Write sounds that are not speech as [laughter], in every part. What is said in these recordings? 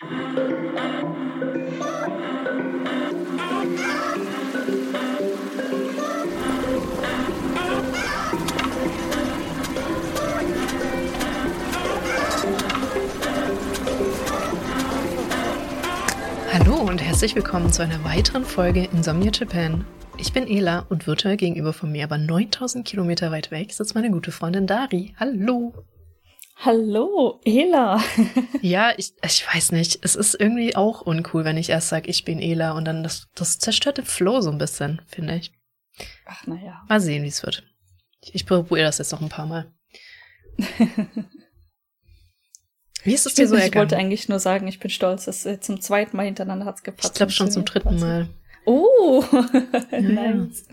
Hallo und herzlich willkommen zu einer weiteren Folge Insomnia Japan. Ich bin Ela und virtuell gegenüber von mir, aber 9000 Kilometer weit weg, sitzt meine gute Freundin Dari. Hallo. Hallo, Ela. [laughs] ja, ich, ich weiß nicht. Es ist irgendwie auch uncool, wenn ich erst sage, ich bin Ela und dann das, das zerstört den Flow so ein bisschen, finde ich. Ach, naja. Mal sehen, wie es wird. Ich, ich probiere das jetzt noch ein paar Mal. [laughs] Wie ist es dir so ergangen? Ich wollte eigentlich nur sagen, ich bin stolz, dass äh, zum zweiten Mal hintereinander hat's gepasst. Ich glaube schon zum dritten Mal. Oh, [laughs] nice.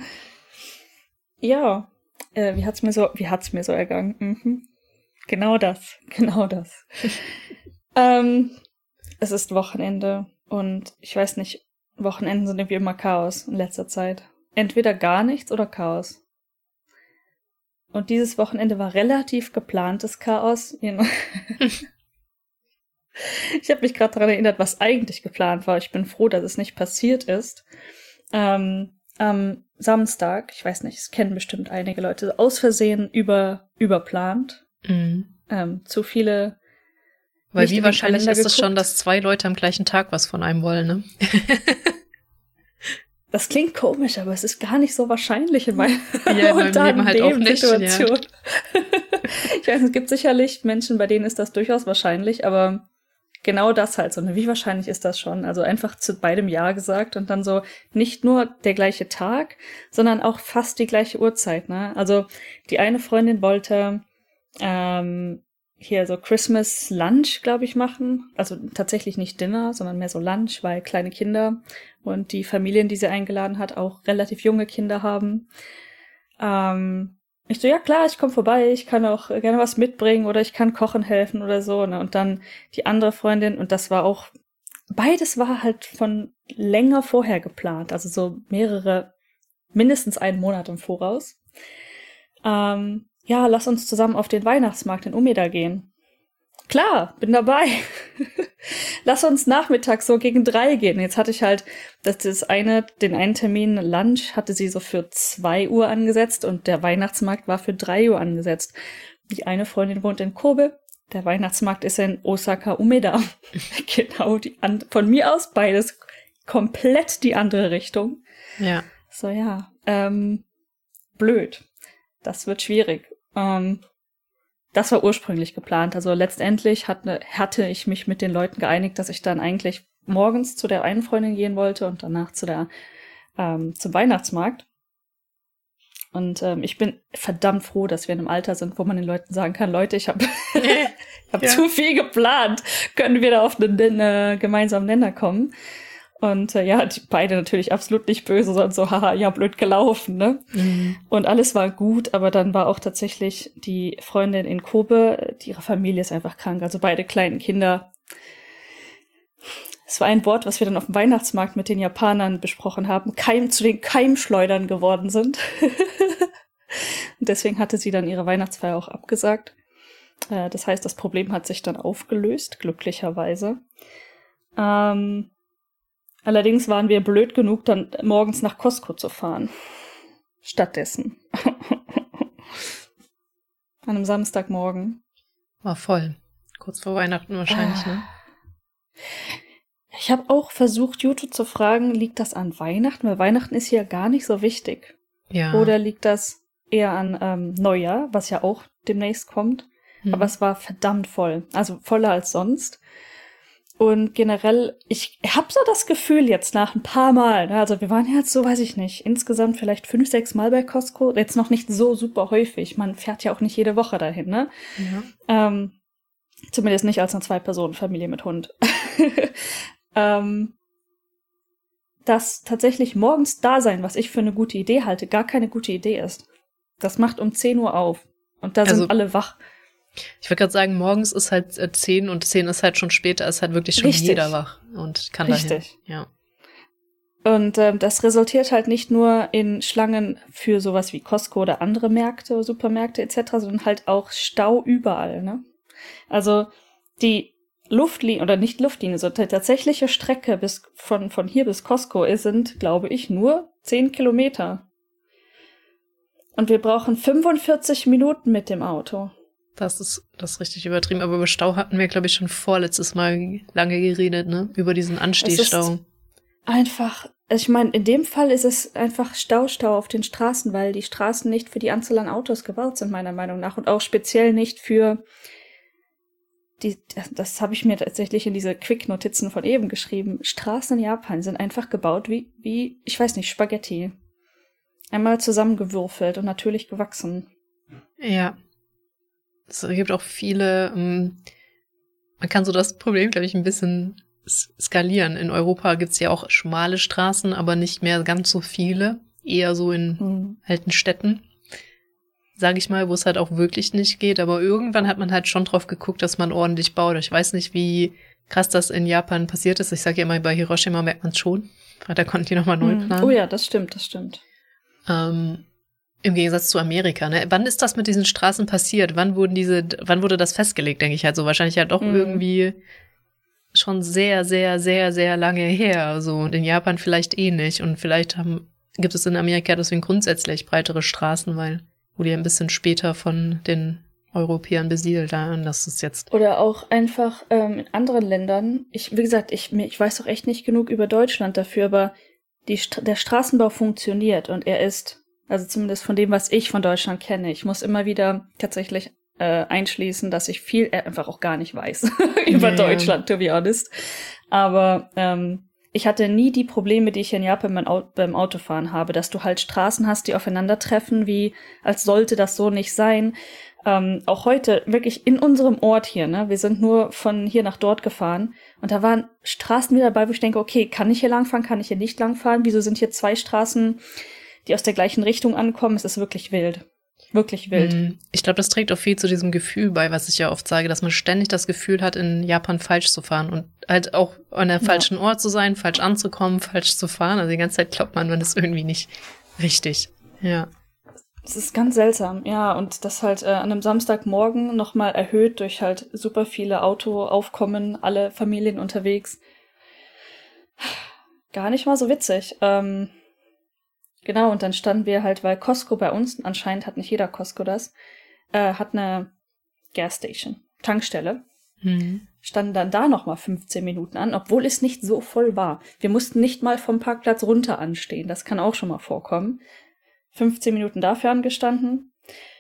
Ja, äh, wie hat's mir so, wie hat's mir so ergangen? Mhm. Genau das, [laughs] genau das. ähm, es ist Wochenende und ich weiß nicht, Wochenenden sind irgendwie immer Chaos in letzter Zeit. Entweder gar nichts oder Chaos. Und dieses Wochenende war relativ geplantes Chaos. [laughs] Ich habe mich gerade daran erinnert, was eigentlich geplant war. Ich bin froh, dass es nicht passiert ist. Ähm, am Samstag, ich weiß nicht, es kennen bestimmt einige Leute, aus Versehen über überplant. Mhm. Ähm, zu viele. Weil wie wahrscheinlich ist es schon, dass zwei Leute am gleichen Tag was von einem wollen, ne? [laughs] Das klingt komisch, aber es ist gar nicht so wahrscheinlich in meinem, [laughs] ja, in Leben halt auch nicht. Situation. Ja. [laughs] ich weiß, es gibt sicherlich Menschen, bei denen ist das durchaus wahrscheinlich, aber genau das halt so. Ne? Wie wahrscheinlich ist das schon? Also einfach zu beidem Ja gesagt und dann so nicht nur der gleiche Tag, sondern auch fast die gleiche Uhrzeit. Ne? Also die eine Freundin wollte ähm, hier so Christmas Lunch, glaube ich, machen. Also tatsächlich nicht Dinner, sondern mehr so Lunch, weil kleine Kinder und die Familien, die sie eingeladen hat, auch relativ junge Kinder haben. Ähm, ich so, ja klar, ich komme vorbei, ich kann auch gerne was mitbringen oder ich kann kochen helfen oder so. Ne? Und dann die andere Freundin, und das war auch, beides war halt von länger vorher geplant, also so mehrere, mindestens einen Monat im Voraus. Ähm, ja, lass uns zusammen auf den Weihnachtsmarkt in Umeda gehen. Klar, bin dabei. [laughs] Lass uns nachmittags so gegen drei gehen. Jetzt hatte ich halt, das ist eine, den einen Termin Lunch hatte sie so für zwei Uhr angesetzt und der Weihnachtsmarkt war für drei Uhr angesetzt. Die eine Freundin wohnt in Kobe, der Weihnachtsmarkt ist in Osaka Umeda. [laughs] genau, die an, von mir aus beides komplett die andere Richtung. Ja. So, ja, ähm, blöd. Das wird schwierig. Ähm, das war ursprünglich geplant. Also letztendlich hatte, hatte ich mich mit den Leuten geeinigt, dass ich dann eigentlich morgens zu der einen Freundin gehen wollte und danach zu der ähm, zum Weihnachtsmarkt. Und ähm, ich bin verdammt froh, dass wir in einem Alter sind, wo man den Leuten sagen kann, Leute, ich habe [laughs] [laughs] hab ja. zu viel geplant. Können wir da auf einen äh, gemeinsamen Nenner kommen? Und äh, ja, die beide natürlich absolut nicht böse, sondern so, haha, ja, blöd gelaufen, ne? Mhm. Und alles war gut, aber dann war auch tatsächlich die Freundin in Kobe, die, ihre Familie ist einfach krank, also beide kleinen Kinder. Es war ein Wort, was wir dann auf dem Weihnachtsmarkt mit den Japanern besprochen haben, Keim zu den Keimschleudern geworden sind. [laughs] Und deswegen hatte sie dann ihre Weihnachtsfeier auch abgesagt. Äh, das heißt, das Problem hat sich dann aufgelöst, glücklicherweise. Ähm, Allerdings waren wir blöd genug, dann morgens nach Costco zu fahren. Stattdessen. [laughs] An einem Samstagmorgen. War voll. Kurz vor Weihnachten wahrscheinlich, ne? Ich habe auch versucht, YouTube zu fragen, liegt das an Weihnachten? Weil Weihnachten ist hier gar nicht so wichtig. Ja. Oder liegt das eher an ähm, Neujahr, was ja auch demnächst kommt? Hm. Aber es war verdammt voll. Also voller als sonst. Und generell, ich habe so das Gefühl jetzt nach ein paar Mal, ne, also wir waren jetzt so, weiß ich nicht, insgesamt vielleicht fünf, sechs Mal bei Costco, jetzt noch nicht so super häufig. Man fährt ja auch nicht jede Woche dahin, ne? Ja. Ähm, zumindest nicht als eine Zwei-Personen-Familie mit Hund. [laughs] ähm, dass tatsächlich morgens da sein, was ich für eine gute Idee halte, gar keine gute Idee ist. Das macht um 10 Uhr auf. Und da also, sind alle wach. Ich würde gerade sagen, morgens ist halt äh, zehn und zehn ist halt schon später, ist halt wirklich schon Richtig. jeder wach und kann Richtig. dahin. Ja. Und ähm, das resultiert halt nicht nur in Schlangen für sowas wie Costco oder andere Märkte, Supermärkte etc., sondern halt auch Stau überall. Ne? Also die Luftlinie oder nicht Luftlinie, sondern die tatsächliche Strecke bis von, von hier bis Costco sind, glaube ich, nur 10 Kilometer. Und wir brauchen 45 Minuten mit dem Auto. Das ist, das ist richtig übertrieben. Aber über Stau hatten wir, glaube ich, schon vorletztes Mal lange geredet, ne? Über diesen Anstehstau. Einfach, also ich meine, in dem Fall ist es einfach Stau, Stau auf den Straßen, weil die Straßen nicht für die Anzahl an Autos gebaut sind, meiner Meinung nach. Und auch speziell nicht für die, das habe ich mir tatsächlich in diese Quick-Notizen von eben geschrieben. Straßen in Japan sind einfach gebaut wie, wie, ich weiß nicht, Spaghetti. Einmal zusammengewürfelt und natürlich gewachsen. Ja. Es gibt auch viele, ähm, man kann so das Problem, glaube ich, ein bisschen skalieren. In Europa gibt's ja auch schmale Straßen, aber nicht mehr ganz so viele. Eher so in hm. alten Städten sage ich mal, wo es halt auch wirklich nicht geht. Aber irgendwann hat man halt schon drauf geguckt, dass man ordentlich baut. Ich weiß nicht, wie krass das in Japan passiert ist. Ich sage ja immer, bei Hiroshima merkt man es schon. Da konnten die nochmal neu hm. planen. Oh ja, das stimmt, das stimmt. Ähm, Im Gegensatz zu Amerika. Ne? Wann ist das mit diesen Straßen passiert? Wann wurden diese, wann wurde das festgelegt, denke ich halt so. Wahrscheinlich halt doch mhm. irgendwie schon sehr, sehr, sehr, sehr lange her. So. Und in Japan vielleicht eh nicht. Und vielleicht haben, gibt es in Amerika deswegen grundsätzlich breitere Straßen, weil wurde ja ein bisschen später von den Europäern besiedelt. Das ist jetzt. Oder auch einfach ähm, in anderen Ländern. Ich, wie gesagt, ich, ich weiß doch echt nicht genug über Deutschland dafür, aber die, der Straßenbau funktioniert und er ist, also zumindest von dem, was ich von Deutschland kenne. Ich muss immer wieder tatsächlich äh, einschließen, dass ich viel äh, einfach auch gar nicht weiß [laughs] über ja, Deutschland, to be honest. Aber ähm, ich hatte nie die Probleme, die ich in Japan beim Autofahren habe, dass du halt Straßen hast, die aufeinandertreffen, wie als sollte das so nicht sein. Ähm, auch heute wirklich in unserem Ort hier, ne? Wir sind nur von hier nach dort gefahren und da waren Straßen wieder dabei, wo ich denke, okay, kann ich hier langfahren, kann ich hier nicht langfahren? Wieso sind hier zwei Straßen, die aus der gleichen Richtung ankommen? Es ist wirklich wild. Wirklich wild. Mhm. Ich glaube, das trägt auch viel zu diesem Gefühl bei, was ich ja oft sage, dass man ständig das Gefühl hat, in Japan falsch zu fahren und halt auch an der falschen ja. Ort zu sein, falsch anzukommen, falsch zu fahren. Also die ganze Zeit glaubt man, man ist irgendwie nicht richtig. Ja. Es ist ganz seltsam, ja, und das halt äh, an einem Samstagmorgen nochmal erhöht durch halt super viele Autoaufkommen, alle Familien unterwegs. Gar nicht mal so witzig. Ähm, Genau, und dann standen wir halt, weil Costco bei uns, anscheinend hat nicht jeder Costco das, äh, hat eine Gasstation, Tankstelle. Mhm. Standen dann da nochmal 15 Minuten an, obwohl es nicht so voll war. Wir mussten nicht mal vom Parkplatz runter anstehen. Das kann auch schon mal vorkommen. 15 Minuten dafür angestanden,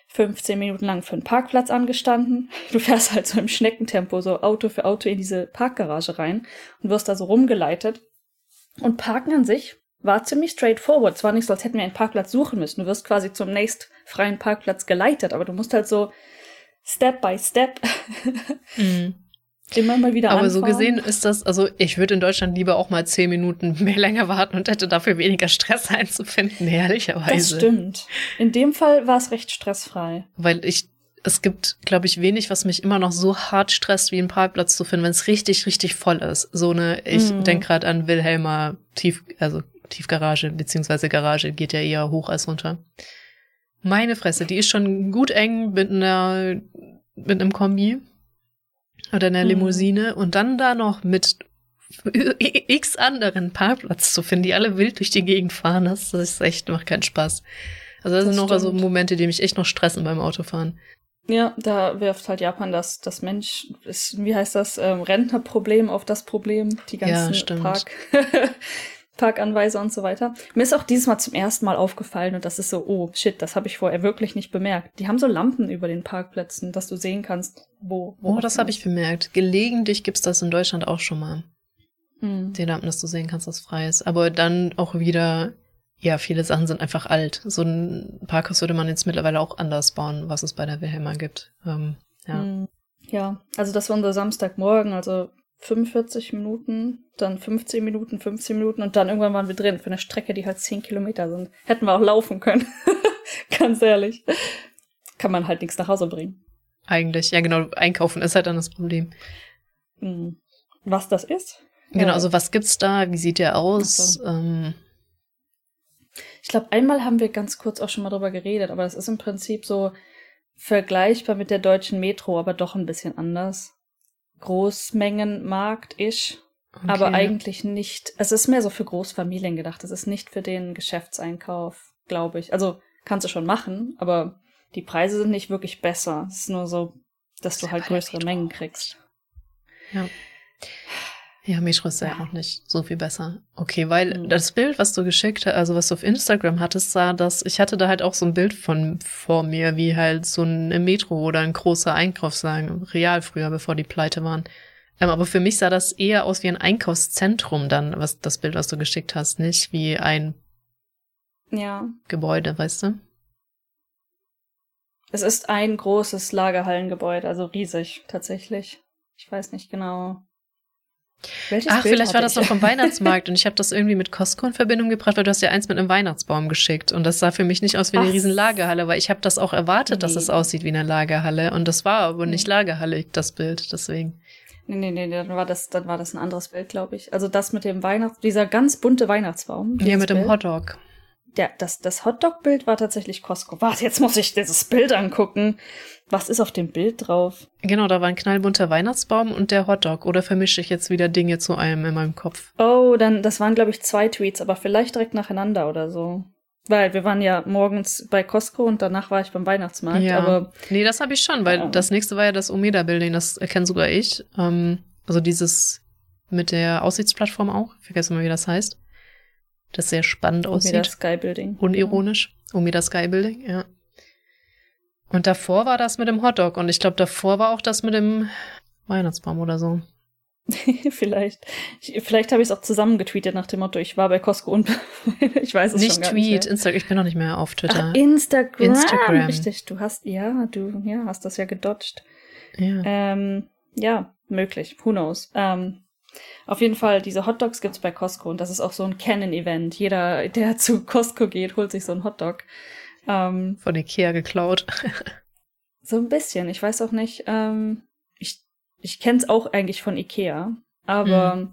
15 Minuten lang für den Parkplatz angestanden. [laughs] Du fährst halt so im Schneckentempo, so Auto für Auto in diese Parkgarage rein und wirst da so rumgeleitet. Und Parken an sich war ziemlich straightforward. Es war nicht so, als hätten wir einen Parkplatz suchen müssen. Du wirst quasi zum nächst freien Parkplatz geleitet, aber du musst halt so Step by Step [laughs] mhm. immer mal wieder Aber anfahren. so gesehen ist das, also ich würde in Deutschland lieber auch mal zehn Minuten mehr länger warten und hätte dafür weniger Stress [laughs] einzufinden, ehrlicherweise. Das stimmt. In dem Fall war es recht stressfrei. Weil ich es gibt, glaube ich, wenig, was mich immer noch so hart stresst, wie einen Parkplatz zu finden, wenn es richtig, richtig voll ist. So eine, ich mm. denke gerade an Wilhelmer Tief, also Tiefgarage, beziehungsweise Garage geht ja eher hoch als runter. Meine Fresse, die ist schon gut eng mit einer, mit einem Kombi oder einer mhm. Limousine und dann da noch mit [laughs] x anderen Parkplatz zu finden, die alle wild durch die Gegend fahren, das, ist echt, macht keinen Spaß. Also das, das sind noch also Momente, die mich echt noch stressen beim Autofahren. Ja, da wirft halt Japan das, das Mensch, ist, wie heißt das, ähm, Rentnerproblem auf das Problem, die ganzen ja, Park, [laughs] Parkanweiser und so weiter. Mir ist auch dieses Mal zum ersten Mal aufgefallen und das ist so, oh shit, das habe ich vorher wirklich nicht bemerkt. Die haben so Lampen über den Parkplätzen, dass du sehen kannst, wo. wo oh, das habe ich bemerkt. Gelegentlich gibt's das in Deutschland auch schon mal. Hm. Die Lampen, dass du sehen kannst, dass frei ist. Aber dann auch wieder, ja, viele Sachen sind einfach alt. So ein Parkhaus würde man jetzt mittlerweile auch anders bauen, was es bei der Wilhelma gibt. Ähm, ja. Hm. Ja, also das war unser Samstagmorgen, also 45 Minuten, dann 15 Minuten, 15 Minuten und dann irgendwann waren wir drin für eine Strecke, die halt 10 Kilometer sind. Hätten wir auch laufen können. [laughs] Ganz ehrlich. Kann man halt nichts nach Hause bringen. Eigentlich, ja genau, einkaufen ist halt dann das Problem. Hm. Was das ist? Genau, ja. also was gibt's da? Wie sieht der aus? So. Ähm. Ich glaube, einmal haben wir ganz kurz auch schon mal drüber geredet, aber das ist im Prinzip so vergleichbar mit der deutschen Metro, aber doch ein bisschen anders. Großmengenmarkt ist. Okay. Aber eigentlich nicht. Es ist mehr so für Großfamilien gedacht. Es ist nicht für den Geschäftseinkauf, glaube ich. Also kannst du schon machen, aber die Preise sind nicht wirklich besser. Es ist nur so, dass das du halt größere Mengen kriegst. Ja. Ja, Metro ist ja, ja auch nicht so viel besser. Okay, weil mhm. das Bild, was du geschickt hast, also was du auf Instagram hattest, sah das, ich hatte da halt auch so ein Bild von vor mir, wie halt so ein Metro oder ein großer Einkaufswagen, real früher, bevor die pleite waren. Ähm, aber für mich sah das eher aus wie ein Einkaufszentrum dann, was das Bild, was du geschickt hast, nicht wie ein ja. Gebäude, weißt du? Es ist ein großes Lagerhallengebäude, also riesig tatsächlich. Ich weiß nicht genau. Welches Ach, Bild vielleicht war das noch vom Weihnachtsmarkt und ich habe das irgendwie mit Costco in Verbindung gebracht, weil du hast ja eins mit einem Weihnachtsbaum geschickt und das sah für mich nicht aus wie eine Ach. riesen Lagerhalle, weil ich habe das auch erwartet, nee. dass es aussieht wie eine Lagerhalle und das war aber nicht Lagerhalle, das Bild, deswegen. Nee, nee, nee, dann war das, dann war das ein anderes Bild, glaube ich. Also das mit dem Weihnachts, dieser ganz bunte Weihnachtsbaum. Ja, mit Bild. dem Hotdog der, das, das Hotdog-Bild war tatsächlich Costco. Warte, jetzt muss ich dieses Bild angucken. Was ist auf dem Bild drauf? Genau, da war ein knallbunter Weihnachtsbaum und der Hotdog. Oder vermische ich jetzt wieder Dinge zu einem in meinem Kopf? Oh, dann, das waren, glaube ich, zwei Tweets, aber vielleicht direkt nacheinander oder so. Weil wir waren ja morgens bei Costco und danach war ich beim Weihnachtsmarkt. Ja. Aber nee, das habe ich schon, weil ja. das nächste war ja das Omeda-Building, das erkenne sogar ich. Ähm, also dieses mit der Aussichtsplattform auch. Ich vergesse mal, wie das heißt das sehr spannend aussieht. Umida Sky Building. Unironisch. Umida Sky Building, ja. Und davor war das mit dem Hotdog und ich glaube, davor war auch das mit dem Weihnachtsbaum oder so. [laughs] vielleicht. Ich, vielleicht habe ich es auch zusammen getweetet nach dem Motto, ich war bei Costco und [laughs] ich weiß es nicht schon gar Tweet, nicht Instagram. Ich bin noch nicht mehr auf Twitter. Ach, Instagram. Instagram. Richtig, du hast, ja, du, ja, hast das ja gedodged. Ja. Ähm, ja, möglich. Who knows? Ähm, auf jeden Fall, diese Hotdogs gibt's bei Costco und das ist auch so ein Canon-Event. Jeder, der [laughs] zu Costco geht, holt sich so einen Hotdog. Ähm, Von Ikea geklaut. [laughs] so ein bisschen. Ich weiß auch nicht. Ähm, ich ich kenne es auch eigentlich von Ikea, aber mhm.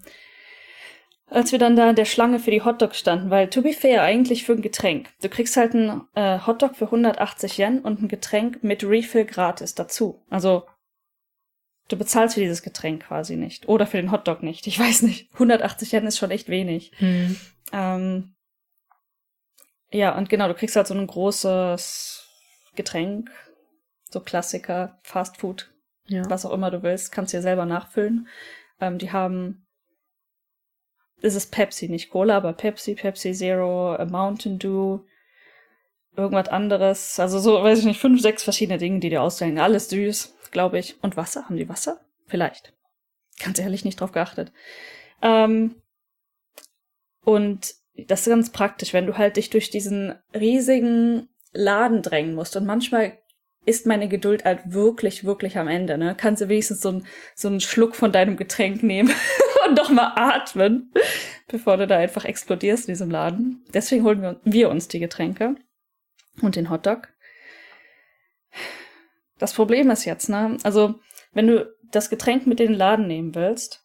als wir dann da in der Schlange für die Hotdogs standen, weil to be fair eigentlich für ein Getränk. Du kriegst halt einen äh, Hotdog für 180 Yen und ein Getränk mit Refill gratis dazu. Also Du bezahlst für dieses Getränk quasi nicht. Oder für den Hotdog nicht. Ich weiß nicht. 180 Yen ist schon echt wenig. Mhm. Ähm, ja, und genau, du kriegst halt so ein großes Getränk. So Klassiker, Fast Food. Ja. Was auch immer du willst. Kannst dir selber nachfüllen. Ähm, die haben es ist Pepsi, nicht Cola, aber Pepsi, Pepsi Zero, a Mountain Dew, irgendwas anderes. Also so, weiß ich nicht, fünf, sechs verschiedene Dinge, die dir auswählen. Alles süß glaube ich. Und Wasser? Haben die Wasser? Vielleicht. Ganz ehrlich nicht drauf geachtet. Ähm, und das ist ganz praktisch, wenn du halt dich durch diesen riesigen Laden drängen musst. Und manchmal ist meine Geduld halt wirklich, wirklich am Ende. Ne? Kannst du wenigstens so, ein, so einen Schluck von deinem Getränk nehmen [laughs] und doch mal atmen, bevor du da einfach explodierst in diesem Laden. Deswegen holen wir, wir uns die Getränke und den Hotdog. Das Problem ist jetzt, ne? Also, wenn du das Getränk mit in den Laden nehmen willst,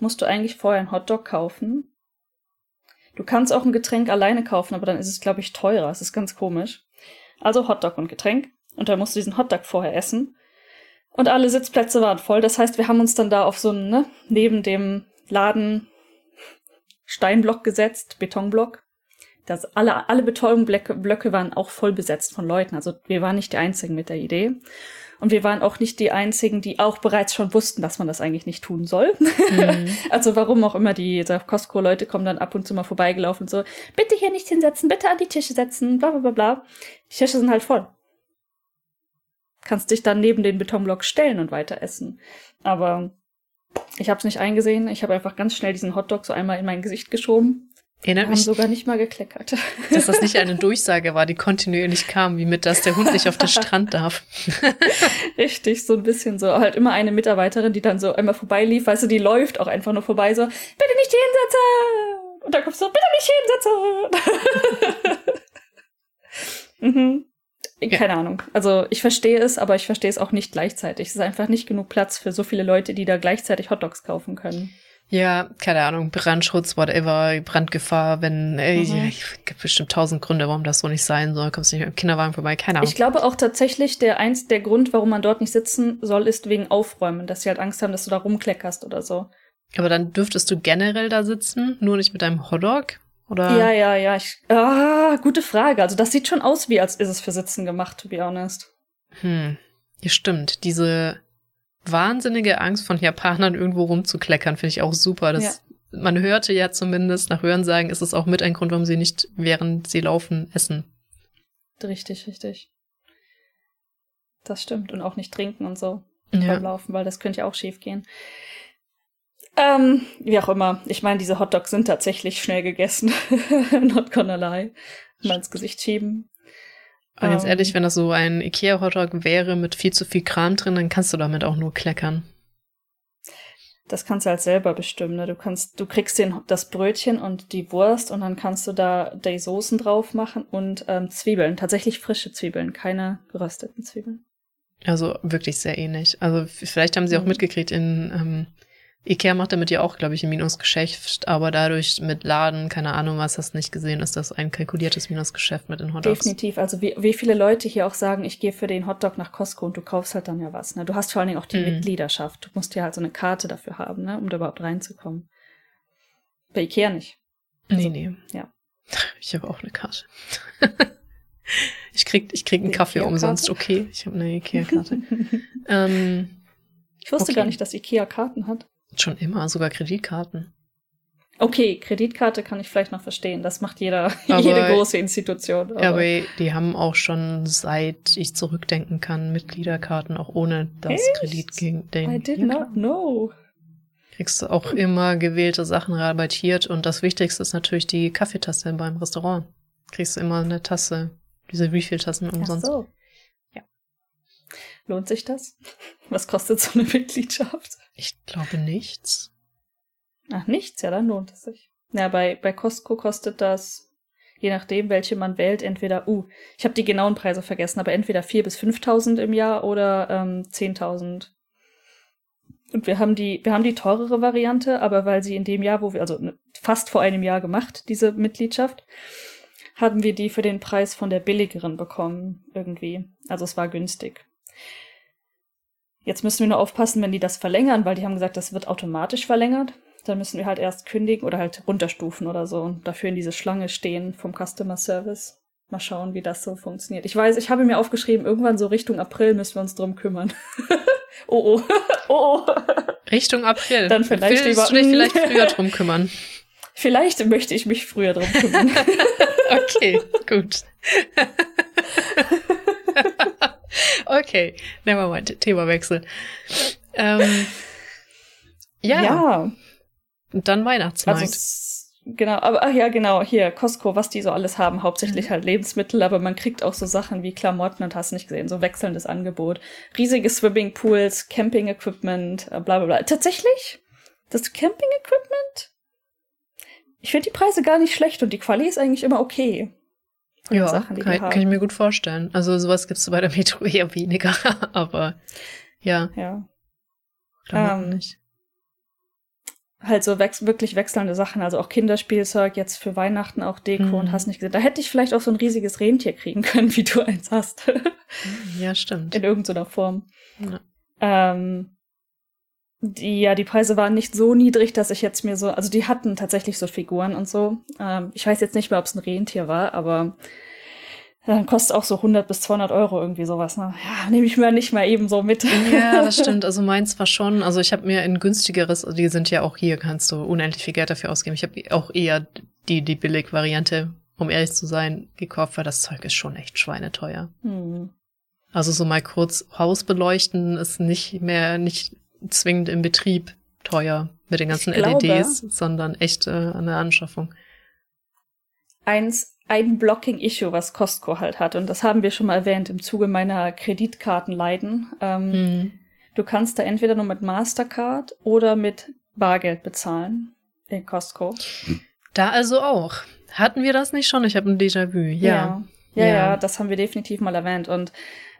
musst du eigentlich vorher einen Hotdog kaufen. Du kannst auch ein Getränk alleine kaufen, aber dann ist es, glaube ich, teurer. Es ist ganz komisch. Also Hotdog und Getränk. Und dann musst du diesen Hotdog vorher essen. Und alle Sitzplätze waren voll. Das heißt, wir haben uns dann da auf so einen, ne, neben dem Laden Steinblock gesetzt, Betonblock dass alle, alle Betonblöcke waren auch voll besetzt von Leuten. Also wir waren nicht die Einzigen mit der Idee. Und wir waren auch nicht die Einzigen, die auch bereits schon wussten, dass man das eigentlich nicht tun soll. Mhm. [laughs] also warum auch immer die Costco-Leute kommen dann ab und zu mal vorbeigelaufen und so, bitte hier nicht hinsetzen, bitte an die Tische setzen, bla bla bla bla. Die Tische sind halt voll. Kannst dich dann neben den Betonblock stellen und weiter essen. Aber ich habe es nicht eingesehen. Ich habe einfach ganz schnell diesen Hotdog so einmal in mein Gesicht geschoben Erinnert mich sogar nicht mal gekleckert. [laughs] Dass das nicht eine Durchsage war, die kontinuierlich kam, wie mit, dass der Hund nicht auf den [laughs] Strand darf. [laughs] Richtig, so ein bisschen so. Halt immer eine Mitarbeiterin, die dann so einmal vorbeilief, weißt du, die läuft auch einfach nur vorbei, so, bitte nicht hinsetzen! Und dann kommst du so, bitte nicht hinsetzen! mhm. Keine ja. Ahnung. Also ich verstehe es, aber ich verstehe es auch nicht gleichzeitig. Es ist einfach nicht genug Platz für so viele Leute, die da gleichzeitig Hotdogs kaufen können. Ja, keine Ahnung, Brandschutz, whatever, Brandgefahr, wenn, ey, mhm. es gibt bestimmt tausend Gründe, warum das so nicht sein soll. Kommst nicht mit dem Kinderwagen vorbei, keine Ahnung. Ich glaube auch tatsächlich, der eins, der Grund, warum man dort nicht sitzen soll, ist wegen Aufräumen, dass sie halt Angst haben, dass du da rumkleckerst oder so. Aber dann dürftest du generell da sitzen, nur nicht mit deinem Hotdog? Oder? Ja, ja, ja. Ich, ah, gute Frage. Also das sieht schon aus, wie als ist es für Sitzen gemacht, to be honest. Hm. Ja, stimmt. Diese wahnsinnige Angst von Japanern irgendwo rumzukleckern, finde ich auch super. Das, ja. Man hörte ja zumindest nach Hörensagen, ist es auch mit ein Grund, warum sie nicht, während sie laufen, essen. Richtig, richtig. Das stimmt. Und auch nicht trinken und so ja. beim Laufen, weil das könnte ja auch schief gehen. Ähm, wie auch immer. Ich meine, diese Hotdogs sind tatsächlich schnell gegessen. [laughs] Not gonna lie. Mal ins Gesicht schieben. Aber ganz ähm, ehrlich, wenn das so ein Ikea-Hotdog wäre mit viel zu viel Kram drin, dann kannst du damit auch nur kleckern. Das kannst du halt selber bestimmen. Ne? Du kannst, du kriegst den, das Brötchen und die Wurst und dann kannst du da die Soßen drauf machen und ähm, Zwiebeln. Tatsächlich frische Zwiebeln, keine gerösteten Zwiebeln. Also wirklich sehr ähnlich. Also vielleicht haben sie auch mhm. mitgekriegt in ähm, Ikea macht damit ja auch, glaube ich, ein Minusgeschäft, aber dadurch mit Laden, keine Ahnung, was hast nicht gesehen, ist das ein kalkuliertes Minusgeschäft mit den Hotdogs. Definitiv. Also wie, wie viele Leute hier auch sagen, ich gehe für den Hotdog nach Costco und du kaufst halt dann ja was. Ne? Du hast vor allen Dingen auch die mhm. Mitgliedschaft. Du musst ja halt so eine Karte dafür haben, ne? um da überhaupt reinzukommen. Bei Ikea nicht. Also, nee, nee. Ja. [laughs] Ich habe auch eine Karte. [laughs] ich krieg, ich krieg einen Kaffee umsonst, okay. Ich habe eine Ikea-Karte. [laughs] ähm, ich wusste okay. gar nicht, dass Ikea Karten hat. Schon immer, sogar Kreditkarten. Okay, Kreditkarte kann ich vielleicht noch verstehen. Das macht jeder, [laughs] aber, jede große Institution. Aber. aber die haben auch schon, seit ich zurückdenken kann, Mitgliederkarten, auch ohne das Echt? Kredit gegen den. I did not know. Kriegst du auch immer gewählte Sachen rabattiert und das Wichtigste ist natürlich die Kaffeetasse beim Restaurant. Kriegst du immer eine Tasse, diese Refill-Tassen umsonst. Ach so. Ja. Lohnt sich das? [laughs] Was kostet so eine Mitgliedschaft? Ich glaube nichts. Ach, nichts, ja, dann lohnt es sich. Ja, bei, bei Costco kostet das, je nachdem, welche man wählt, entweder, uh, ich habe die genauen Preise vergessen, aber entweder 4.000 bis 5.000 im Jahr oder ähm, 10.000. Und wir haben die, wir haben die teurere Variante, aber weil sie in dem Jahr, wo wir, also ne, fast vor einem Jahr gemacht, diese Mitgliedschaft, haben wir die für den Preis von der billigeren bekommen, irgendwie. Also es war günstig. Jetzt müssen wir nur aufpassen, wenn die das verlängern, weil die haben gesagt, das wird automatisch verlängert. Dann müssen wir halt erst kündigen oder halt runterstufen oder so und dafür in diese Schlange stehen vom Customer Service. Mal schauen, wie das so funktioniert. Ich weiß, ich habe mir aufgeschrieben, irgendwann so Richtung April müssen wir uns drum kümmern. [laughs] oh oh. [laughs] oh oh. Richtung April. Dann vielleicht Willst lieber, du dich vielleicht [laughs] früher drum kümmern? Vielleicht möchte ich mich früher drum kümmern. okay, gut. Okay, nevermind, Themawechsel. Ähm, ja. ja. Und dann Weihnachtsmarkt. Also, genau, aber ach ja, genau, hier, Costco, was die so alles haben, hauptsächlich mhm. halt Lebensmittel, aber man kriegt auch so Sachen wie Klamotten und hast nicht gesehen, so wechselndes Angebot. Riesige Swimmingpools, Camping-Equipment, äh, bla bla bla. Tatsächlich? Das Camping-Equipment? Ich finde die Preise gar nicht schlecht und die Quali ist eigentlich immer okay ja, Sachen, die kann, die haben. kann ich mir gut vorstellen. Also sowas gibt's bei der Metro [laughs] eher weniger, aber ja. Ja. Ähm, nicht. Halt so wech wirklich wechselnde Sachen, also auch Kinderspielzeug, jetzt für Weihnachten auch Deko mhm. und hast nicht gesehen. Da hätte ich vielleicht auch so ein riesiges Rentier kriegen [laughs] können, wie du eins hast. ja, stimmt. In irgendeiner Form. Ja. Ähm, die, ja, die Preise waren nicht so niedrig, dass ich jetzt mir so, also die hatten tatsächlich so Figuren und so. Ähm, ich weiß jetzt nicht mehr, ob es ein Rentier war, aber dann kostet auch so 100 bis 200 Euro irgendwie sowas. Ne? Ja, nehme ich mir nicht mal eben so mit. Ja, das [laughs] stimmt. Also meins war schon, also ich habe mir ein günstigeres, also die sind ja auch hier, kannst du unendlich viel Geld dafür ausgeben. Ich habe auch eher die, die Billig-Variante, um ehrlich zu sein, gekauft, weil das Zeug ist schon echt schweineteuer. Hm. Also so mal kurz Haus beleuchten ist nicht mehr, nicht zwingend im Betrieb teuer mit den ganzen LEDs, sondern echt äh, eine Anschaffung. Eins, ein Blocking-Issue, was Costco halt hat, und das haben wir schon mal erwähnt im Zuge meiner Kreditkartenleiden. Ähm, hm. Du kannst da entweder nur mit Mastercard oder mit Bargeld bezahlen in Costco. Da also auch. Hatten wir das nicht schon? Ich habe ein Déjà-vu. Ja. Ja, ja, ja, das haben wir definitiv mal erwähnt. Und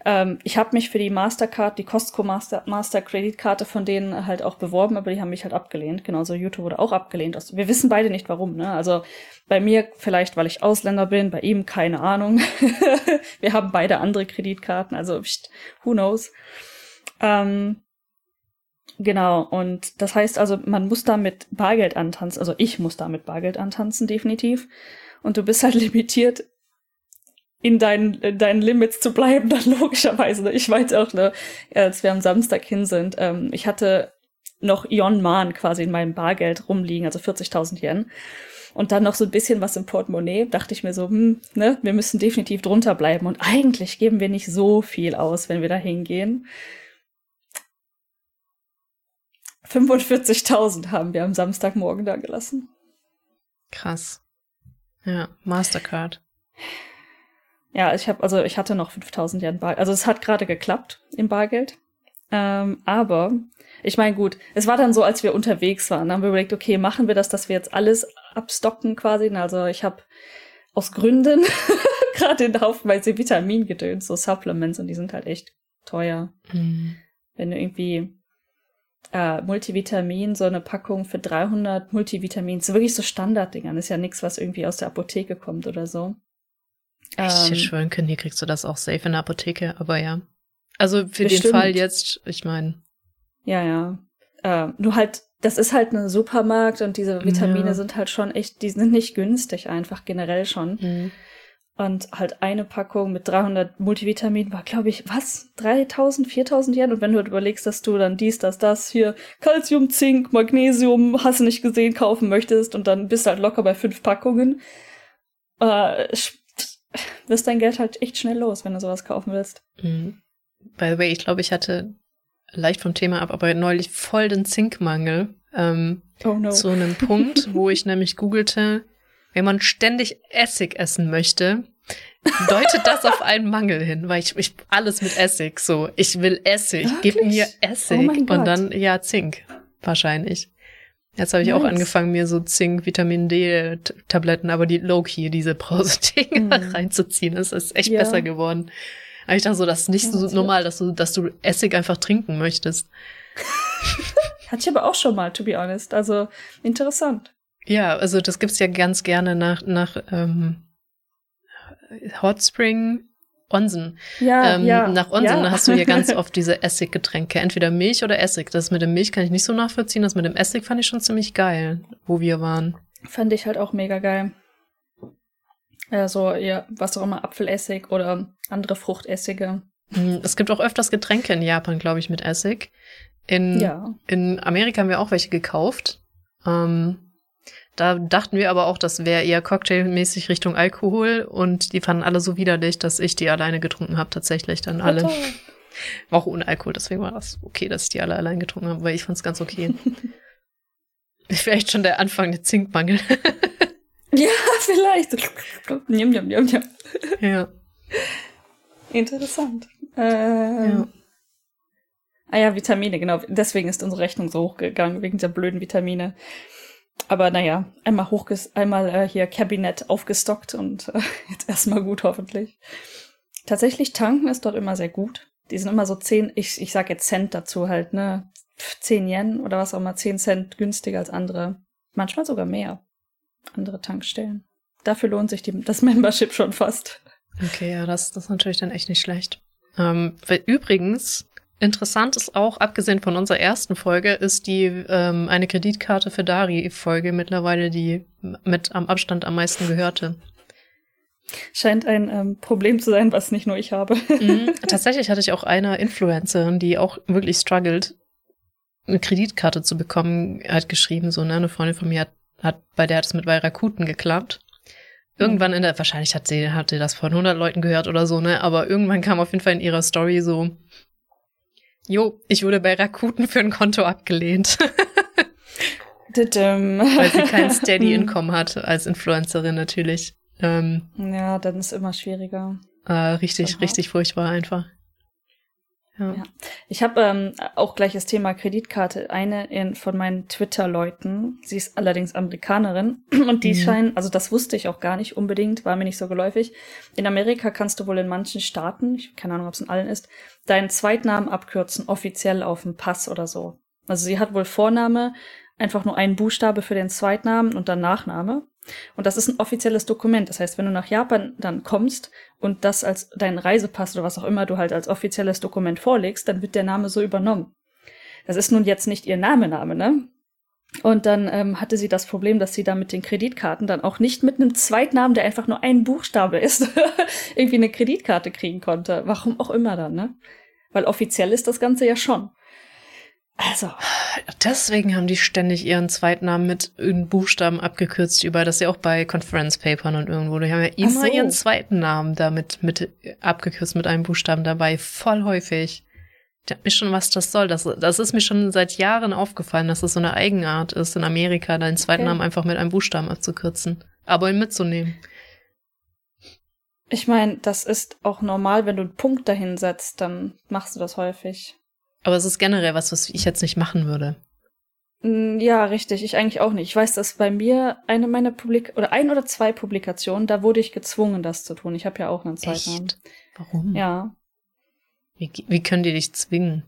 Ähm, ich habe mich für die Mastercard, die Costco Master, Master Kreditkarte von denen halt auch beworben, aber die haben mich halt abgelehnt. Genauso YouTube wurde auch abgelehnt. Also, wir wissen beide nicht warum, ne? Also bei mir vielleicht, weil ich Ausländer bin, bei ihm keine Ahnung. [laughs] wir haben beide andere Kreditkarten, also who knows. Ähm, Genau, und das heißt also, man muss da mit Bargeld antanzen, also ich muss da mit Bargeld antanzen, definitiv. Und du bist halt [laughs] limitiert, in deinen, in deinen Limits zu bleiben, dann [laughs] logischerweise. Ich weiß auch, ne, als wir am Samstag hin sind, ähm, ich hatte noch Ion Man quasi in meinem Bargeld rumliegen, also 40.000 Yen. Und dann noch so ein bisschen was im Portemonnaie, dachte ich mir so, hm, ne, wir müssen definitiv drunter bleiben. Und eigentlich geben wir nicht so viel aus, wenn wir da hingehen. 45.000 haben wir am Samstagmorgen da gelassen. Krass. Ja, Mastercard. Ja, ich habe also ich hatte noch 5000 Yen Bargeld. Also es hat gerade geklappt im Bargeld. Ähm, aber ich meine, gut, es war dann so, als wir unterwegs waren, haben wir überlegt, okay, machen wir das, dass wir jetzt alles abstocken quasi. Also ich habe aus Gründen [laughs] gerade den Haufenweise Vitamingedöns, so Supplements und die sind halt echt teuer. Mhm. Wenn du irgendwie äh, Multivitamin, so eine Packung für 300 Multivitamins, so wirklich so Standarddingern, ist ja nichts, was irgendwie aus der Apotheke kommt oder so. Ich ähm, hätte schwören können, hier kriegst du das auch safe in der Apotheke, aber ja. Also für bestimmt. den Fall jetzt, ich meine. Ja, ja. Äh, nur halt, das ist halt ein Supermarkt und diese Vitamine ja. sind halt schon echt, die sind nicht günstig einfach generell schon. Mhm. Und halt eine Packung mit 300 Multivitamin war, glaube ich, was? 3000, 4000 Yen? Und wenn du halt überlegst, dass du dann dies, das, das, hier Calcium, Zink, Magnesium, hast du nicht gesehen, kaufen möchtest und dann bist du halt locker bei fünf Packungen, äh, wirst dein Geld halt echt schnell los, wenn du sowas kaufen willst. Mhm. By the way, ich glaube, ich hatte leicht vom Thema ab, aber neulich voll den Zinkmangel. Ähm, oh no. Zu einem Punkt, wo ich [laughs] nämlich googelte, wenn man ständig Essig essen möchte, deutet das auf einen Mangel hin, weil ich, ich alles mit Essig so. Ich will Essig, Wirklich? gib mir Essig oh und dann ja Zink wahrscheinlich. Jetzt habe ich nice. auch angefangen, mir so Zink, Vitamin D Tabletten, aber die Low-Key, diese Brause-Dinger mm. [laughs] reinzuziehen. Das ist echt ja. besser geworden. Aber ich dachte so, das ist nicht ja, so normal, dass du, dass du Essig einfach trinken möchtest. [laughs] Hatte ich aber auch schon mal, to be honest. Also interessant. Ja, also das gibt's ja ganz gerne nach, nach ähm, Hot Spring Onsen. Ja, ähm, ja. Nach Onsen ja. hast du hier ganz [laughs] oft diese Essiggetränke, entweder Milch oder Essig. Das mit dem Milch kann ich nicht so nachvollziehen, das mit dem Essig fand ich schon ziemlich geil, wo wir waren. Fand ich halt auch mega geil. Also, ja, was auch immer, Apfelessig oder andere Fruchtessige. Hm, es gibt auch öfters Getränke in Japan, glaube ich, mit Essig. In, ja. in Amerika haben wir auch welche gekauft. Ähm, da dachten wir aber auch, das wäre eher cocktailmäßig Richtung Alkohol und die fanden alle so widerlich, dass ich die alleine getrunken habe, tatsächlich dann alle. War auch ohne Alkohol, deswegen war das okay, dass ich die alle allein getrunken habe, weil ich fand es ganz okay. [laughs] vielleicht schon der Anfang der Zinkmangel. [laughs] ja, vielleicht. njam, njam, njam, njam. Ja. Interessant. Ähm, ja. Ah ja, Vitamine, genau. Deswegen ist unsere Rechnung so hochgegangen, wegen der blöden Vitamine. Aber naja, einmal hochges einmal äh, hier Kabinett aufgestockt und äh, [laughs] jetzt erstmal gut hoffentlich. Tatsächlich tanken ist dort immer sehr gut. Die sind immer so zehn, ich, ich sag jetzt Cent dazu halt, ne? Zehn Yen oder was auch immer, zehn Cent günstiger als andere. Manchmal sogar mehr. Andere Tankstellen. Dafür lohnt sich die, das [laughs] Membership schon fast. Okay, ja, das, das ist natürlich dann echt nicht schlecht. Ähm, übrigens, Interessant ist auch, abgesehen von unserer ersten Folge, ist die ähm, eine Kreditkarte für Dari-Folge mittlerweile die mit am Abstand am meisten gehörte. Scheint ein ähm, Problem zu sein, was nicht nur ich habe. Mhm. [laughs] Tatsächlich hatte ich auch eine Influencerin, die auch wirklich struggelt, eine Kreditkarte zu bekommen, hat geschrieben, so, ne, eine Freundin von mir hat, hat bei der hat es mit Rakuten geklappt. Irgendwann in der, wahrscheinlich hat sie, hat sie das von 100 Leuten gehört oder so, ne, aber irgendwann kam auf jeden Fall in ihrer Story so, Jo, ich wurde bei Rakuten für ein Konto abgelehnt. [laughs] Weil sie kein Steady Income hat als Influencerin natürlich. Ähm, ja, dann ist immer schwieriger. Äh, richtig, Aha. richtig furchtbar einfach. Ja. ja. Ich habe ähm, auch gleich das Thema Kreditkarte. Eine in, von meinen Twitter-Leuten, sie ist allerdings Amerikanerin [clears throat] und die mhm. scheinen, also das wusste ich auch gar nicht unbedingt, war mir nicht so geläufig. In Amerika kannst du wohl in manchen Staaten, ich keine Ahnung, ob es in allen ist, deinen Zweitnamen abkürzen, offiziell auf dem Pass oder so. Also sie hat wohl Vorname, einfach nur einen Buchstabe für den Zweitnamen und dann Nachname. Und das ist ein offizielles Dokument. Das heißt, wenn du nach Japan dann kommst und das als dein Reisepass oder was auch immer du halt als offizielles Dokument vorlegst, dann wird der Name so übernommen. Das ist nun jetzt nicht ihr Name, Name, ne? Und dann ähm, hatte sie das Problem, dass sie da mit den Kreditkarten dann auch nicht mit einem Zweitnamen, der einfach nur ein Buchstabe ist, [laughs] irgendwie eine Kreditkarte kriegen konnte. Warum auch immer dann, ne? Weil offiziell ist das Ganze ja schon. Also. Deswegen haben die ständig ihren Zweitnamen mit Buchstaben abgekürzt über, das ja auch bei Conference Papern und irgendwo. Die haben ja immer so. ihren zweiten Namen damit mit abgekürzt mit einem Buchstaben dabei. Voll häufig. Ich hab mir schon, was das soll. Das, das ist mir schon seit Jahren aufgefallen, dass es das so eine Eigenart ist, in Amerika deinen zweiten okay. Namen einfach mit einem Buchstaben abzukürzen. Aber ihn mitzunehmen. Ich meine, das ist auch normal, wenn du einen Punkt dahin setzt, dann machst du das häufig. Aber es ist generell was, was ich jetzt nicht machen würde. Mm, ja, richtig. Ich eigentlich auch nicht. Ich weiß, dass bei mir eine meiner Publik oder ein oder zwei Publikationen, da wurde ich gezwungen, das zu tun. Ich habe ja auch einen Zweitnamen. Echt? Warum? Ja. Wie, wie können die dich zwingen?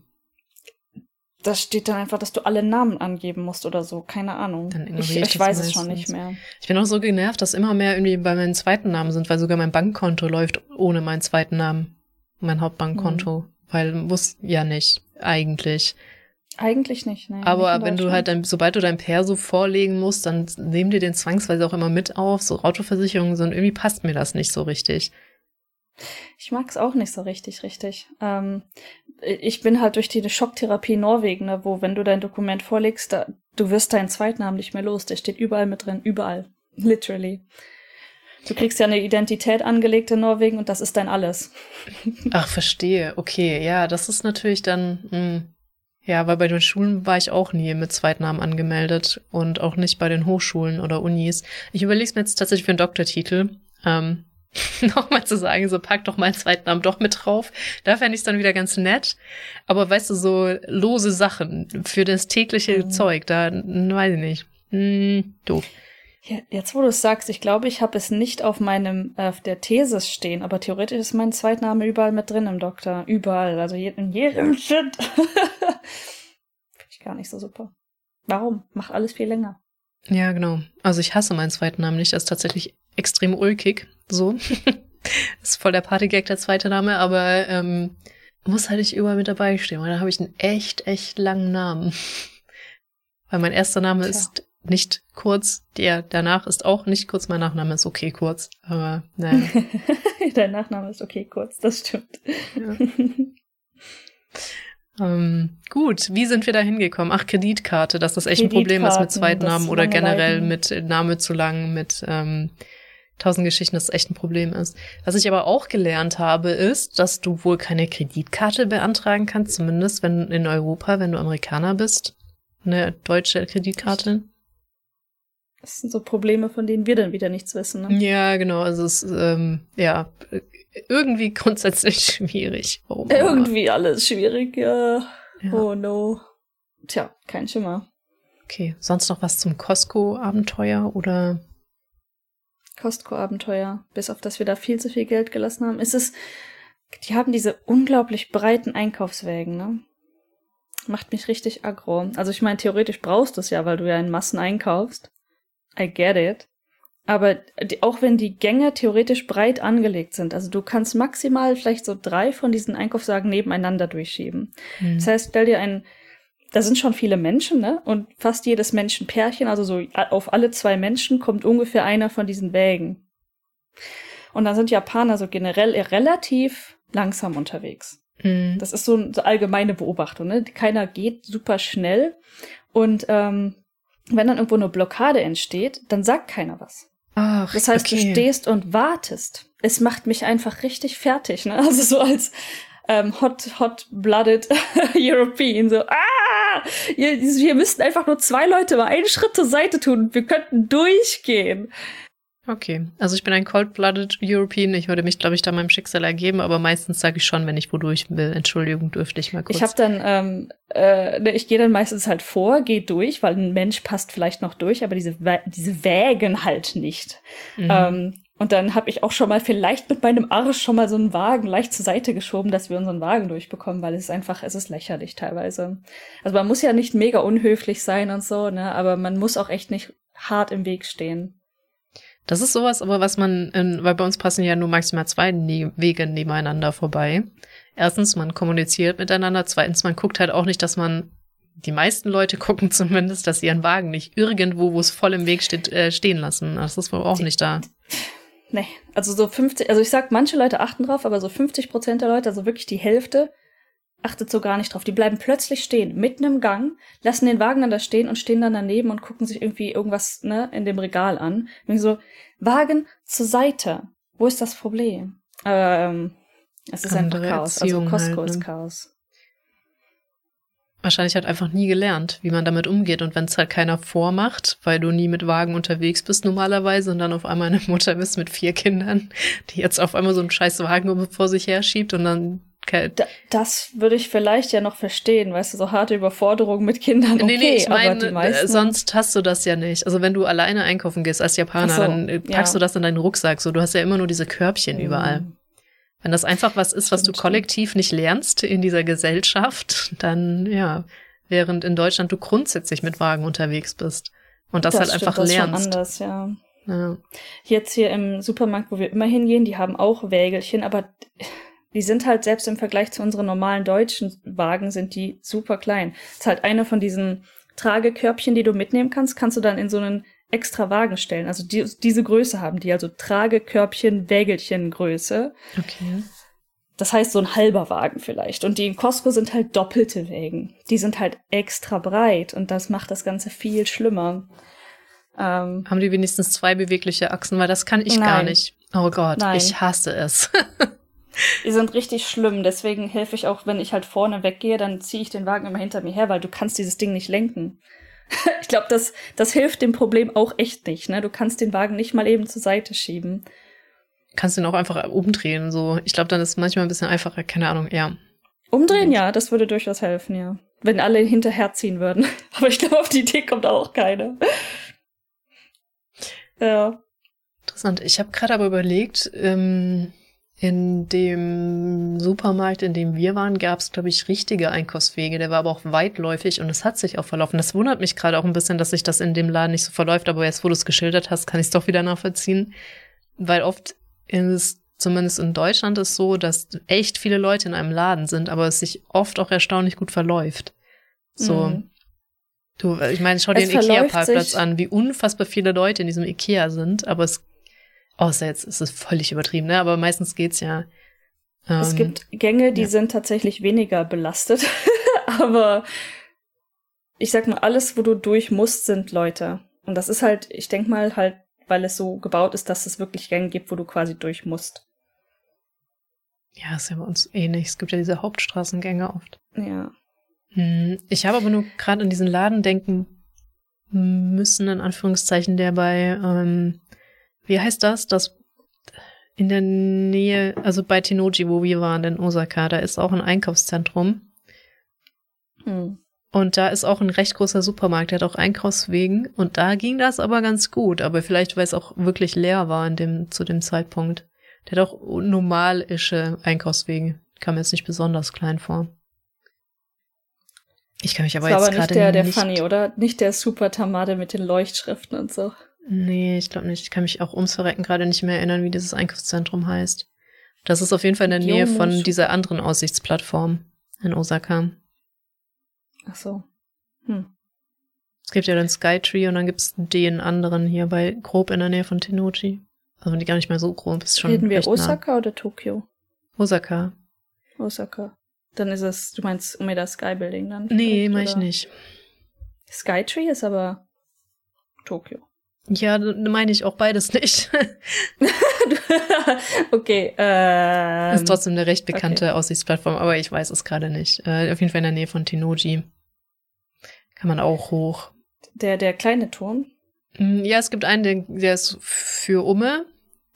Da steht dann einfach, dass du alle Namen angeben musst oder so. Keine Ahnung. ich, ich weiß es schon nicht mehr. Ich bin auch so genervt, dass immer mehr irgendwie bei meinen zweiten Namen sind, weil sogar mein Bankkonto läuft ohne meinen zweiten Namen. Mein Hauptbankkonto. Mhm. Weil muss ja nicht eigentlich. Eigentlich nicht, ne? Aber nicht wenn du halt dann, sobald du dein Perso vorlegen musst, dann nehmen die den zwangsweise auch immer mit auf, so Autoversicherungen, sondern irgendwie passt mir das nicht so richtig. Ich mag es auch nicht so richtig, richtig. Ähm, ich bin halt durch die Schocktherapie Norwegen, ne, wo, wenn du dein Dokument vorlegst, da, du wirst deinen Zweitnamen nicht mehr los. Der steht überall mit drin, überall. Literally. Du kriegst ja eine Identität angelegt in Norwegen und das ist dein alles. Ach, verstehe. Okay, ja, das ist natürlich dann. Mh. Hm, ja, weil bei den Schulen war ich auch nie mit Zweitnamen angemeldet und auch nicht bei den Hochschulen oder Unis. Ich überlege es mir jetzt tatsächlich für einen Doktortitel. Ähm, [laughs] nochmal zu sagen, so pack doch meinen Zweitnamen doch mit drauf. Da fände ich es dann wieder ganz nett. Aber weißt du, so lose Sachen für das tägliche mhm. Zeug, da weiß ich nicht. Hm, doof. Ja, jetzt, wo du es sagst, ich glaube, ich habe es nicht auf meinem, äh, auf der Thesis stehen, aber theoretisch ist mein Zweitname überall mit drin im Doktor. Überall, also in jedem Shit. [laughs] Finde ich gar nicht so super. Warum? Mach alles viel länger. Ja, genau. Also ich hasse meinen zweiten Namen nicht. Das ist tatsächlich extrem ulkig. So. [laughs] ist voll der Partygag, der zweite Name, aber ähm, muss halt nicht überall mit dabei stehen, weil da habe ich einen echt, echt langen Namen. [laughs] Weil mein erster Name Tja. ist nicht kurz. Der danach ist auch nicht kurz. Mein Nachname ist okay kurz. Aber naja. [laughs] Dein Nachname ist okay kurz, das stimmt. Ja. ähm, gut, wie sind wir da hingekommen? Ach, Kreditkarte, dass das echt ein Problem ist mit Zweitnamen oder generell leiden. mit Name zu lang, mit ähm, tausend Geschichten, dass es echt ein Problem ist. Was ich aber auch gelernt habe, ist, dass du wohl keine Kreditkarte beantragen kannst, zumindest wenn in Europa, wenn du Amerikaner bist. Eine deutsche Kreditkarte. Das sind so Probleme, von denen wir dann wieder nichts wissen. Ne? Ja, genau. Also es ist ähm, ja irgendwie grundsätzlich [laughs] schwierig. Warum irgendwie immer. alles schwierig, ja. ja. Oh no. Tja, kein Schimmer. Okay, sonst noch was zum Costco-Abenteuer oder? Costco-Abenteuer, bis auf das wir da viel zu viel Geld gelassen haben. Ist es, die haben diese unglaublich breiten Einkaufswägen, ne? Macht mich richtig aggro. Also ich meine, theoretisch brauchst du es ja, weil du ja in Massen einkaufst. I get it. Aber die, auch wenn die Gänge theoretisch breit angelegt sind, also du kannst maximal vielleicht so drei von diesen Einkaufswagen nebeneinander durchschieben. Mhm. Das heißt, stell dir ein, da sind schon viele Menschen, ne? Und fast jedes Menschenpärchen, also so auf alle zwei Menschen kommt ungefähr einer von diesen Wägen. Und dann sind Japaner so generell relativ langsam unterwegs. Mhm. Das ist so eine so allgemeine Beobachtung, ne? Keiner geht super schnell und ähm, wenn dann irgendwo eine Blockade entsteht, dann sagt keiner was. Ach, das heißt, okay. du stehst und wartest. Es macht mich einfach richtig fertig, ne? [laughs] Also so als ähm, hot, hot-blooded [laughs] European, so, ah, wir müssten einfach nur zwei Leute mal einen Schritt zur Seite tun und wir könnten durchgehen. Okay, also ich bin ein Cold-Blooded European. Ich würde mich, glaube ich, da meinem Schicksal ergeben, aber meistens sage ich schon, wenn ich wodurch will. Entschuldigung, dürfte ich mal kurz. Ich habe dann, ähm, äh, ne, ich gehe dann meistens halt vor, gehe durch, weil ein Mensch passt vielleicht noch durch, aber diese, diese wägen halt nicht. Mhm. Ähm, und dann habe ich auch schon mal vielleicht mit meinem Arsch schon mal so einen Wagen leicht zur Seite geschoben, dass wir unseren Wagen durchbekommen, weil es ist einfach, es ist lächerlich teilweise. Also man muss ja nicht mega unhöflich sein und so, ne, aber man muss auch echt nicht hart im Weg stehen. Das ist sowas, aber was man, in, weil bei uns passen ja nur maximal zwei ne Wege nebeneinander vorbei. Erstens, man kommuniziert miteinander. Zweitens, man guckt halt auch nicht, dass man, die meisten Leute [laughs] gucken zumindest, dass sie ihren Wagen nicht irgendwo, wo es voll im Weg steht, äh, stehen lassen. Das ist wohl auch nicht da. Nee, also so 50, also ich sag, manche Leute achten drauf, aber so 50 Prozent der Leute, also wirklich die Hälfte, achtet so gar nicht drauf. Die bleiben plötzlich stehen, mitten im Gang, lassen den Wagen dann da stehen und stehen dann daneben und gucken sich irgendwie irgendwas ne, in dem Regal an. Und so, Wagen zur Seite. Wo ist das Problem? Ähm, es ist Andere einfach Chaos. Also Erziehung also Costco halt, ne? ist Chaos. Wahrscheinlich halt einfach nie gelernt, wie man damit umgeht. Und wenn es halt keiner vormacht, weil du nie mit Wagen unterwegs bist normalerweise und dann auf einmal eine Mutter bist mit vier Kindern, die jetzt auf einmal so einen scheiß Wagen vor sich her schiebt und dann da, das würde ich vielleicht ja noch verstehen, weißt du, so harte Überforderung mit Kindern. Okay, nee, nee, ich meine, meisten... sonst hast du das ja nicht. Also wenn du alleine einkaufen gehst als Japaner, so, dann äh, packst ja. du das in deinen Rucksack. So, du hast ja immer nur diese Körbchen mhm. überall. Wenn das einfach was ist, was du kollektiv nicht lernst in dieser Gesellschaft, dann ja, während in Deutschland du grundsätzlich mit Wagen unterwegs bist und das, das halt einfach das lernst. Anders, ja. ja. Jetzt hier im Supermarkt, wo wir immer hingehen, die haben auch Wägelchen, aber die sind halt selbst im Vergleich zu unseren normalen deutschen Wagen sind die super klein. Ist halt eine von diesen Tragekörbchen, die du mitnehmen kannst, kannst du dann in so einen extra Wagen stellen. Also die, diese Größe haben die, also Tragekörbchen, Wägelchen Größe. Okay. Das heißt so ein halber Wagen vielleicht. Und die in Costco sind halt doppelte Wägen. Die sind halt extra breit und das macht das Ganze viel schlimmer. Ähm, Haben die wenigstens zwei bewegliche Achsen, weil das kann ich nein. gar nicht. Oh Gott, nein. ich hasse es. [laughs] [laughs] die sind richtig schlimm. Deswegen helfe ich auch, wenn ich halt vorne weggehe, dann ziehe ich den Wagen immer hinter mir her, weil du kannst dieses Ding nicht lenken. [laughs] ich glaube, das, das hilft dem Problem auch echt nicht. Ne? Du kannst den Wagen nicht mal eben zur Seite schieben. Kannst ihn auch einfach umdrehen. So, ich glaube, dann ist es manchmal ein bisschen einfacher. Keine Ahnung, ja. Umdrehen, ja, das würde durchaus helfen, ja. Wenn alle hinterherziehen würden. [laughs] Aber ich glaube, auf die Idee kommt auch keine. ja. Interessant. Ich habe gerade aber überlegt, ähm, in dem Supermarkt, in dem wir waren, gab es, glaube ich, richtige Einkaufswege. Der war aber auch weitläufig und es hat sich auch verlaufen. Das wundert mich gerade auch ein bisschen, dass sich das in dem Laden nicht so verläuft. Aber jetzt, wo du es geschildert hast, kann ich es doch wieder nachvollziehen. Weil oft ist es, zumindest in Deutschland, ist so, dass echt viele Leute in einem Laden sind, aber es sich oft auch erstaunlich gut verläuft. So. Mhm. Du, ich meine, schau dir es den Ikea-Parkplatz an, wie unfassbar viele Leute in diesem Ikea sind, aber es Außer jetzt ist es völlig übertrieben, ne? Aber meistens geht's ja. Ähm, es gibt Gänge, die ja. sind tatsächlich weniger belastet. [laughs] aber ich sag mal, alles, wo du durch musst, sind Leute. Und das ist halt, ich denk mal halt, weil es so gebaut ist, dass es wirklich Gänge gibt, wo du quasi durch musst. Ja, ist ja bei uns ähnlich. Es gibt ja diese Hauptstraßengänge oft. Ja. Hm, ich habe aber nur gerade an diesen Laden denken müssen, in Anführungszeichen, der bei ähm, wie heißt das? Das in der Nähe, also bei Tenoji, wo wir waren in Osaka, da ist auch ein Einkaufszentrum. Hm. Und da ist auch ein recht großer Supermarkt, der hat auch Einkaufswegen. Und da ging das aber ganz gut. Aber vielleicht, weil es auch wirklich leer war in dem, zu dem Zeitpunkt. Der hat auch normalische Einkaufswege. Kam jetzt nicht besonders klein vor. Ich kann mich aber das jetzt gerade nicht. Der, der Funny, oder? Nicht der Super Tamade mit den Leuchtschriften und so. Nee, ich glaube nicht. Ich kann mich auch ums Verrecken gerade nicht mehr erinnern, wie dieses Einkaufszentrum heißt. Das ist auf jeden Fall in der Nähe von dieser anderen Aussichtsplattform in Osaka. Ach so. Hm. Es gibt ja den Skytree und dann gibt's den anderen hier bei grob in der Nähe von Tenochi. Also die gar nicht mehr so grob, ist schon. Reden wir Osaka nah. oder Tokio? Osaka. Osaka. Dann ist es, du meinst Umeda Sky Building dann? Nee, mach ich nicht. Skytree ist aber Tokio. Ja, meine ich auch beides nicht. [laughs] okay. Ähm, ist trotzdem eine recht bekannte okay. Aussichtsplattform, aber ich weiß es gerade nicht. Äh, auf jeden Fall in der Nähe von Tinoji. Kann man auch hoch. Der, der kleine Turm? Mm, ja, es gibt einen, der ist für Umme.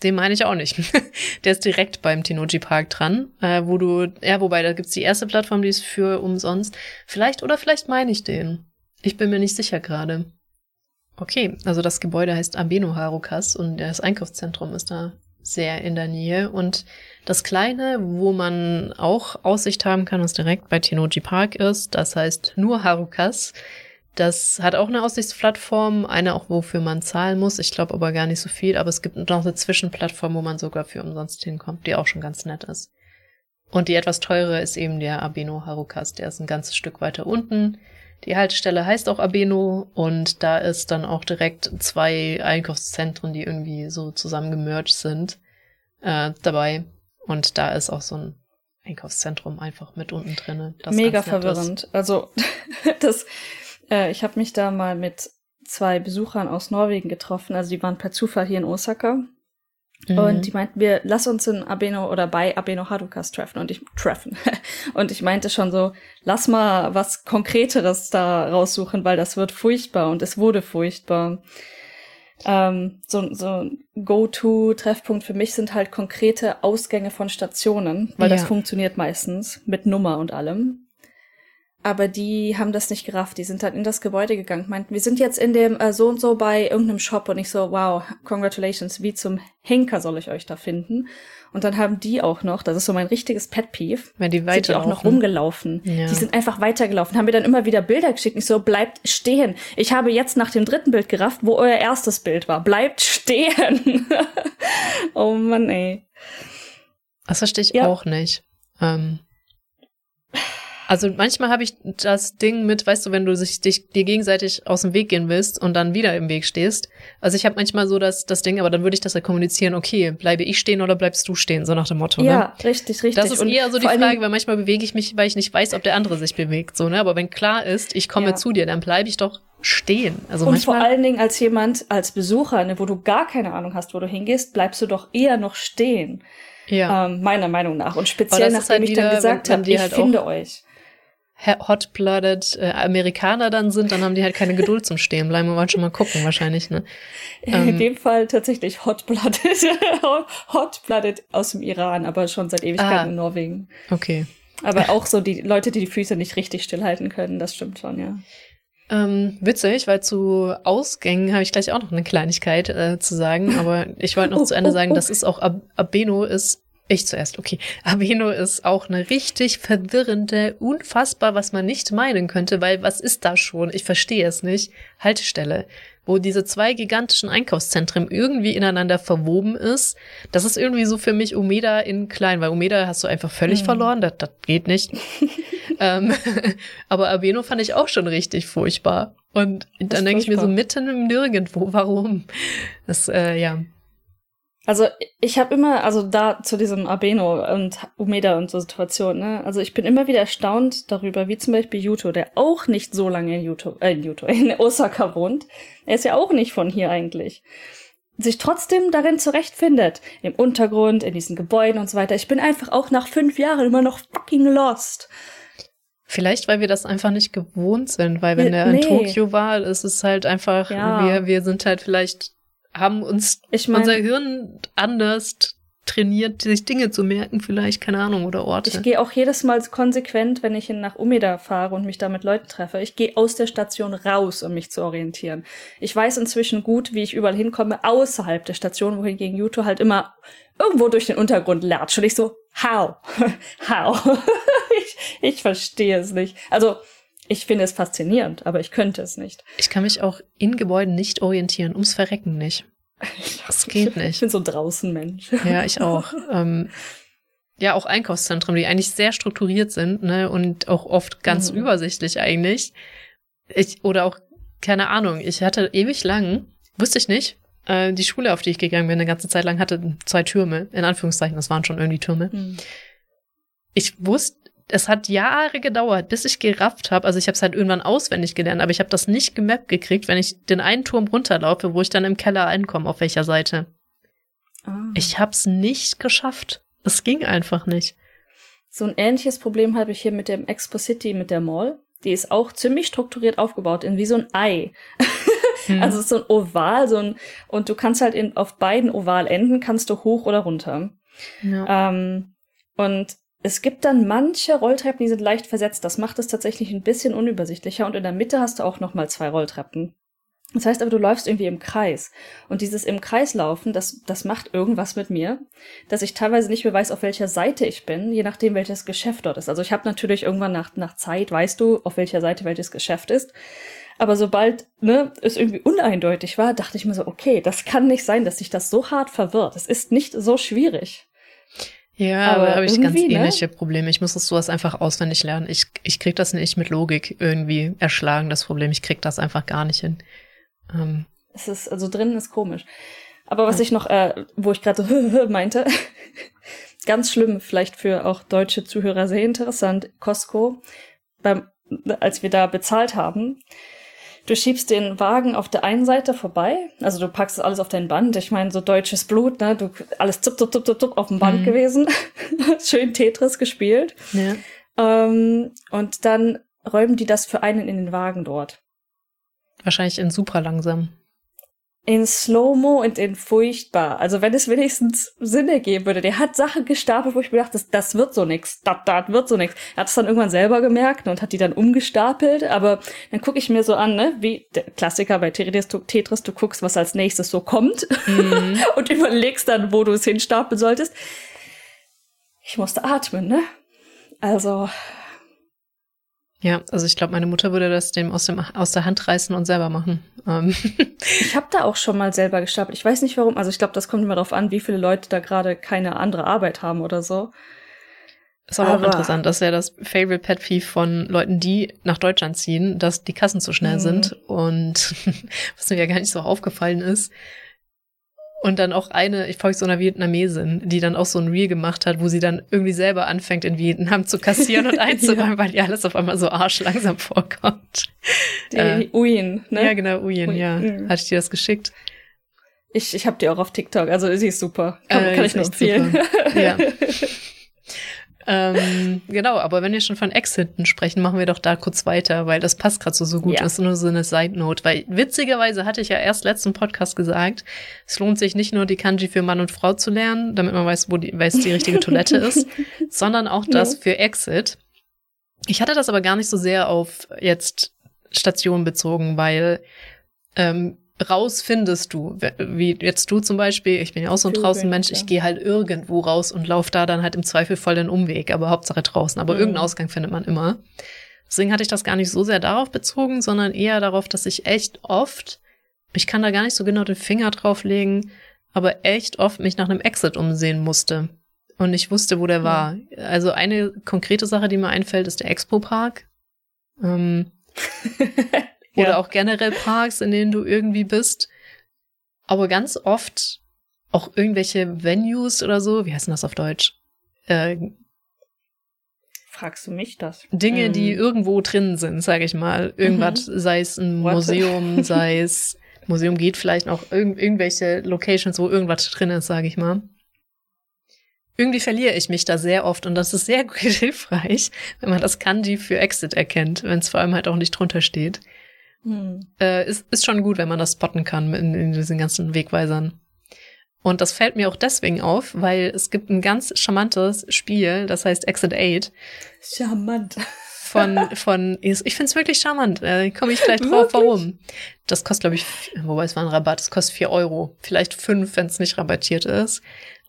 Den meine ich auch nicht. [laughs] der ist direkt beim Tenoji Park dran, äh, wo du, ja, wobei, da gibt's die erste Plattform, die ist für umsonst. Vielleicht oder vielleicht meine ich den. Ich bin mir nicht sicher gerade. Okay, also das Gebäude heißt Abeno Harukas und das Einkaufszentrum ist da sehr in der Nähe. Und das kleine, wo man auch Aussicht haben kann, was direkt bei Tenoji Park ist, das heißt nur Harukas. Das hat auch eine Aussichtsplattform, eine auch, wofür man zahlen muss. Ich glaube aber gar nicht so viel, aber es gibt noch eine Zwischenplattform, wo man sogar für umsonst hinkommt, die auch schon ganz nett ist. Und die etwas teure ist eben der Abeno Harukas, der ist ein ganzes Stück weiter unten. Die Haltestelle heißt auch Abeno und da ist dann auch direkt zwei Einkaufszentren, die irgendwie so zusammengemerged sind, äh, dabei. Und da ist auch so ein Einkaufszentrum einfach mit unten drin. Mega verwirrend. Also [laughs] das, äh, ich habe mich da mal mit zwei Besuchern aus Norwegen getroffen. Also die waren per Zufall hier in Osaka Mhm. Und die meinten, wir lass uns in Abeno oder bei Abeno Harukas treffen und ich treffen. [laughs] und ich meinte schon so, lass mal was Konkreteres da raussuchen, weil das wird furchtbar und es wurde furchtbar. Ähm, so so Go-To-Treffpunkt für mich sind halt konkrete Ausgänge von Stationen, weil ja. das funktioniert meistens mit Nummer und allem aber die haben das nicht gerafft. Die sind dann in das Gebäude gegangen, meinten, wir sind jetzt in dem äh, so und so bei irgendeinem Shop und ich so, wow, congratulations, wie zum Henker soll ich euch da finden? Und dann haben die auch noch, das ist so mein richtiges Pet Peeve, Wenn die sind die auch noch rumgelaufen. Ja. Die sind einfach weitergelaufen, haben mir dann immer wieder Bilder geschickt. Ich so, bleibt stehen. Ich habe jetzt nach dem dritten Bild gerafft, wo euer erstes Bild war. Bleibt stehen. [laughs] oh Mann, ey. Das verstehe ich ja. auch nicht. Ähm also manchmal habe ich das Ding mit, weißt du, wenn du sich dich dir gegenseitig aus dem Weg gehen willst und dann wieder im Weg stehst. Also ich habe manchmal so das, das Ding, aber dann würde ich das ja kommunizieren, okay, bleibe ich stehen oder bleibst du stehen, so nach dem Motto. Ja, ne? richtig, richtig. Das ist und eher so die Frage, weil manchmal bewege ich mich, weil ich nicht weiß, ob der andere sich bewegt. So, ne? Aber wenn klar ist, ich komme ja. zu dir, dann bleibe ich doch stehen. Also und vor allen Dingen als jemand, als Besucher, ne, wo du gar keine Ahnung hast, wo du hingehst, bleibst du doch eher noch stehen. Ja. Ähm, meiner Meinung nach. Und speziell nachdem halt ich wieder, dann gesagt habe, ich halt finde euch hot-blooded äh, Amerikaner dann sind, dann haben die halt keine [laughs] Geduld zum Stehen bleiben und wollen schon mal gucken wahrscheinlich, ne? Ähm, In dem Fall tatsächlich hot-blooded, [laughs] hot-blooded aus dem Iran, aber schon seit Ewigkeiten ah, in Norwegen. Okay. Aber auch so die Leute, die die Füße nicht richtig stillhalten können, das stimmt schon, ja. Ähm, witzig, weil zu Ausgängen habe ich gleich auch noch eine Kleinigkeit äh, zu sagen, aber ich wollte noch zu Ende sagen, das ist auch Ab Abeno ist ich zuerst, okay. Aveno ist auch eine richtig verwirrende, unfassbar, was man nicht meinen könnte, weil was ist da schon? Ich verstehe es nicht. Haltestelle, wo diese zwei gigantischen Einkaufszentren irgendwie ineinander verwoben ist. Das ist irgendwie so für mich Umeda in klein, weil Umeda hast du einfach völlig mhm. verloren, das, das geht nicht. [laughs] ähm, [laughs] aber Aveno fand ich auch schon richtig furchtbar. Und dann denke ich mir so mitten im Nirgendwo, warum? Das, äh, ja. Also ich habe immer, also da zu diesem Abeno und Umeda und so Situationen, ne? Also ich bin immer wieder erstaunt darüber, wie zum Beispiel Yuto, der auch nicht so lange in Yuto, äh, in Yuto, [laughs] in Osaka wohnt. Er ist ja auch nicht von hier eigentlich. Sich trotzdem darin zurechtfindet. Im Untergrund, in diesen Gebäuden und so weiter. Ich bin einfach auch nach fünf Jahren immer noch fucking lost. Vielleicht, weil wir das einfach nicht gewohnt sind, weil wenn er nee. in Tokio war, ist es halt einfach, ja. wir, wir sind halt vielleicht haben uns ich mein, unser Hirn anders trainiert, sich Dinge zu merken, vielleicht, keine Ahnung, oder Orte. Ich gehe auch jedes Mal konsequent, wenn ich nach Umeda fahre und mich da mit Leuten treffe. Ich gehe aus der Station raus, um mich zu orientieren. Ich weiß inzwischen gut, wie ich überall hinkomme, außerhalb der Station, wohingegen Yuto halt immer irgendwo durch den Untergrund latscht. Und ich so, how? [laughs] how? [laughs] ich, ich verstehe es nicht. Also, ich finde es faszinierend, aber ich könnte es nicht. Ich kann mich auch in Gebäuden nicht orientieren, ums Verrecken nicht. [laughs] Das geht nicht. Ich bin so draußen Mensch. Ja, ich auch. [laughs] ähm, ja, auch Einkaufszentren, die eigentlich sehr strukturiert sind, ne, und auch oft ganz mhm. übersichtlich eigentlich. Ich, oder auch, keine Ahnung, ich hatte ewig lang, wusste ich nicht, äh, die Schule, auf die ich gegangen bin, eine ganze Zeit lang hatte zwei Türme, in Anführungszeichen, das waren schon irgendwie Türme. Mhm. Ich wusste, es hat Jahre gedauert, bis ich gerafft habe. Also ich habe es halt irgendwann auswendig gelernt, aber ich habe das nicht gemappt gekriegt, wenn ich den einen Turm runterlaufe, wo ich dann im Keller einkomme, auf welcher Seite. Oh. Ich hab's nicht geschafft. Es ging einfach nicht. So ein ähnliches Problem habe ich hier mit dem Expo City, mit der Mall. Die ist auch ziemlich strukturiert aufgebaut, in wie so ein Ei. Mhm. [laughs] Also so ein Oval, so ein, und du kannst halt in, auf beiden Ovalenden kannst du hoch oder runter. Ja. Ähm, und es gibt dann manche Rolltreppen, die sind leicht versetzt. Das macht es tatsächlich ein bisschen unübersichtlicher. Und in der Mitte hast du auch noch mal zwei Rolltreppen. Das heißt aber, du läufst irgendwie im Kreis. Und dieses im Kreis laufen, das, das macht irgendwas mit mir, dass ich teilweise nicht mehr weiß, auf welcher Seite ich bin, je nachdem, welches Geschäft dort ist. Also ich habe natürlich irgendwann nach, nach Zeit, weißt du, auf welcher Seite welches Geschäft ist. Aber sobald ne, es irgendwie uneindeutig war, dachte ich mir so, okay, das kann nicht sein, dass sich das so hart verwirrt. Es ist nicht so schwierig. Ja, aber da habe ich ganz ne? ähnliche Probleme. Ich muss das sowas einfach auswendig lernen. Ich, ich krieg das nicht mit Logik irgendwie erschlagen, das Problem. Ich krieg das einfach gar nicht hin. Ähm. Es ist, also drinnen ist komisch. Aber was ja. ich noch, äh, wo ich gerade so [laughs] meinte, [laughs] ganz schlimm, vielleicht für auch deutsche Zuhörer sehr interessant, Costco, beim, als wir da bezahlt haben, Du schiebst den Wagen auf der einen Seite vorbei, also du packst alles auf dein Band. Ich meine, so deutsches Blut, ne? Du alles zup, zup, zup, zup, zup auf dem Band mhm. gewesen. [laughs] Schön Tetris gespielt. Ja. Ähm, und dann räumen die das für einen in den Wagen dort. Wahrscheinlich in super langsam in Slow-Mo und in furchtbar. Also wenn es wenigstens Sinn ergeben würde. Der hat Sachen gestapelt, wo ich mir dachte, das, das wird so nix. Das, das wird so nix. Er hat es dann irgendwann selber gemerkt und hat die dann umgestapelt. Aber dann gucke ich mir so an, ne, wie der Klassiker bei Tetris, du, Tetris, du guckst, was als nächstes so kommt mhm. [laughs] und überlegst dann, wo du es hinstapeln solltest. Ich musste atmen, ne? Also, ja, also ich glaube, meine Mutter würde das dem aus, dem aus der Hand reißen und selber machen. Ähm. [laughs] Ich habe da auch schon mal selber gestapelt. Ich weiß nicht warum. Also ich glaube, das kommt immer darauf an, wie viele Leute da gerade keine andere Arbeit haben oder so. Ist aber, aber auch interessant. Das ist ja das Favorite Pet Fee von Leuten, die nach Deutschland ziehen, dass die Kassen zu schnell mhm. sind. Und [laughs] was mir ja gar nicht so aufgefallen ist, und dann auch eine, ich folge so einer Vietnamesin, die dann auch so ein Reel gemacht hat, wo sie dann irgendwie selber anfängt, in Vietnam zu kassieren und [laughs] einzuräumen, ja. weil ihr alles auf einmal so arschlangsam vorkommt. Die äh, Uyen, ne? Ja, genau, Uyen, Uyen. ja. Mhm. Hatte ich dir das geschickt? Ich, ich habe die auch auf TikTok, also sie ist super. Kann, äh, kann ich nur empfehlen. Ja. [laughs] Ähm, genau, aber wenn wir schon von Exiten sprechen, machen wir doch da kurz weiter, weil das passt gerade so, so gut. Ja. Das ist nur so eine Side Note. Weil witzigerweise hatte ich ja erst letzten Podcast gesagt, es lohnt sich nicht nur die Kanji für Mann und Frau zu lernen, damit man weiß, wo die, weiß die richtige Toilette ist, [laughs] sondern auch das ja. für Exit. Ich hatte das aber gar nicht so sehr auf jetzt Station bezogen, weil ähm, raus findest du, wie jetzt du zum Beispiel, ich bin ja auch so ein draußen Mensch, ich gehe halt irgendwo raus und laufe da dann halt im Zweifel voll den Umweg, aber Hauptsache draußen. Aber mhm. irgendeinen Ausgang findet man immer. Deswegen hatte ich das gar nicht so sehr darauf bezogen, sondern eher darauf, dass ich echt oft, ich kann da gar nicht so genau den Finger drauflegen, aber echt oft mich nach einem Exit umsehen musste und ich wusste, wo der war. Also eine konkrete Sache, die mir einfällt, ist der Expo Park. Ähm, [laughs] Oder ja. auch generell Parks, in denen du irgendwie bist. Aber ganz oft auch irgendwelche Venues oder so, wie heißt denn das auf Deutsch? Äh, Fragst du mich das? Dinge, ähm. die irgendwo drin sind, sage ich mal. Irgendwas, mhm. sei es ein What? Museum, [laughs] sei es Museum geht vielleicht auch irg irgendwelche Locations, wo irgendwas drin ist, sage ich mal. Irgendwie verliere ich mich da sehr oft und das ist sehr [laughs] hilfreich, wenn man das Kanji für Exit erkennt, wenn es vor allem halt auch nicht drunter steht. Hm. Äh, ist, ist schon gut, wenn man das spotten kann in, in diesen ganzen Wegweisern. Und das fällt mir auch deswegen auf, weil es gibt ein ganz charmantes Spiel, das heißt Exit 8. Charmant. Von, von, ich finde es wirklich charmant. Äh, Komme ich gleich drauf, warum. Das kostet, glaube ich, wobei es war ein Rabatt, es kostet vier Euro. Vielleicht fünf, wenn es nicht rabattiert ist.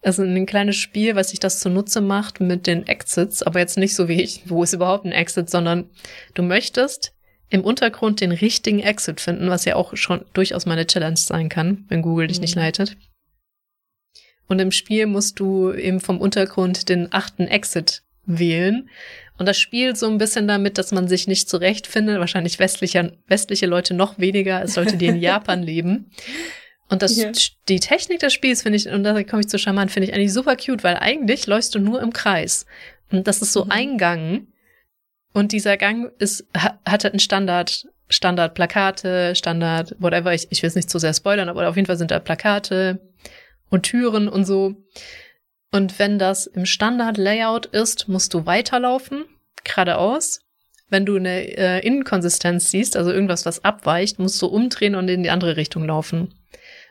Also ein kleines Spiel, was sich das zunutze macht mit den Exits, aber jetzt nicht so wie ich, wo ist überhaupt ein Exit, sondern du möchtest im Untergrund den richtigen Exit finden, was ja auch schon durchaus meine Challenge sein kann, wenn Google dich mhm. nicht leitet. Und im Spiel musst du eben vom Untergrund den achten Exit wählen. Und das spielt so ein bisschen damit, dass man sich nicht zurechtfindet. Wahrscheinlich westliche, westliche Leute noch weniger als Leute, die in [laughs] Japan leben. Und das, yeah. die Technik des Spiels finde ich, und da komme ich zu charmant, finde ich eigentlich super cute, weil eigentlich läufst du nur im Kreis. Und das ist so mhm. ein Gang. Und dieser Gang ist, hat halt einen Standard, Standard Plakate, Standard, whatever. Ich, ich will es nicht zu sehr spoilern, aber auf jeden Fall sind da Plakate und Türen und so. Und wenn das im Standard Layout ist, musst du weiterlaufen, geradeaus. wenn du eine äh, Inkonsistenz siehst, also irgendwas, was abweicht, musst du umdrehen und in die andere Richtung laufen.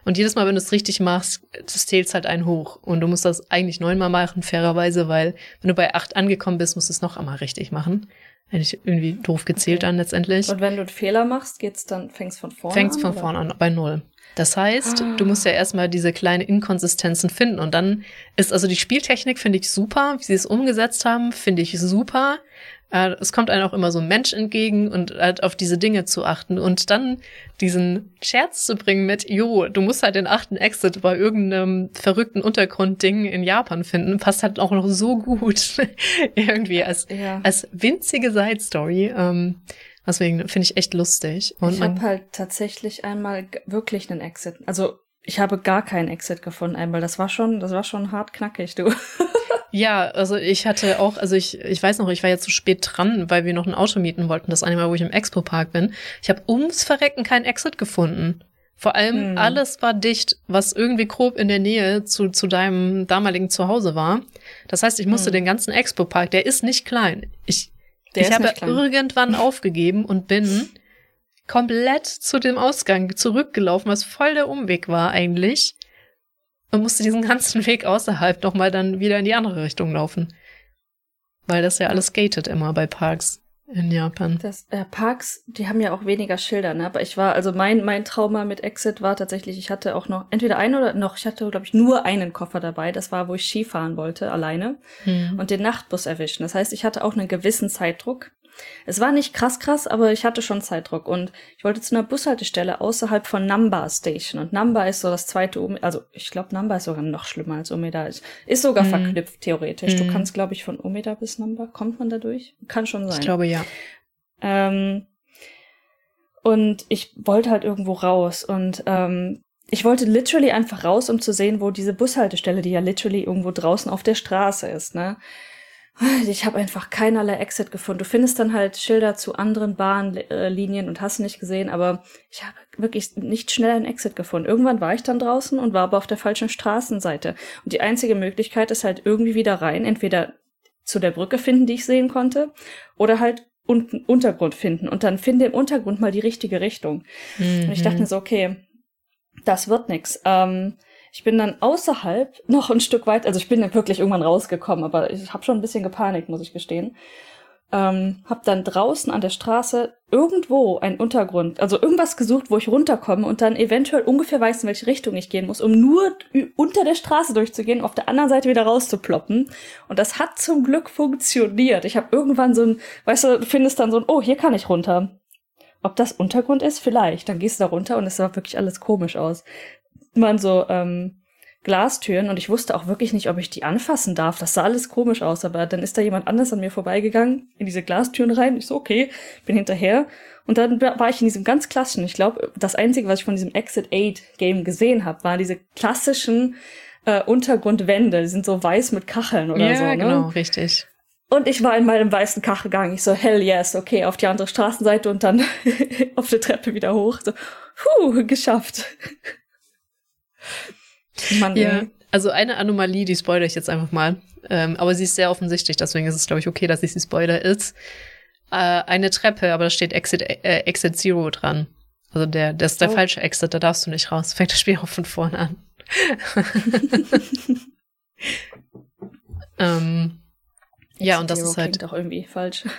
Und jedes Mal, wenn du es richtig machst, das zählt halt einen hoch. Und du musst das eigentlich neunmal machen, fairerweise, weil wenn du bei acht angekommen bist, musst du es noch einmal richtig machen. Hätte ich irgendwie doof gezählt okay. dann letztendlich. Und wenn du einen Fehler machst, geht's dann, fängst von vorne fängst an? Fängst von vorne an, bei null. Das heißt, ah. du musst ja erstmal diese kleinen Inkonsistenzen finden und dann ist also die Spieltechnik finde ich super, wie sie es umgesetzt haben, finde ich super. Äh, es kommt einem auch immer so ein Mensch entgegen und halt auf diese Dinge zu achten und dann diesen Scherz zu bringen mit, jo, du musst halt den achten Exit bei irgendeinem verrückten Untergrundding in Japan finden, passt halt auch noch so gut [laughs] irgendwie als, ja. als winzige Side Story. Ähm, deswegen finde ich echt lustig. Und ich habe halt tatsächlich einmal wirklich einen Exit. Also ich habe gar keinen Exit gefunden einmal. Das war schon, das war schon hart knackig, du. [laughs] Ja, also ich hatte auch, also ich, ich weiß noch, ich war jetzt zu spät dran, weil wir noch ein Auto mieten wollten, das eine Mal, wo ich im Expo-Park bin. Ich habe ums Verrecken keinen Exit gefunden. Vor allem hm. alles war dicht, was irgendwie grob in der Nähe zu, zu deinem damaligen Zuhause war. Das heißt, ich musste hm. den ganzen Expo-Park, der ist nicht klein. Ich, der ich habe irgendwann [laughs] aufgegeben und bin komplett zu dem Ausgang zurückgelaufen, was voll der Umweg war eigentlich und musste diesen ganzen Weg außerhalb nochmal dann wieder in die andere Richtung laufen. Weil das ja alles gated immer bei Parks in Japan. Das, äh, Parks, die haben ja auch weniger Schilder, ne? Aber ich war, also mein, mein Trauma mit Exit war tatsächlich, ich hatte auch noch entweder einen oder noch, ich hatte, glaube ich, nur einen Koffer dabei. Das war, wo ich Skifahren wollte, alleine. Hm. Und den Nachtbus erwischen. Das heißt, ich hatte auch einen gewissen Zeitdruck. Es war nicht krass krass, aber ich hatte schon Zeitdruck und ich wollte zu einer Bushaltestelle außerhalb von Namba Station und Namba ist so das zweite, um also ich glaube Namba ist sogar noch schlimmer als Umeda ist. Ist sogar mhm. verknüpft theoretisch. Mhm. Du kannst glaube ich von Umeda bis Namba, kommt man da durch? Kann schon sein. Ich glaube ja. Ähm, und ich wollte halt irgendwo raus und ähm, ich wollte literally einfach raus, um zu sehen, wo diese Bushaltestelle, die ja literally irgendwo draußen auf der Straße ist, ne? Ich habe einfach keinerlei Exit gefunden. Du findest dann halt Schilder zu anderen Bahnlinien und hast nicht gesehen, aber ich habe wirklich nicht schnell einen Exit gefunden. Irgendwann war ich dann draußen und war aber auf der falschen Straßenseite. Und die einzige Möglichkeit ist halt irgendwie wieder rein, entweder zu der Brücke finden, die ich sehen konnte, oder halt unten Untergrund finden und dann finde im Untergrund mal die richtige Richtung. Mhm. Und ich dachte mir so, okay, das wird nix. Ähm, ich bin dann außerhalb [laughs] noch ein Stück weit, also ich bin dann wirklich irgendwann rausgekommen, aber ich habe schon ein bisschen gepanikt, muss ich gestehen. Ähm, hab dann draußen an der Straße irgendwo einen Untergrund, also irgendwas gesucht, wo ich runterkomme und dann eventuell ungefähr weiß, in welche Richtung ich gehen muss, um nur unter der Straße durchzugehen, auf der anderen Seite wieder rauszuploppen. Und das hat zum Glück funktioniert. Ich habe irgendwann so ein, weißt du findest dann so ein, oh, hier kann ich runter. Ob das Untergrund ist? Vielleicht. Dann gehst du da runter und es sah wirklich alles komisch aus waren so ähm, Glastüren und ich wusste auch wirklich nicht, ob ich die anfassen darf. Das sah alles komisch aus, aber dann ist da jemand anders an mir vorbeigegangen, in diese Glastüren rein. Ich so, okay, bin hinterher. Und dann war ich in diesem ganz klassischen, ich glaube, das Einzige, was ich von diesem Exit 8 Game gesehen habe, waren diese klassischen äh, Untergrundwände. Die sind so weiß mit Kacheln oder ja, so. Ja, ne? genau, richtig. Und ich war in meinem weißen Kachelgang. Ich so, hell yes, okay, auf die andere Straßenseite und dann [laughs] auf der Treppe wieder hoch. So, puh, geschafft. Mann, ja. Also eine Anomalie, die spoilere ich jetzt einfach mal. Ähm, aber sie ist sehr offensichtlich, deswegen ist es, glaube ich, okay, dass ich sie spoiler ist. Äh, eine Treppe, aber da steht Exit, äh, Exit Zero dran. Also der, das ist der oh. falsche Exit, da darfst du nicht raus. Fängt das Spiel auch von vorne an. [laughs] [laughs] ähm, ja, und das ist halt auch irgendwie falsch. [laughs]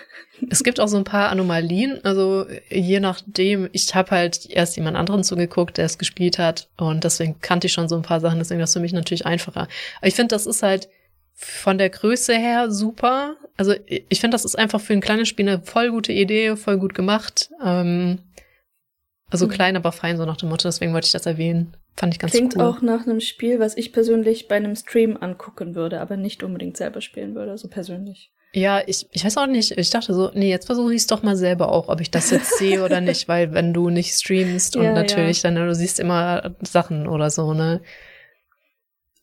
Es gibt auch so ein paar Anomalien, also je nachdem, ich habe halt erst jemand anderen zugeguckt, der es gespielt hat und deswegen kannte ich schon so ein paar Sachen, deswegen war es für mich natürlich einfacher. Aber ich finde, das ist halt von der Größe her super. Also ich finde, das ist einfach für ein kleines Spiel eine voll gute Idee, voll gut gemacht. Ähm, also mhm. klein, aber fein, so nach dem Motto, deswegen wollte ich das erwähnen. Fand ich ganz Klingt cool. auch nach einem Spiel, was ich persönlich bei einem Stream angucken würde, aber nicht unbedingt selber spielen würde, so persönlich. Ja, ich, ich weiß auch nicht. Ich dachte so, nee, jetzt versuche ich es doch mal selber auch, ob ich das jetzt [laughs] sehe oder nicht, weil wenn du nicht streamst und ja, natürlich ja. dann, du siehst immer Sachen oder so, ne?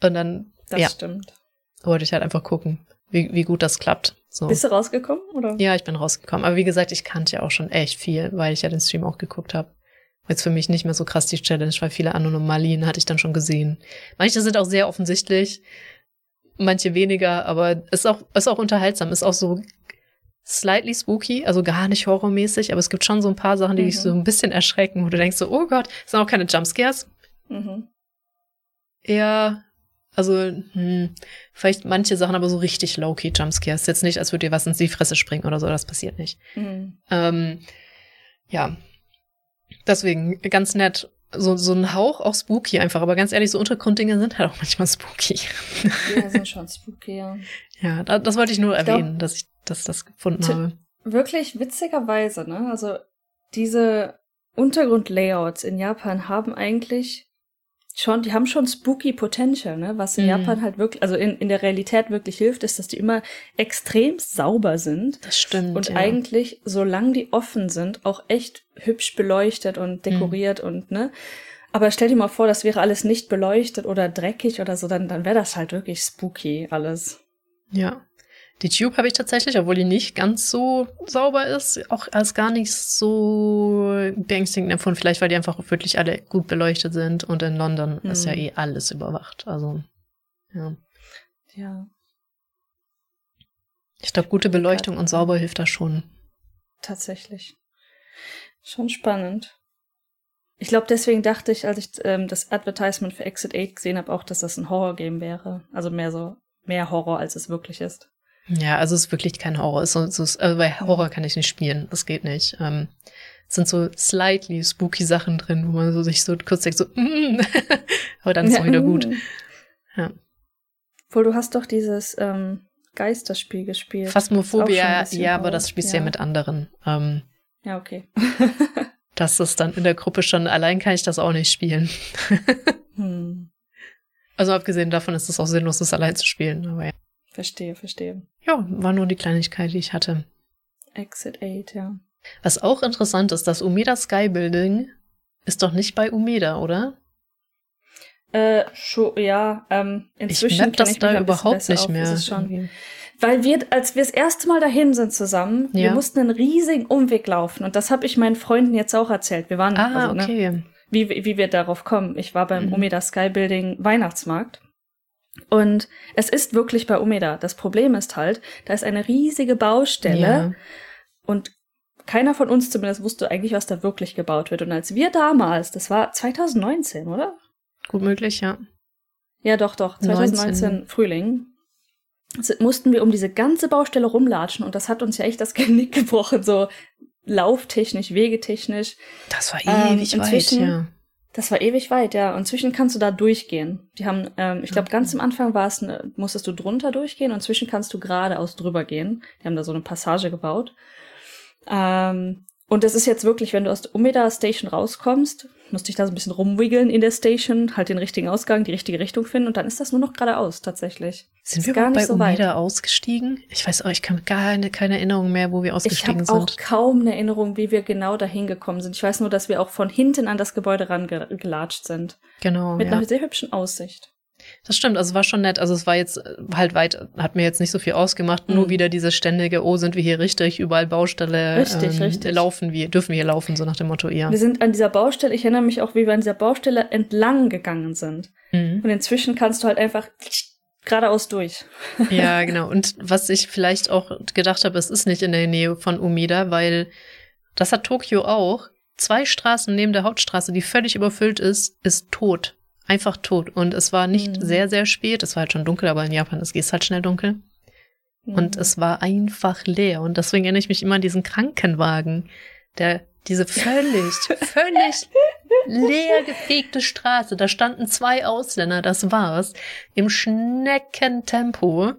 Und dann, das ja, stimmt. Wollte ich halt einfach gucken, wie, wie gut das klappt. So. Bist du rausgekommen, oder? Ja, ich bin rausgekommen. Aber wie gesagt, ich kannte ja auch schon echt viel, weil ich ja den Stream auch geguckt habe jetzt für mich nicht mehr so krass die Challenge, weil viele Anomalien hatte ich dann schon gesehen. Manche sind auch sehr offensichtlich, manche weniger, aber ist auch, ist auch unterhaltsam, ist auch so slightly spooky, also gar nicht horrormäßig, aber es gibt schon so ein paar Sachen, die mhm. dich so ein bisschen erschrecken, wo du denkst so, oh Gott, es sind auch keine Jumpscares. Mhm. Eher, also, hm, vielleicht manche Sachen aber so richtig low-key Jumpscares. Jetzt nicht, als würde dir was in die Fresse springen oder so, das passiert nicht. Mhm. Ähm, ja. Deswegen, ganz nett. So, so ein Hauch auch spooky einfach, aber ganz ehrlich, so Untergrunddinge sind halt auch [laughs] manchmal spooky. Ja, sind schon spooky, ja. Ja, das, wollte ich nur ich erwähnen, glaub, dass ich dass das gefunden habe. Wirklich witzigerweise, ne? Also diese Untergrundlayouts in Japan haben eigentlich schon, die haben schon spooky Potential, ne? Was in mm. Japan halt wirklich, also in, in der Realität wirklich hilft, ist, dass die immer extrem sauber sind. Das stimmt. Und ja. eigentlich, solange die offen sind, auch echt hübsch beleuchtet und dekoriert mm. und, ne? Aber stell dir mal vor, das wäre alles nicht beleuchtet oder dreckig oder so, dann, dann wäre das halt wirklich spooky alles. Ja. Die Tube habe ich tatsächlich, obwohl die nicht ganz so sauber ist, auch als gar nicht so beängstigend empfunden. Vielleicht, weil die einfach wirklich alle gut beleuchtet sind und in London mhm. ist ja eh alles überwacht. Also, ja. Ja. Ich glaube, gute Beleuchtung und sauber hilft da schon. Tatsächlich. Schon spannend. Ich glaube, deswegen dachte ich, als ich ähm, das Advertisement für Exit 8 gesehen habe, auch, dass das ein Horror-Game wäre. Also mehr so, mehr Horror, als es wirklich ist. Ja, also es ist wirklich kein Horror. Es ist, es also bei Horror kann ich nicht spielen. Das geht nicht. Ähm, es sind so slightly spooky Sachen drin, wo man so sich so kurz denkt, so, mm, [laughs] aber dann ist es auch wieder gut. [laughs] Ja. Obwohl, du hast doch dieses ähm, Geisterspiel gespielt. Phasmophobia, ja, aber das spielst du ja. ja mit anderen. Ähm, ja, okay. [laughs] das ist dann in der Gruppe schon, allein kann ich das auch nicht spielen. hm. Also abgesehen davon ist es auch sinnlos, das allein zu spielen, aber ja. Verstehe, verstehe. Ja, war nur die Kleinigkeit, die ich hatte. Exit 8, ja. Was auch interessant ist, das Umeda Sky Building ist doch nicht bei Umeda, oder? Äh, schon, ja, ähm, inzwischen ich das ich da überhaupt nicht mehr. Schon, weil wir, als wir das erste Mal dahin sind zusammen, ja. wir mussten einen riesigen Umweg laufen und das habe ich meinen Freunden jetzt auch erzählt. Wir waren, ah, also, ne, okay. Ne, wie, wie wir darauf kommen. Ich war beim mhm. Umeda Sky Building Weihnachtsmarkt und es ist wirklich bei Umeda. Das Problem ist halt, da ist eine riesige Baustelle ja. und keiner von uns zumindest wusste eigentlich, was da wirklich gebaut wird. Und als wir damals, das war 2019, oder? Gut möglich, ja. Ja, doch, doch, 2019 19. Frühling, mussten wir um diese ganze Baustelle rumlatschen und das hat uns ja echt das [laughs] Genick gebrochen, so lauftechnisch, wegetechnisch. Das war ewig ähm, weit, ja. Das war ewig weit, ja. Und inzwischen kannst du da durchgehen. Die haben, ähm, ich glaube, okay. ganz am Anfang war es, ne, musstest du drunter durchgehen und inzwischen kannst du geradeaus drüber gehen. Die haben da so eine Passage gebaut. Ähm, und das ist jetzt wirklich, wenn du aus der Umeda Station rauskommst, musst dich da so ein bisschen rumwiggeln in der Station, halt den richtigen Ausgang, die richtige Richtung finden und dann ist das nur noch geradeaus tatsächlich. Sind wir gar nicht bei so Umeda weit. ausgestiegen? Ich weiß auch, ich kann gar keine, keine Erinnerung mehr, wo wir ausgestiegen ich sind. Ich habe auch kaum eine Erinnerung, wie wir genau dahin gekommen sind. Ich weiß nur, dass wir auch von hinten an das Gebäude rangelatscht sind. Genau. Mit ja. einer sehr hübschen Aussicht. Das stimmt, also es war schon nett. Also es war jetzt äh, halt weit, hat mir jetzt nicht so viel ausgemacht. Mhm. Nur wieder diese ständige, oh, sind wir hier richtig, überall Baustelle. Richtig, ähm, richtig. Laufen wir, dürfen wir hier laufen, so nach dem Motto eher. Wir sind an dieser Baustelle, ich erinnere mich auch, wie wir an dieser Baustelle entlang gegangen sind. Mhm. Und inzwischen kannst du halt einfach geradeaus durch. ja, [laughs] genau. Und was ich vielleicht auch gedacht habe, es ist nicht in der Nähe von Umeda, weil das hat Tokio auch. Zwei Straßen neben der Hauptstraße, die völlig überfüllt ist, ist tot einfach tot. Und es war nicht mhm. sehr, sehr spät. Es war halt schon dunkel, aber in Japan ist es halt schnell dunkel. Mhm. Und es war einfach leer. Und deswegen erinnere ich mich immer an diesen Krankenwagen, der diese völlig, [laughs] völlig leer gefegte Straße. Da standen zwei Ausländer, das war's, im Schneckentempo.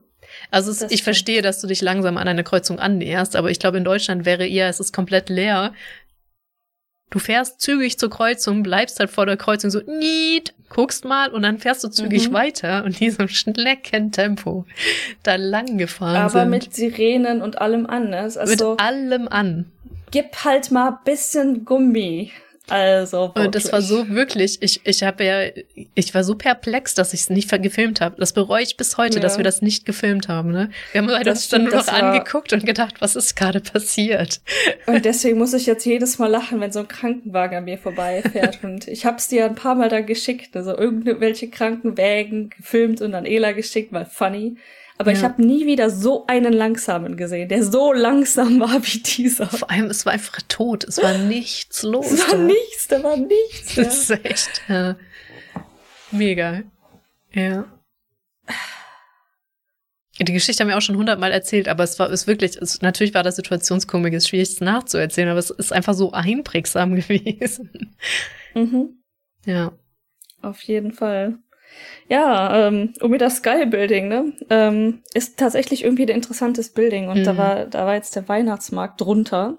Also es, ich verstehe, dass du dich langsam an eine Kreuzung annäherst, aber ich glaube, in Deutschland wäre eher, es ist komplett leer. Du fährst zügig zur Kreuzung, bleibst halt vor der Kreuzung so, niet, guckst mal und dann fährst du zügig mhm. weiter und diesem Schneckentempo da lang gefahren Aber sind. mit Sirenen und allem an, ne? Also mit allem an. Gib halt mal bisschen Gummi. Also wirklich. Und das war so wirklich, ich, ich habe ja, ich war so perplex, dass ich es nicht gefilmt habe. Das bereue ich bis heute, ja. dass wir das nicht gefilmt haben. Ne? Wir haben halt uns dann nur noch angeguckt und gedacht, was ist gerade passiert. Und [laughs] deswegen muss ich jetzt jedes Mal lachen, wenn so ein Krankenwagen an mir vorbeifährt. und ich habe es dir ein paar Mal dann geschickt, also irgendwelche Krankenwägen gefilmt und an Ela geschickt, weil funny. Aber ja. ich habe nie wieder so einen langsamen gesehen, der so langsam [laughs] war wie dieser. Vor allem, es war einfach tot. Es war nichts los. Es war da. nichts, da war nichts. Das ist echt ja. mega. Ja. Die Geschichte haben wir auch schon hundertmal erzählt, aber es war es wirklich, es, natürlich war das Situationskomik, es schwierig nachzuerzählen, aber es ist einfach so einprägsam [laughs] gewesen. Mhm. Ja. Auf jeden Fall. Ja, ähm, Umida Sky Building, ne? Ähm, ist tatsächlich irgendwie ein interessantes Building und mhm. da war, da war jetzt der Weihnachtsmarkt drunter.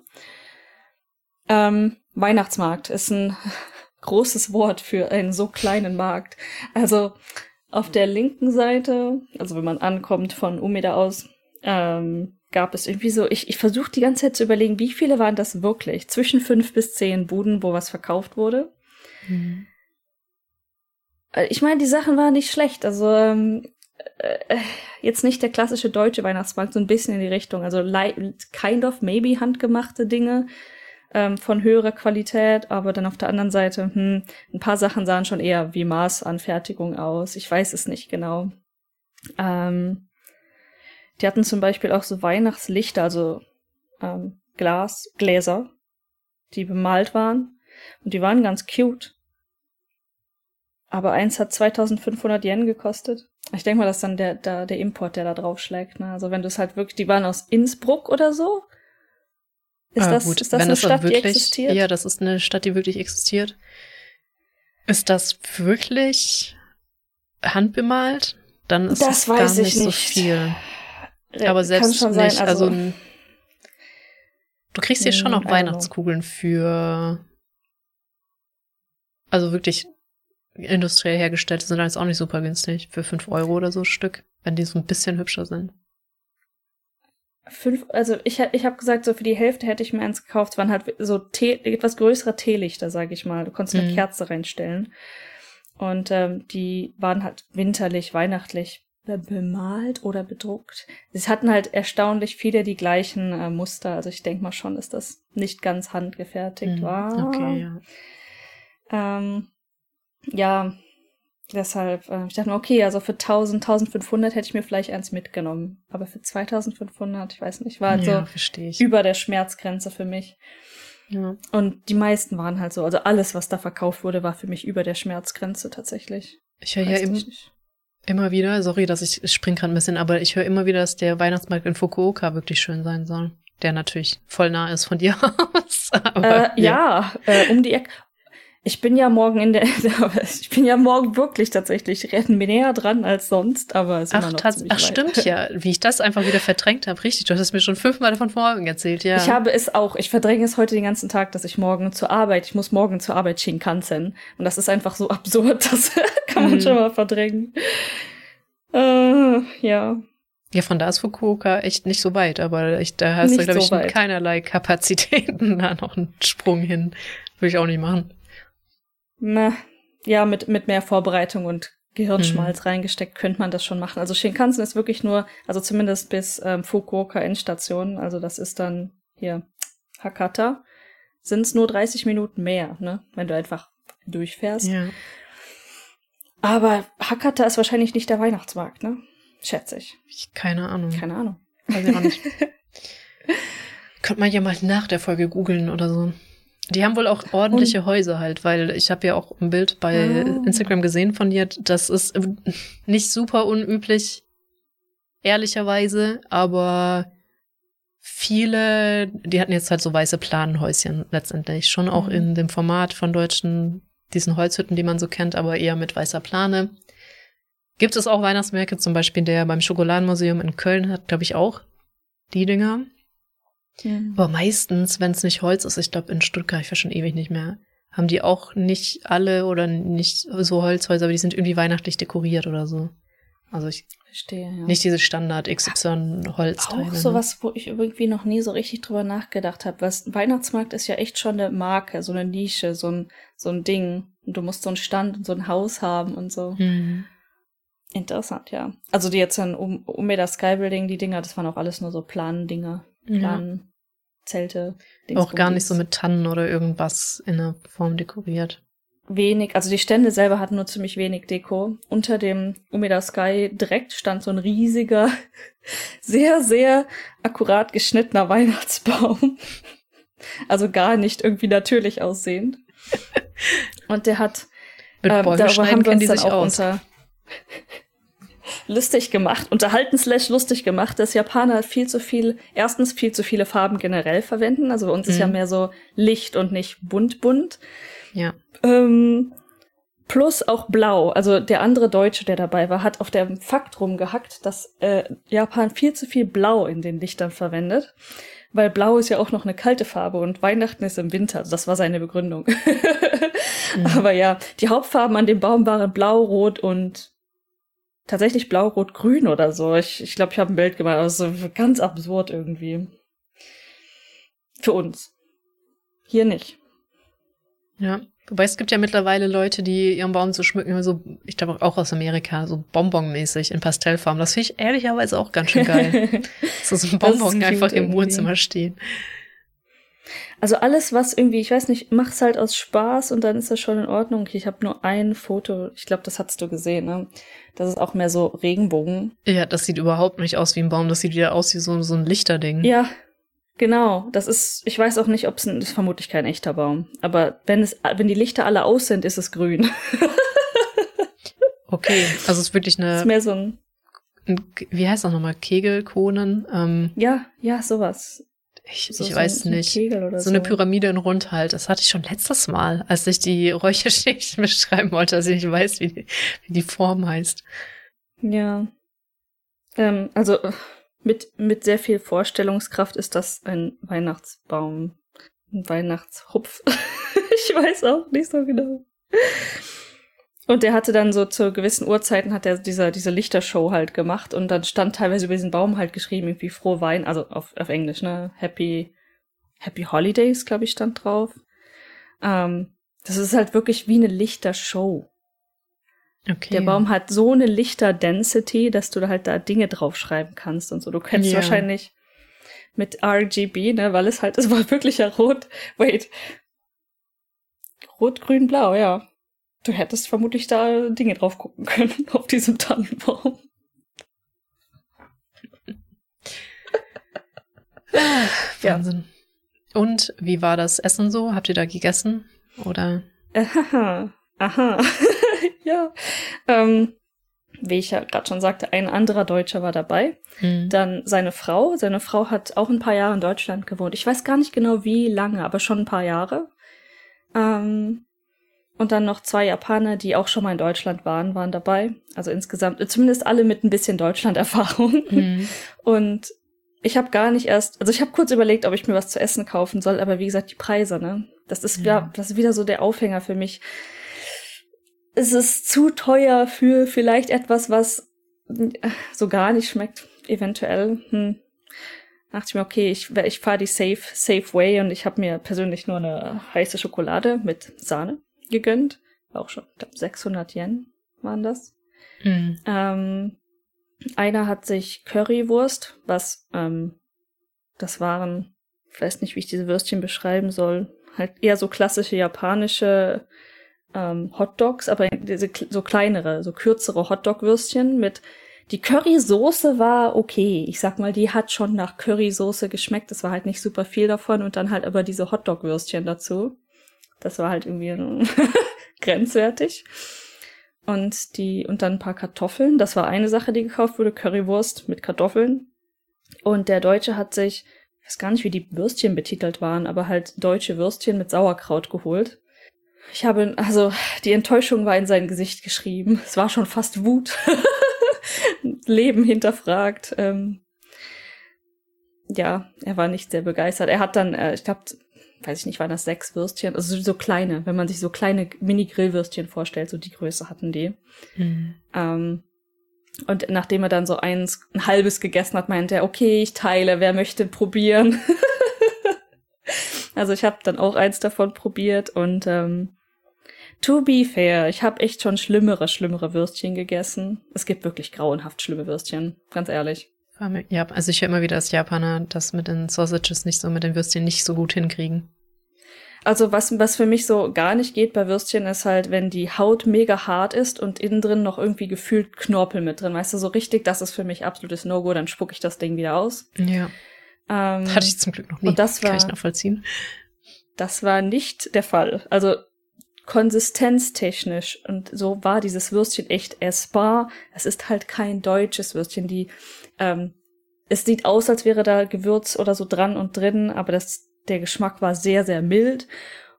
Ähm, Weihnachtsmarkt ist ein [laughs] großes Wort für einen so kleinen Markt. Also auf der linken Seite, also wenn man ankommt von Umeda aus, ähm, gab es irgendwie so, ich, ich versuche die ganze Zeit zu überlegen, wie viele waren das wirklich? Zwischen fünf bis zehn Buden, wo was verkauft wurde. Mhm. Äh, ich meine, die Sachen waren nicht schlecht. Also ähm, äh, jetzt nicht der klassische deutsche Weihnachtsmarkt, so ein bisschen in die Richtung. Also kind of maybe handgemachte Dinge ähm, von höherer Qualität, aber dann auf der anderen Seite, hm, ein paar Sachen sahen schon eher wie Maßanfertigung aus. Ich weiß es nicht genau. Ähm, die hatten zum Beispiel auch so Weihnachtslichter, also ähm, Glas, Gläser, die bemalt waren. Und die waren ganz cute. Aber eins hat 2500 Yen gekostet. Ich denke mal, das ist dann der, der, der Import, der da draufschlägt. Ne? Also wenn du es halt wirklich, die waren aus Innsbruck oder so. Ist ah, das, gut. Ist das wenn eine Stadt, wirklich, die existiert? Ja, das ist eine Stadt, die wirklich existiert. Ist das wirklich handbemalt? Dann ist das es gar nicht, nicht so viel. Aber selbst sein, nicht, also, also du kriegst hier schon Hm, noch Weihnachtskugeln für also wirklich industriell hergestellte sind jetzt auch nicht super günstig. Für fünf Euro oder so Stück, wenn die so ein bisschen hübscher sind. Fünf, also ich, ich habe gesagt, so für die Hälfte hätte ich mir eins gekauft. Es waren halt so Tee, etwas größere Teelichter, sage ich mal. Du konntest eine Mhm. Kerze reinstellen. Und ähm, die waren halt winterlich, weihnachtlich be- bemalt oder bedruckt. Sie hatten halt erstaunlich viele die gleichen äh, Muster. Also ich denke mal schon, dass das nicht ganz handgefertigt Mhm. war. Okay, ja. Ähm, ja, deshalb, äh, ich dachte mir, okay, also für 1000, 1500 hätte ich mir vielleicht eins mitgenommen. Aber für 2500, ich weiß nicht, war halt ja, so über der Schmerzgrenze für mich. Ja. Und die meisten waren halt so, also alles, was da verkauft wurde, war für mich über der Schmerzgrenze tatsächlich. Ich höre ja im, immer wieder, sorry, dass ich, ich spring gerade ein bisschen, aber ich höre immer wieder, dass der Weihnachtsmarkt in Fukuoka wirklich schön sein soll. Der natürlich voll nah ist von dir [laughs] aus. aber Äh, ja, äh, um die Ecke. Ich bin ja morgen in der, [laughs] ich bin ja morgen wirklich tatsächlich näher dran als sonst, aber es ist Ach, noch tats- ach weit. stimmt ja, [laughs] wie ich das einfach wieder verdrängt habe. Richtig, du hast es mir schon fünfmal davon morgen erzählt, ja. Ich habe es auch. Ich verdränge es heute den ganzen Tag, dass ich morgen zur Arbeit, ich muss morgen zur Arbeit Shinkansen. Und das ist einfach so [laughs] absurd, das kann man Mhm. schon mal verdrängen. Äh, ja. ja, von da ist Fukuoka echt nicht so weit, aber ich, da hast du, glaube so ich, weit. keinerlei Kapazitäten, da noch einen Sprung hin. Würde ich auch nicht machen. Na, ja, mit, mit mehr Vorbereitung und Gehirnschmalz Mhm. reingesteckt könnte man das schon machen. Also Shinkansen ist wirklich nur, also zumindest bis ähm, Fukuoka Endstation, also das ist dann hier Hakata, sind es nur 30 Minuten mehr, ne? Wenn du einfach durchfährst. Ja. Aber Hakata ist wahrscheinlich nicht der Weihnachtsmarkt, ne? Schätze ich. Ich, keine Ahnung. Keine Ahnung. Weiß ich auch nicht. [laughs] Könnte man ja mal nach der Folge googeln oder so. Die haben wohl auch ordentliche Häuser halt, weil ich habe ja auch ein Bild bei Ah. Instagram gesehen von dir. Das ist äh, nicht super unüblich, ehrlicherweise, aber viele, die hatten jetzt halt so weiße Planenhäuschen letztendlich. Schon auch Mhm. in dem Format von deutschen, diesen Holzhütten, die man so kennt, aber eher mit weißer Plane. Gibt es auch Weihnachtsmärkte, zum Beispiel der beim Schokoladenmuseum in Köln hat, glaube ich, auch die Dinger. Aber meistens, wenn es nicht Holz ist, ich glaube in Stuttgart, ich war schon ewig nicht mehr, haben die auch nicht alle oder nicht so Holzhäuser, aber die sind irgendwie weihnachtlich dekoriert oder so. Also ich, Verstehe, ja. nicht diese Standard XY Holzteile. auch ne? sowas, wo ich irgendwie noch nie so richtig drüber nachgedacht habe. Was Weihnachtsmarkt ist ja echt schon eine Marke, so eine Nische, so ein, so ein Ding. Und du musst so einen Stand und so ein Haus haben und so. Hm. Interessant, ja. Also die jetzt dann um, um mir das Skybuilding, die Dinger, das waren auch alles nur so Plan-Dinger. Ja. Plan, Zelte. Auch gar nicht Dingsbums. so mit Tannen oder irgendwas in der Form dekoriert. wenig, also die Stände selber hatten nur ziemlich wenig Deko. Unter dem Umeda Sky direkt stand so ein riesiger, [laughs] sehr, sehr akkurat geschnittener Weihnachtsbaum. [laughs] Also gar nicht irgendwie natürlich aussehend. [laughs] Und der hat, ähm, darüber haben wir uns dann auch aus. unter lustig gemacht, unterhalten slash lustig gemacht, dass Japaner viel zu viel, erstens viel zu viele Farben generell verwenden. Also bei uns ist ja Mhm. mehr so Licht und nicht bunt bunt. Ja. Ähm, plus auch blau. Also der andere Deutsche, der dabei war, hat auf dem Fakt rumgehackt, dass äh, Japan viel zu viel Blau in den Lichtern verwendet. Weil Blau ist ja auch noch eine kalte Farbe und Weihnachten ist im Winter. Das war seine Begründung. [laughs] Aber ja, die Hauptfarben an dem Baum waren Blau, Rot und tatsächlich Blau, Rot, Grün oder so. Ich glaube, ich, glaub, ich habe ein Bild gemacht. Also ganz absurd irgendwie. Für uns. Hier nicht. Ja. Wobei es gibt ja mittlerweile Leute, die ihren Baum so schmücken, so, ich glaube auch aus Amerika, so Bonbon-mäßig in Pastellfarben. Das finde ich ehrlicherweise auch ganz schön geil. [laughs] so so ein Bonbon einfach im irgendwie. Wohnzimmer stehen. Also alles, was irgendwie, ich weiß nicht, mach's halt aus Spaß und dann ist das schon in Ordnung. Ich habe nur ein Foto, ich glaube, das hast du gesehen, ne? Das ist auch mehr so Regenbogen. Ja, das sieht überhaupt nicht aus wie ein Baum, das sieht wieder aus wie so, so ein Lichterding. Ja, genau. Das ist, ich weiß auch nicht, ob es ein, das ist vermutlich kein echter Baum. Aber wenn es, wenn die Lichter alle aus sind, ist es grün. [laughs] Okay, also es ist wirklich Das ist eine, mehr so ein, ein wie heißt das nochmal, Kegelkonen? Ähm, ja, ja, sowas. Ich So, ich so, weiß so nicht. Oder So eine Pyramide in Rund halt. Das hatte ich schon letztes Mal, als ich die Räucherstäbchen [laughs] beschreiben wollte, dass ich nicht weiß, wie die, wie die Form heißt. Ja. Ähm, also mit, mit sehr viel Vorstellungskraft ist das ein Weihnachtsbaum. Ein Weihnachtshupf. [laughs] ich weiß auch nicht so genau. Und der hatte dann so zu gewissen Uhrzeiten hat er diese, diese Lichtershow halt gemacht und dann stand teilweise über diesen Baum halt geschrieben, irgendwie frohe Wein, also auf, auf Englisch, ne? Happy, Happy Holidays, glaube ich, stand drauf. Ähm, das ist halt wirklich wie eine Lichtershow. Okay. Der Baum hat so eine Lichter-Density, dass du da halt da Dinge draufschreiben kannst und so. Du kennst Ja. wahrscheinlich mit RGB, ne, weil es halt, es war wirklich ja rot. Wait. Rot, grün, blau, ja. Du hättest vermutlich da Dinge drauf gucken können [laughs] auf diesem Tannenbaum. Ja. Wahnsinn. Und wie war das Essen so? Habt ihr da gegessen? Oder? [laughs] Aha, aha. [laughs] ja. Ähm, wie ich ja gerade schon sagte, ein anderer Deutscher war dabei. Hm. Dann seine Frau. Seine Frau hat auch ein paar Jahre in Deutschland gewohnt. Ich weiß gar nicht genau wie lange, aber schon ein paar Jahre. Ähm, und dann noch zwei Japaner, die auch schon mal in Deutschland waren, waren dabei. Also insgesamt, zumindest alle mit ein bisschen Deutschland-Erfahrung. Hm. Und ich habe gar nicht erst, also ich habe kurz überlegt, ob ich mir was zu essen kaufen soll, aber wie gesagt, die Preise, ne? Das ist Ja. ja, das ist wieder so der Aufhänger für mich. Es ist zu teuer für vielleicht etwas, was äh, so gar nicht schmeckt, eventuell. Hm. Dachte ich mir, okay, ich, ich fahre die safe, safe way und ich habe mir persönlich nur eine heiße Schokolade mit Sahne gegönnt. Auch schon, ich glaub, 600 Yen waren das. Hm. Ähm, einer hat sich Currywurst, was, ähm, das waren, ich weiß nicht, wie ich diese Würstchen beschreiben soll, halt eher so klassische japanische ähm, Hotdogs, aber diese so kleinere, so kürzere Hotdog-Würstchen mit die Currysoße war okay. Ich sag mal, die hat schon nach Currysoße geschmeckt. Es war halt nicht super viel davon und dann halt aber diese Hotdog-Würstchen dazu. Das war halt irgendwie [laughs] grenzwertig. Und die, und dann ein paar Kartoffeln. Das war eine Sache, die gekauft wurde. Currywurst mit Kartoffeln. Und der Deutsche hat sich, ich weiß gar nicht, wie die Würstchen betitelt waren, aber halt deutsche Würstchen mit Sauerkraut geholt. Ich habe, also, die Enttäuschung war in sein Gesicht geschrieben. Es war schon fast Wut. [laughs] Leben hinterfragt. Ähm, ja, er war nicht sehr begeistert. Er hat dann, äh, ich glaube, weiß ich nicht, waren das sechs Würstchen, also so kleine, wenn man sich so kleine Mini-Grillwürstchen vorstellt, so die Größe hatten die. Hm. Ähm, und nachdem er dann so eins, ein halbes gegessen hat, meinte er, okay, ich teile, wer möchte probieren? [laughs] also ich habe dann auch eins davon probiert und ähm, to be fair, ich habe echt schon schlimmere, schlimmere Würstchen gegessen. Es gibt wirklich grauenhaft schlimme Würstchen, ganz ehrlich. Ja, also ich höre immer wieder, dass Japaner das mit den Sausages nicht so, mit den Würstchen nicht so gut hinkriegen. Also was, was für mich so gar nicht geht bei Würstchen ist halt, wenn die Haut mega hart ist und innen drin noch irgendwie gefühlt Knorpel mit drin. Weißt du, so richtig, das ist für mich absolutes No-Go, dann spucke ich das Ding wieder aus. Ja. Ähm, Hatte ich zum Glück noch nie. Und das war, Kann ich nachvollziehen. das war nicht der Fall. Also konsistenztechnisch und so war dieses Würstchen echt essbar. Es ist halt kein deutsches Würstchen. Die, ähm, es sieht aus, als wäre da Gewürz oder so dran und drin, aber das, der Geschmack war sehr, sehr mild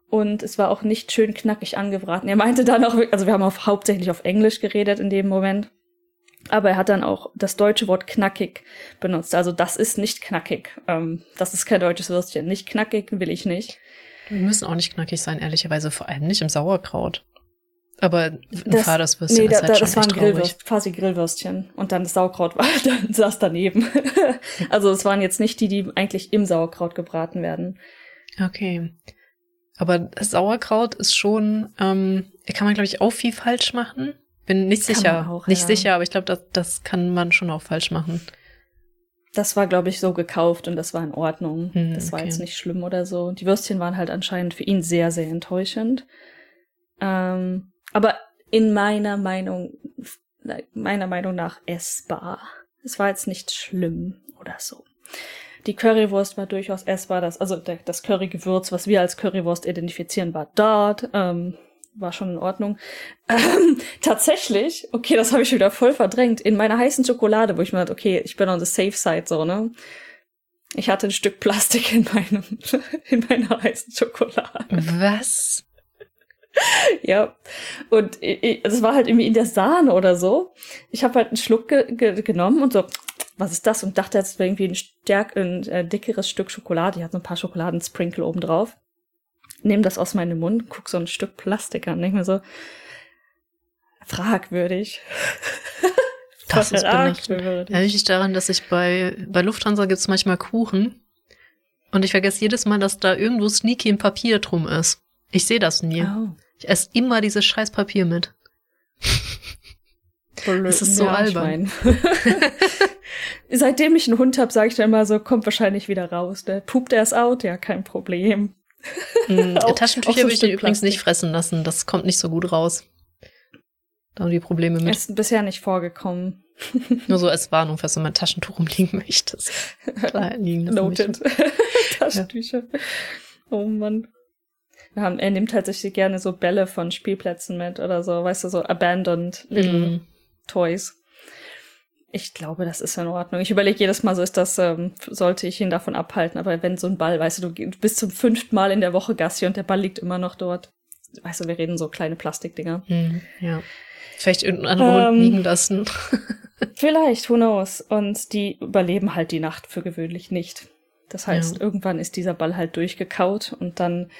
und es war auch nicht schön knackig angebraten. Er meinte dann auch, also wir haben auf, hauptsächlich auf Englisch geredet in dem Moment. Aber er hat dann auch das deutsche Wort knackig benutzt. Also das ist nicht knackig. Ähm, das ist kein deutsches Würstchen. Nicht knackig will ich nicht. Die müssen auch nicht knackig sein, ehrlicherweise. Vor allem nicht im Sauerkraut. Aber ein Das- Faderswürstchen Nee, ist da, halt da, schon das war ein echt traurig. Grillwürst, quasi Grillwürstchen. Und dann das Sauerkraut war [laughs] dann saß daneben. [laughs] also es waren jetzt nicht die, die eigentlich im Sauerkraut gebraten werden. Okay. Aber das Sauerkraut ist schon, ähm, kann man, glaube ich, auch viel falsch machen. Bin nicht Kann sicher. auch, nicht ja. sicher, aber ich glaube, das, das kann man schon auch falsch machen. Das war, glaube ich, so gekauft und das war in Ordnung. Hm, das war okay. jetzt nicht schlimm oder so. Die Würstchen waren halt anscheinend für ihn sehr, sehr enttäuschend. Ähm, aber in meiner Meinung, meiner Meinung nach essbar. Es war jetzt nicht schlimm oder so. Die Currywurst war durchaus essbar. Das, also das Currygewürz, was wir als Currywurst identifizieren, war dort. Ähm, war schon in Ordnung. [laughs] Ähm, tatsächlich, okay, das habe ich wieder voll verdrängt. In meiner heißen Schokolade, wo ich mir dachte, okay, ich bin on the safe side, so, ne? Ich hatte ein Stück Plastik in meinem, [laughs] in meiner heißen Schokolade. Was? [laughs] Ja. Und i- es war halt irgendwie in der Sahne oder so. Ich habe halt einen Schluck ge ge genommen und so, was ist das? Und dachte, es wäre irgendwie ein, stärk ein äh, dickeres Stück Schokolade. Die hat so ein paar Schokoladensprinkle oben drauf. Nehme das aus meinem Mund, guck so ein Stück Plastik an, denke mir so, fragwürdig. [laughs] Das ist fragwürdig. Erinnere ich daran, dass ich bei, bei Lufthansa gibt's manchmal Kuchen und ich vergesse jedes Mal, dass da irgendwo sneaky ein Papier drum ist. Ich sehe das nie. Oh. Ich esse immer dieses scheiß Papier mit. Das ist so albern. ich mein. [laughs] Seitdem ich einen Hund habe, sage ich dann immer so, kommt wahrscheinlich wieder raus. Der pupt erst out, ja, kein Problem. Mm, Auch- [laughs] auch Taschentücher so ein würde ich übrigens Plastik. nicht fressen lassen. Das kommt nicht so gut raus. Da haben die Probleme mit. Ist bisher nicht vorgekommen. [laughs] Nur so als Warnung, falls du mein Taschentuch rumliegen möchtest. Klar, liegen Noted. Taschentücher. Oh Mann. Haben, er nimmt tatsächlich gerne so Bälle von Spielplätzen mit oder so, weißt du, so abandoned little Mm. Toys. Ich glaube, das ist in Ordnung. Ich überlege jedes Mal, so ist das, ähm, sollte ich ihn davon abhalten. Aber wenn so ein Ball, weißt du, du gehst bis zum fünften Mal in der Woche Gassi und der Ball liegt immer noch dort. Weißt du, wir reden so kleine Plastikdinger. Mm, ja. Vielleicht irgendeinen anderen Ähm. liegen lassen. [laughs] [laughs] Vielleicht, who knows? Und die überleben halt die Nacht für gewöhnlich nicht. Das heißt, Ja. irgendwann ist dieser Ball halt durchgekaut und dann,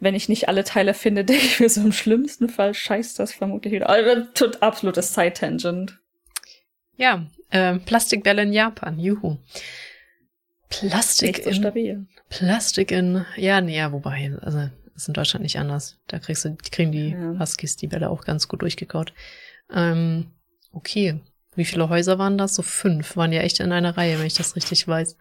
wenn ich nicht alle Teile finde, [laughs] denke ich mir so im schlimmsten Fall scheißt das vermutlich wieder. Also, tut absolutes Side-Tangent. Ja, ähm, Plastikbälle in Japan. Juhu. Plastik Nicht so in, stabil. Plastik in, ja, nee, ja, wobei, also, ist in Deutschland nicht anders. Da kriegst du, kriegen die Ja. Huskies die Bälle auch ganz gut durchgekaut. Ähm, okay. Wie viele Häuser waren das? So fünf. Waren ja echt in einer Reihe, wenn ich das richtig weiß.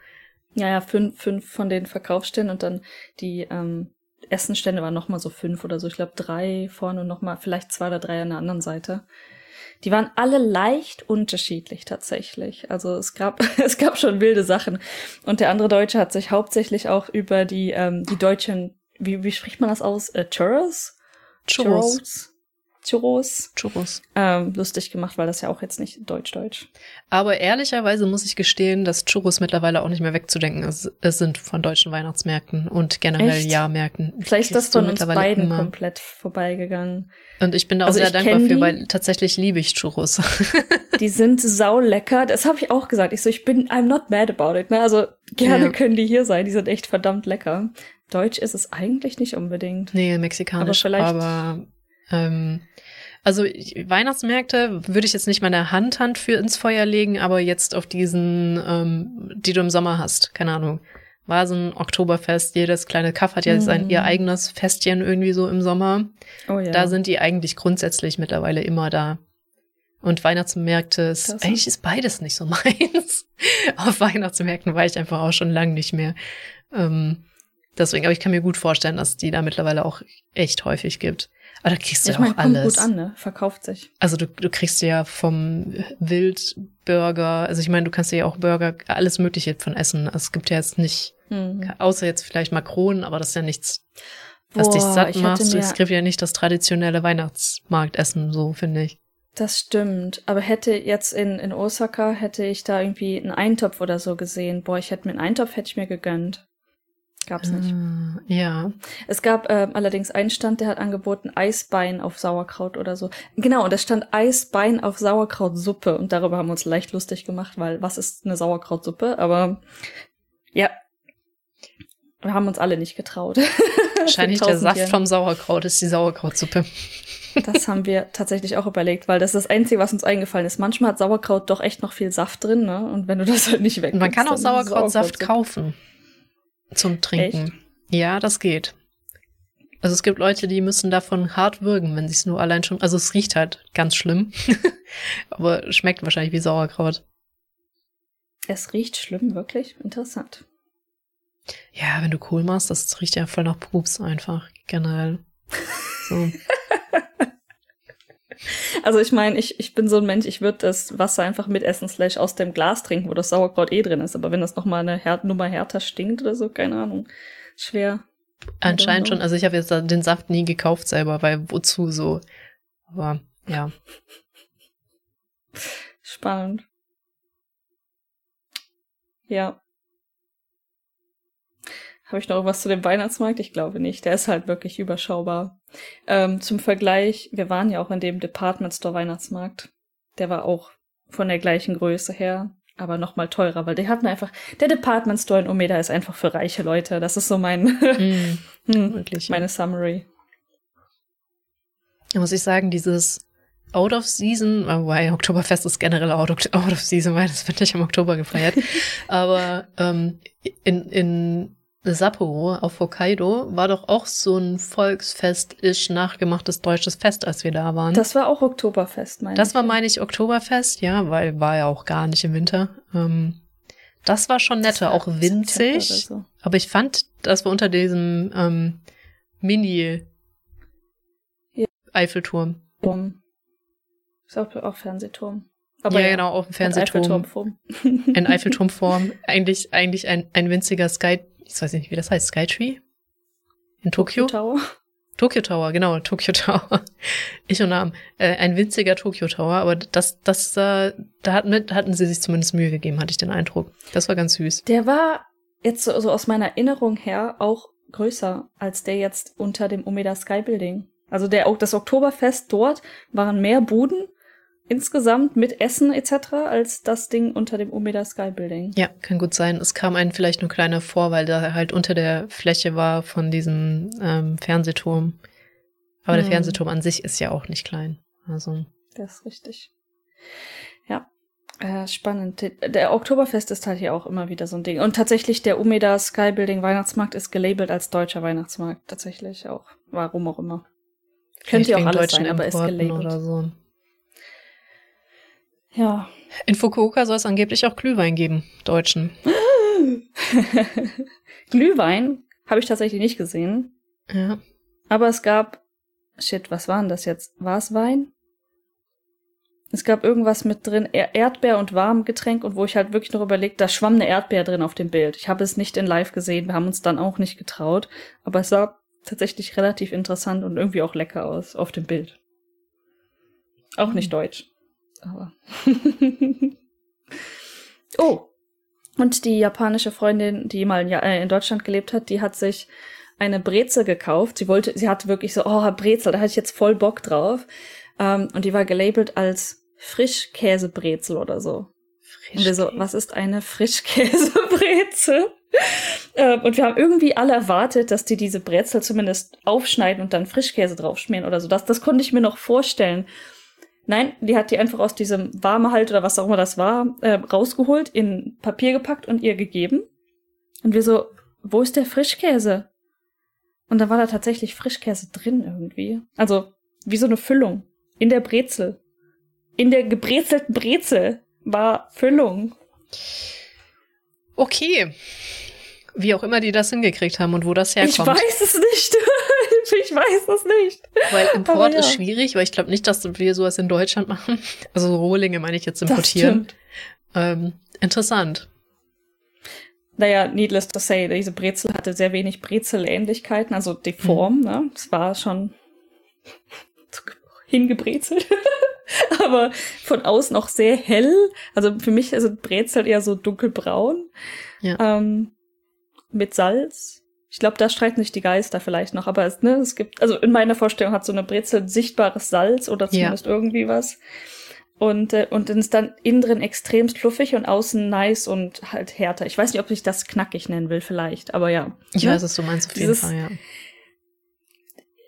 Ja, ja, fünf, fünf von den Verkaufsständen und dann die ähm, Essenstände waren nochmal so fünf oder so. Ich glaube drei vorne und nochmal, vielleicht zwei oder drei an der anderen Seite. Die waren alle leicht unterschiedlich tatsächlich. Also es gab, [laughs] es gab schon wilde Sachen. Und der andere Deutsche hat sich hauptsächlich auch über die, ähm, die deutschen, wie, wie spricht man das aus? Äh, Churros? Churros. Churros. Churros. Ähm, lustig gemacht, weil das ja auch jetzt nicht deutsch-deutsch. Aber ehrlicherweise muss ich gestehen, dass Churros mittlerweile auch nicht mehr wegzudenken ist, es sind von deutschen Weihnachtsmärkten und generell Echt? Jahrmärkten. Vielleicht ist das von uns beiden immer. komplett vorbeigegangen. Und ich bin da auch Also sehr dankbar für, weil tatsächlich liebe ich Churros. [laughs] Die sind sau lecker. Das habe ich auch gesagt. Ich so, ich bin, I'm not mad about it. Ne? Also gerne Ja. können die hier sein. Die sind echt verdammt lecker. Deutsch ist es eigentlich nicht unbedingt. nee, mexikanisch. Aber Aber, vielleicht- ähm, also Weihnachtsmärkte würde ich jetzt nicht meine Hand, Hand für ins Feuer legen, aber jetzt auf diesen, ähm, die du im Sommer hast, keine Ahnung. War so ein Oktoberfest, jedes kleine Kaff hat ja sein Mm. ihr eigenes Festchen irgendwie so im Sommer. Oh ja. Da sind die eigentlich grundsätzlich mittlerweile immer da. Und Weihnachtsmärkte, ist, Krass. eigentlich ist beides nicht so [laughs] meins. Auf Weihnachtsmärkten war ich einfach auch schon lange nicht mehr. Ähm, Deswegen, aber ich kann mir gut vorstellen, dass die da mittlerweile auch echt häufig gibt. Aber da kriegst du ich ja meine, auch kommt alles. gut an, ne? Verkauft sich. Also du, du kriegst ja vom Wildburger, also ich meine, du kannst ja auch Burger, alles Mögliche von essen. Also es gibt ja jetzt nicht, Hm. außer jetzt vielleicht Makronen, aber das ist ja nichts, was dich Boah, satt ich hätte macht. Es gibt ja nicht das traditionelle Weihnachtsmarktessen, so finde ich. Das stimmt. Aber hätte jetzt in, in Osaka, hätte ich da irgendwie einen Eintopf oder so gesehen. Boah, ich hätte mir einen Eintopf, hätte ich mir gegönnt. Gab's nicht. Ah, ja. Es gab ähm, allerdings einen Stand, der hat angeboten Eisbein auf Sauerkraut oder so. Genau, und es stand Eisbein auf Sauerkrautsuppe. Und darüber haben wir uns leicht lustig gemacht, weil was ist eine Sauerkrautsuppe? Aber ja, wir haben uns alle nicht getraut. [laughs] Wahrscheinlich der Saft Jahren. vom Sauerkraut ist die Sauerkrautsuppe. Das haben wir tatsächlich auch überlegt, weil das ist das Einzige, was uns eingefallen ist. Manchmal hat Sauerkraut doch echt noch viel Saft drin, ne? Und wenn du das halt nicht weg. Man kann auch Sauerkrautsaft kaufen zum Trinken. Ja, das geht. Also es gibt Leute, die müssen davon hart würgen, wenn sie es nur allein schon. Also es riecht halt ganz schlimm, [laughs] aber schmeckt wahrscheinlich wie Sauerkraut. Es riecht schlimm, wirklich interessant. Ja, wenn du Kohl machst, das riecht ja voll nach Pups einfach generell. So. [laughs] Also ich meine, ich, ich bin so ein Mensch, ich würde das Wasser einfach mitessen, slash aus dem Glas trinken, wo das Sauerkraut eh drin ist. Aber wenn das nochmal eine Her Nummer härter stinkt oder so, keine Ahnung. Schwer. Anscheinend schon. Also ich habe jetzt den Saft nie gekauft selber, weil wozu so. Aber ja. Spannend. Ja. Habe ich noch was zu dem Weihnachtsmarkt? Ich glaube nicht. Der ist halt wirklich überschaubar. Ähm, zum Vergleich, wir waren ja auch in dem Department Store Weihnachtsmarkt. Der war auch von der gleichen Größe her, aber noch mal teurer, weil die hatten einfach, der Department Store in Omeda ist einfach für reiche Leute. Das ist so mein, Mm, [laughs] hm, wirklich. meine Summary. Da muss ich sagen, dieses Out of Season, wobei Oktoberfest ist generell out of, out of Season, weil das wird nicht im Oktober gefeiert. [laughs] Aber ähm, in, in Sapporo auf Hokkaido war doch auch so ein Volksfest-isch nachgemachtes deutsches Fest, als wir da waren. Das war auch Oktoberfest, meine Das ich. war, meine ich, Oktoberfest, ja, weil war ja auch gar nicht im Winter. Ähm, das war schon Das netter, auch winzig. so. Aber ich fand, dass wir unter diesem ähm, Mini Ja. Eiffelturm. Turm. Ist auch, auch Fernsehturm. ja, genau, auf dem Fernsehturm. Eiffelturmform. In Eiffelturmform. eigentlich, eigentlich ein, ein winziger Sky, ich weiß nicht, wie das heißt, Skytree? In Tokio? Tower. Tokyo Tower, genau, Tokyo Tower. [laughs] Ich und Namen. Äh, ein winziger Tokyo Tower, aber das, das, äh, da hatten, hatten sie sich zumindest Mühe gegeben, hatte ich den Eindruck. Das war ganz süß. Der war jetzt so, so aus meiner Erinnerung her auch größer als der jetzt unter dem Omeda Sky Building. Also der auch das Oktoberfest dort waren mehr Buden insgesamt mit Essen etc. als das Ding unter dem Omeda Sky Building. Ja, kann gut sein. Es kam einem vielleicht nur kleiner vor, weil da halt unter der Fläche war von diesem ähm, Fernsehturm. Aber der Hm. Fernsehturm an sich ist ja auch nicht klein. Also, Das ist richtig. Ja. Äh, spannend. Der- Oktoberfest ist halt hier auch immer wieder so ein Ding. Und tatsächlich der Umeda Sky Building Weihnachtsmarkt ist gelabelt als deutscher Weihnachtsmarkt. Tatsächlich auch. Warum auch immer. Könnte ja auch alles sein, aber ist gelabelt. oder so. Ja. In Fukuoka soll es angeblich auch Glühwein geben, deutschen. [laughs] Glühwein habe ich tatsächlich nicht gesehen. Ja. Aber es gab. Shit, was war denn das jetzt? War es Wein? Es gab irgendwas mit drin, Er- Erdbeer und Warmgetränk und wo ich halt wirklich noch überlegt, da schwamm eine Erdbeer drin auf dem Bild. Ich habe es nicht in live gesehen, wir haben uns dann auch nicht getraut, aber es sah tatsächlich relativ interessant und irgendwie auch lecker aus auf dem Bild. Auch nicht deutsch, aber. [laughs] oh, und die japanische Freundin, die mal in, äh, in Deutschland gelebt hat, die hat sich eine Brezel gekauft. Sie wollte, sie hatte wirklich so, oh, Brezel, da hatte ich jetzt voll Bock drauf. Ähm, und die war gelabelt als Frischkäsebrezel oder so. Und wir so, was ist eine Frischkäsebrezel? [laughs] Ähm, und wir haben irgendwie alle erwartet, dass die diese Brezel zumindest aufschneiden und dann Frischkäse draufschmieren oder so. Das, das konnte ich mir noch vorstellen. Nein, die hat die einfach aus diesem Warmehalt oder was auch immer das war, äh, rausgeholt, in Papier gepackt und ihr gegeben. Und wir so, wo ist der Frischkäse? Und da war da tatsächlich Frischkäse drin irgendwie. Also, wie so eine Füllung. In der Brezel. In der gebrezelten Brezel war Füllung. Okay. Wie auch immer die das hingekriegt haben und wo das herkommt. Ich weiß es nicht. [laughs] ich weiß es nicht. Weil Import ja. ist schwierig, weil ich glaube nicht, dass wir sowas in Deutschland machen. [laughs] Also Rohlinge meine ich jetzt importieren. Ähm, interessant. Naja, needless to say, diese Brezel hatte sehr wenig Brezelähnlichkeiten, also die Form, mhm. ne? Es war schon hingebrezelt. [laughs] aber von außen auch sehr hell. Also für mich sind Brezel eher so dunkelbraun. Ja. Ähm, mit Salz. Ich glaube, da streiten sich die Geister vielleicht noch, aber es, ne, es gibt, also in meiner Vorstellung hat so eine Brezel sichtbares Salz oder zumindest ja. irgendwie was. Und, äh, und dann ist dann innen drin extrem fluffig und außen nice und halt härter. Ich weiß nicht, ob ich das knackig nennen will, vielleicht, aber ja. Ich ne? weiß, was du meinst, auf jeden Fall, ja.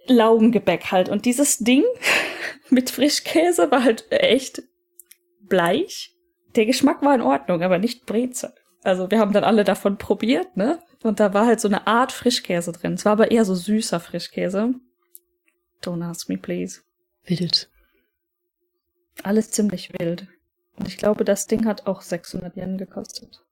Laugengebäck halt. Und dieses Ding [laughs] mit Frischkäse war halt echt bleich. Der Geschmack war in Ordnung, aber nicht Brezel. Also wir haben dann alle davon probiert, ne? Und da war halt so eine Art Frischkäse drin. Es war aber eher so süßer Frischkäse. Don't ask me, please. Wild. Alles ziemlich wild. Und ich glaube, das Ding hat auch 600 Yen gekostet.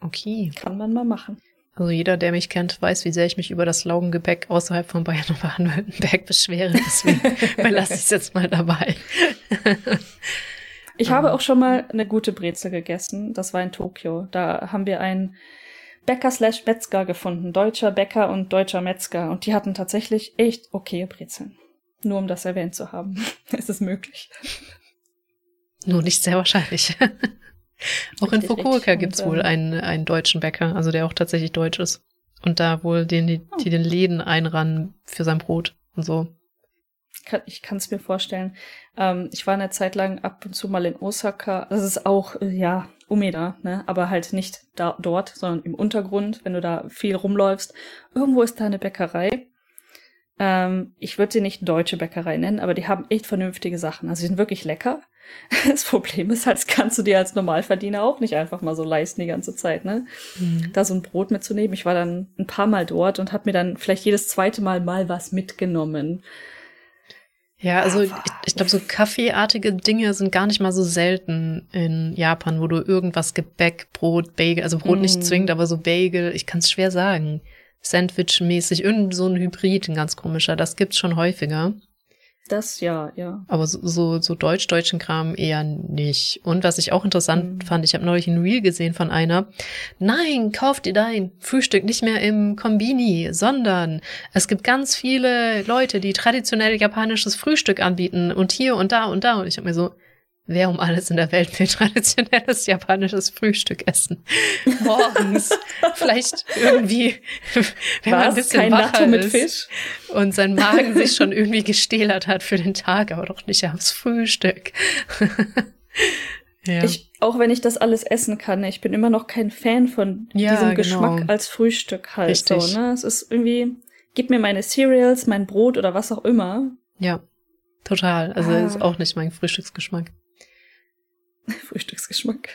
Okay. Kann man mal machen. Also jeder, der mich kennt, weiß, wie sehr ich mich über das Laugengebäck außerhalb von Bayern und Baden-Württemberg [laughs] beschwere. Deswegen [laughs] belasse ich es jetzt mal dabei. ich habe auch schon mal eine gute Brezel gegessen. Das war in Tokio. Da haben wir einen Bäcker slash Metzger gefunden. Deutscher Bäcker und deutscher Metzger. Und die hatten tatsächlich echt okay Brezeln. Nur um das erwähnt zu haben. [laughs] es ist möglich. Nur nicht sehr wahrscheinlich. [laughs] Auch in Fukuoka gibt's wohl ähm, einen, einen deutschen Bäcker, also der auch tatsächlich deutsch ist. Und da wohl den, die, oh. die den Läden einrannen für sein Brot und so. Ich kann es mir vorstellen. Ähm, ich war eine Zeit lang ab und zu mal in Osaka. Das ist auch, äh, ja, Umeda, ne? Aber halt nicht da, dort, sondern im Untergrund, wenn du da viel rumläufst. Irgendwo ist da eine Bäckerei. Ähm, ich würde sie nicht deutsche Bäckerei nennen, aber die haben echt vernünftige Sachen. Also sie sind wirklich lecker. [laughs] Das Problem ist halt, das kannst du dir als Normalverdiener auch nicht einfach mal so leisten die ganze Zeit, ne? Mhm. Da so ein Brot mitzunehmen. Ich war dann ein paar Mal dort und habe mir dann vielleicht jedes zweite Mal mal was mitgenommen. Ja, also ich, ich glaube, so kaffeeartige Dinge sind gar nicht mal so selten in Japan, wo du irgendwas Gebäck, Brot, Bagel, also Brot mm. nicht mhm. zwingend, aber so Bagel, ich kann es schwer sagen. Sandwich-mäßig, irgend so ein Hybrid, ein ganz komischer, das gibt's schon häufiger. Das ja, ja. Aber so, so, so deutsch-deutschen Kram eher nicht. Und was ich auch interessant mhm. fand, ich habe neulich ein Reel gesehen von einer. Nein, kauf dir dein Frühstück nicht mehr im Kombini, sondern es gibt ganz viele Leute, die traditionell japanisches Frühstück anbieten und hier und da und da. Und ich habe mir so, Wer um alles in der Welt will traditionelles japanisches Frühstück essen? Morgens. [laughs] Vielleicht irgendwie, wenn Was? man ein bisschen Kein wacher mit ist Fisch? und sein Magen [laughs] sich schon irgendwie gestählert hat für den Tag, aber doch nicht aufs Frühstück. [laughs] ja. Ich, auch wenn ich das alles essen kann, ich bin immer noch kein Fan von ja, diesem genau. Geschmack als Frühstück halt Richtig. so, ne? Es ist irgendwie, gib mir meine Cereals, mein Brot oder was auch immer. Ja. Total. Also ah. ist auch nicht mein Frühstücksgeschmack. [laughs] Frühstücksgeschmack.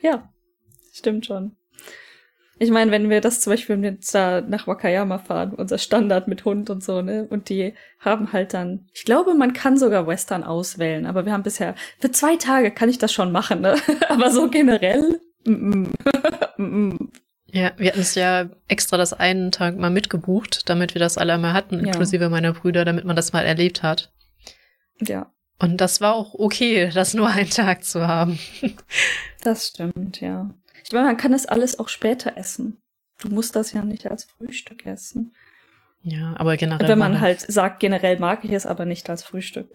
ja, stimmt schon. Ich meine, wenn wir das zum Beispiel jetzt da nach Wakayama fahren, unser Standard mit Hund und so, ne? Und die haben halt dann, ich glaube, man kann sogar Western auswählen, aber wir haben bisher, für zwei Tage kann ich das schon machen, ne? [laughs] aber so generell, mm, mm, mm, ja, wir hatten es ja extra das einen Tag mal mitgebucht, damit wir das alle einmal hatten, inklusive ja. meiner Brüder, damit man das mal erlebt hat. Ja. Und das war auch okay, das nur einen Tag zu haben. [laughs] Das stimmt, ja. Ich meine, man kann das alles auch später essen. Du musst das ja nicht als Frühstück essen. Ja, aber generell. Wenn man halt sagt, generell mag ich es, aber nicht als Frühstück.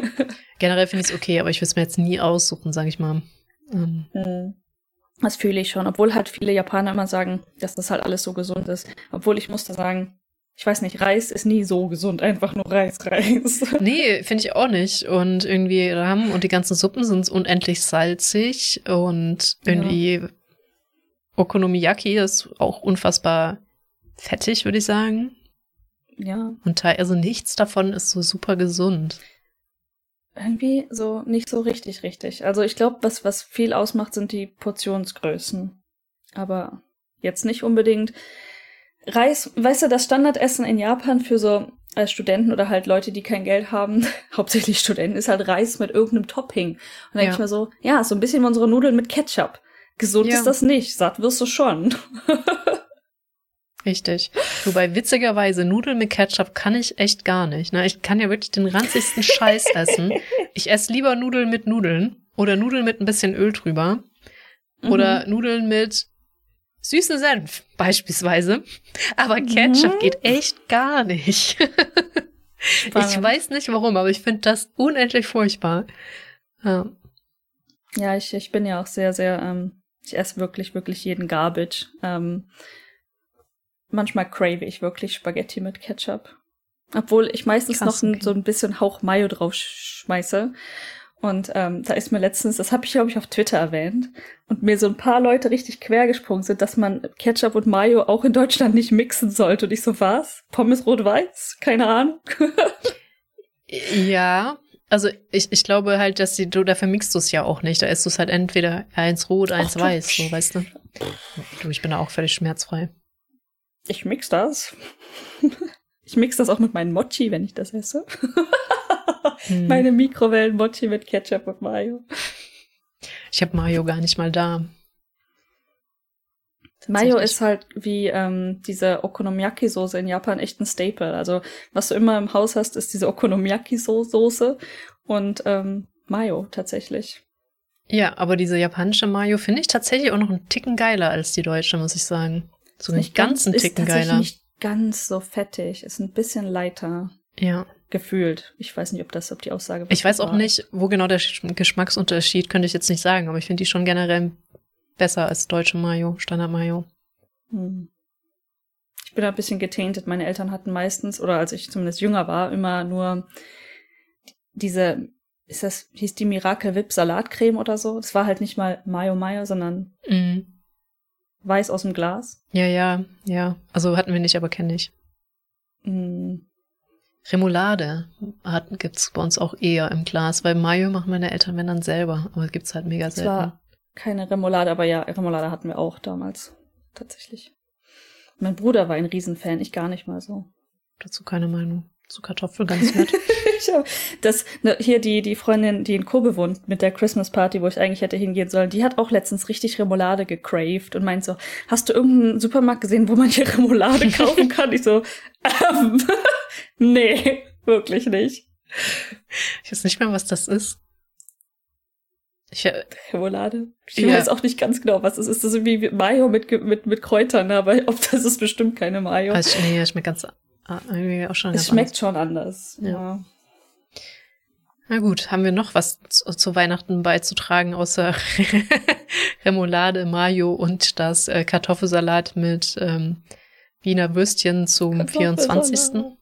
[laughs] generell finde ich es okay, aber ich würde es mir jetzt nie aussuchen, sage ich mal. Ähm. Hm. Das fühle ich schon, obwohl halt viele Japaner immer sagen, dass das halt alles so gesund ist. Obwohl ich musste sagen, ich weiß nicht, Reis ist nie so gesund, einfach nur Reis, Reis. [laughs] Nee, finde ich auch nicht. Und irgendwie Rahmen und die ganzen Suppen sind unendlich salzig und irgendwie ja. Okonomiyaki ist auch unfassbar fettig, würde ich sagen. Ja. Und also nichts davon ist so super gesund. Irgendwie so nicht so richtig richtig. Also ich glaube, was, was viel ausmacht, sind die Portionsgrößen. Aber jetzt nicht unbedingt Reis, weißt du, das Standardessen in Japan für so als Studenten oder halt Leute, die kein Geld haben, [laughs] hauptsächlich Studenten, ist halt Reis mit irgendeinem Topping. Und dann ja. denke ich mir so, ja, so ein bisschen wie unsere Nudeln mit Ketchup. Gesund Ja. ist das nicht, satt wirst du schon. [laughs] Richtig. Wobei witzigerweise Nudeln mit Ketchup kann ich echt gar nicht. Ne? Ich kann ja wirklich den ranzigsten Scheiß essen. Ich esse lieber Nudeln mit Nudeln oder Nudeln mit ein bisschen Öl drüber oder Nudeln mit süßen Senf beispielsweise. Aber Ketchup Mhm. geht echt gar nicht. [laughs] ich Spannend. weiß nicht warum, aber ich finde das unendlich furchtbar. Ja. Ja, ich, ich bin ja auch sehr, sehr, ähm, ich esse wirklich, wirklich jeden Garbage. Ähm, manchmal crave ich wirklich Spaghetti mit Ketchup. Obwohl ich meistens Krass, noch okay. so ein bisschen Hauch Mayo drauf sch- schmeiße. Und ähm, da ist mir letztens, das habe ich glaube ich auf Twitter erwähnt, und mir so ein paar Leute richtig quer gesprungen sind, dass man Ketchup und Mayo auch in Deutschland nicht mixen sollte. Und ich so, was? Pommes rot-weiß? Keine Ahnung. [laughs] Ja, also ich, ich glaube halt, dass die, du, da vermixst du es ja auch nicht. Da isst du es halt entweder eins rot, eins du- weiß, so, weißt du? Du, ich bin da auch völlig schmerzfrei. Ich mix das. [laughs] Ich mix das auch mit meinen Mochi, wenn ich das esse. [laughs] [laughs] Hm. Meine Mikrowellen-Mochi mit Ketchup und Mayo. Ich habe Mayo gar nicht mal da. Mayo ist halt wie ähm, diese Okonomiyaki-Soße in Japan echt ein Staple. Also was du immer im Haus hast, ist diese Okonomiyaki-Soße und ähm, Mayo tatsächlich. Ja, aber diese japanische Mayo finde ich tatsächlich auch noch einen Ticken geiler als die deutsche, muss ich sagen. So nicht ganz einen ist Ticken tatsächlich geiler. nicht ganz so fettig, ist ein bisschen lighter Ja. Gefühlt. Ich weiß nicht, ob das, ob die Aussage Ich weiß auch war. nicht, wo genau der Sch- Geschmacksunterschied, könnte ich jetzt nicht sagen, aber ich finde die schon generell besser als deutsche Mayo, Standard Mayo. Hm. Ich bin da ein bisschen getainted. Meine Eltern hatten meistens, oder als ich zumindest jünger war, immer nur diese, ist das, hieß die Miracle Whip Salatcreme oder so? Das war halt nicht mal Mayo Mayo, sondern Mhm. weiß aus dem Glas. Ja, ja, ja. Also hatten wir nicht, aber kenne ich. Hm. Remoulade hat, gibt's bei uns auch eher im Glas, weil Mayo machen meine Eltern wenn dann selber, aber gibt's halt mega Es selten. war keine Remoulade, aber ja, Remoulade hatten wir auch damals. Tatsächlich. Mein Bruder war ein Riesenfan, ich gar nicht mal so. Dazu keine Meinung. Zu Kartoffel ganz nett. [laughs] Ich hab, das, ne, hier die, die Freundin, die in Kobe wohnt, mit der Christmas Party, wo ich eigentlich hätte hingehen sollen, die hat auch letztens richtig Remoulade gecraved und meint so, hast du irgendeinen Supermarkt gesehen, wo man hier Remoulade kaufen kann? Ich so, ähm, [laughs] nee, wirklich nicht. ich weiß nicht mehr, was das ist. Ich, äh, Remoulade? Ich Ja. weiß auch nicht ganz genau, was es ist. Das ist irgendwie Mayo mit, mit, mit Kräutern, aber ob das ist bestimmt keine Mayo. also, nee, schmeckt ganz, ah, irgendwie auch schon es schmeckt schon anders. Ja. Ja. Na gut, haben wir noch was zu, zu Weihnachten beizutragen, außer [laughs] Remoulade, Mayo und das äh, Kartoffelsalat mit ähm, Wiener Würstchen zum 24. Kartoffelsalat.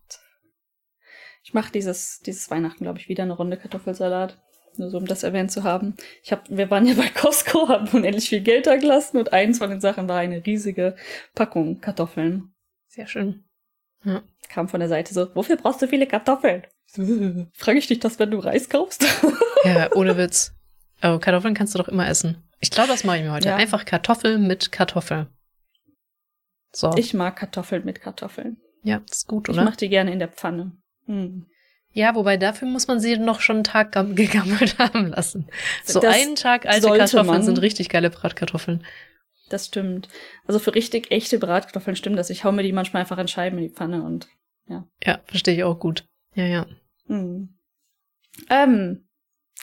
Ich mache dieses, dieses Weihnachten, glaube ich, wieder eine Runde Kartoffelsalat. Nur so, um das erwähnt zu haben. Ich hab, wir waren ja bei Costco, [laughs] haben unendlich viel Geld da gelassen und eins von den Sachen war eine riesige Packung Kartoffeln. Sehr schön. Kam von der Seite so, wofür brauchst du viele Kartoffeln? [laughs] Frage ich dich das, wenn du Reis kaufst? [laughs] Ja, ohne Witz. Oh, Kartoffeln kannst du doch immer essen. Ich glaube, das mache ich mir heute. Ja. Einfach Kartoffeln mit Kartoffel. So. Ich mag Kartoffeln mit Kartoffeln. ja, das ist gut, Ich oder? mache die gerne in der Pfanne. Hm. Ja, wobei dafür muss man sie noch schon einen Tag gam- [laughs] gegammelt haben lassen. So Das einen Tag alte Kartoffeln man. sind richtig geile Bratkartoffeln. Das stimmt. Also für richtig echte Bratkartoffeln stimmt das. Ich hau mir die manchmal einfach in Scheiben in die Pfanne und Ja, verstehe ich auch gut. Ja, ja. Hm. Ähm,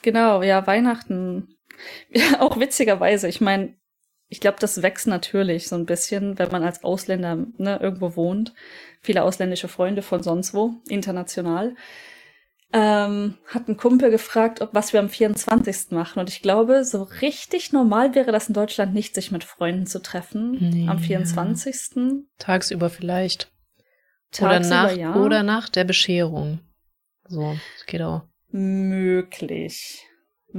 genau, ja, Weihnachten. Ja, [laughs] auch witzigerweise, ich meine, ich glaube, das wächst natürlich so ein bisschen, wenn man als Ausländer ne, irgendwo wohnt. Viele ausländische Freunde von sonst wo, international. Ähm, hat ein Kumpel gefragt, ob was wir am 24. machen. Und ich glaube, so richtig normal wäre das in Deutschland nicht, sich mit Freunden zu treffen. Nee, am ja. 24. Tagsüber vielleicht. oder Tagsüber, nach ja. oder nach der Bescherung. So, das geht auch. möglich.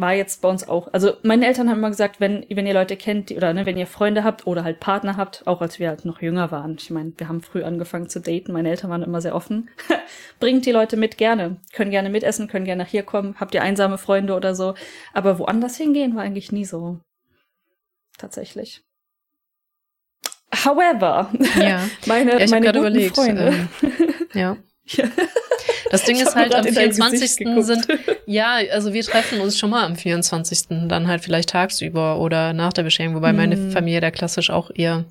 War jetzt bei uns auch. Also meine Eltern haben immer gesagt, wenn, wenn ihr Leute kennt, die, oder ne, wenn ihr Freunde habt oder halt Partner habt, auch als wir halt noch jünger waren. Ich meine, wir haben früh angefangen zu daten, meine Eltern waren immer sehr offen. [laughs] Bringt die Leute mit gerne. Können gerne mitessen, können gerne nach hier kommen. Habt ihr einsame Freunde oder so. Aber woanders hingehen war eigentlich nie so. Tatsächlich. However, Ja. [laughs] meine, ich meine guten überlegt. Freunde. Ähm, [laughs] ja. Ja. Das Ding ist halt, am 24. sind, [laughs] ja, also wir treffen uns schon mal am 24. dann halt vielleicht tagsüber oder nach der Bescherung, wobei hm. meine Familie da klassisch auch eher,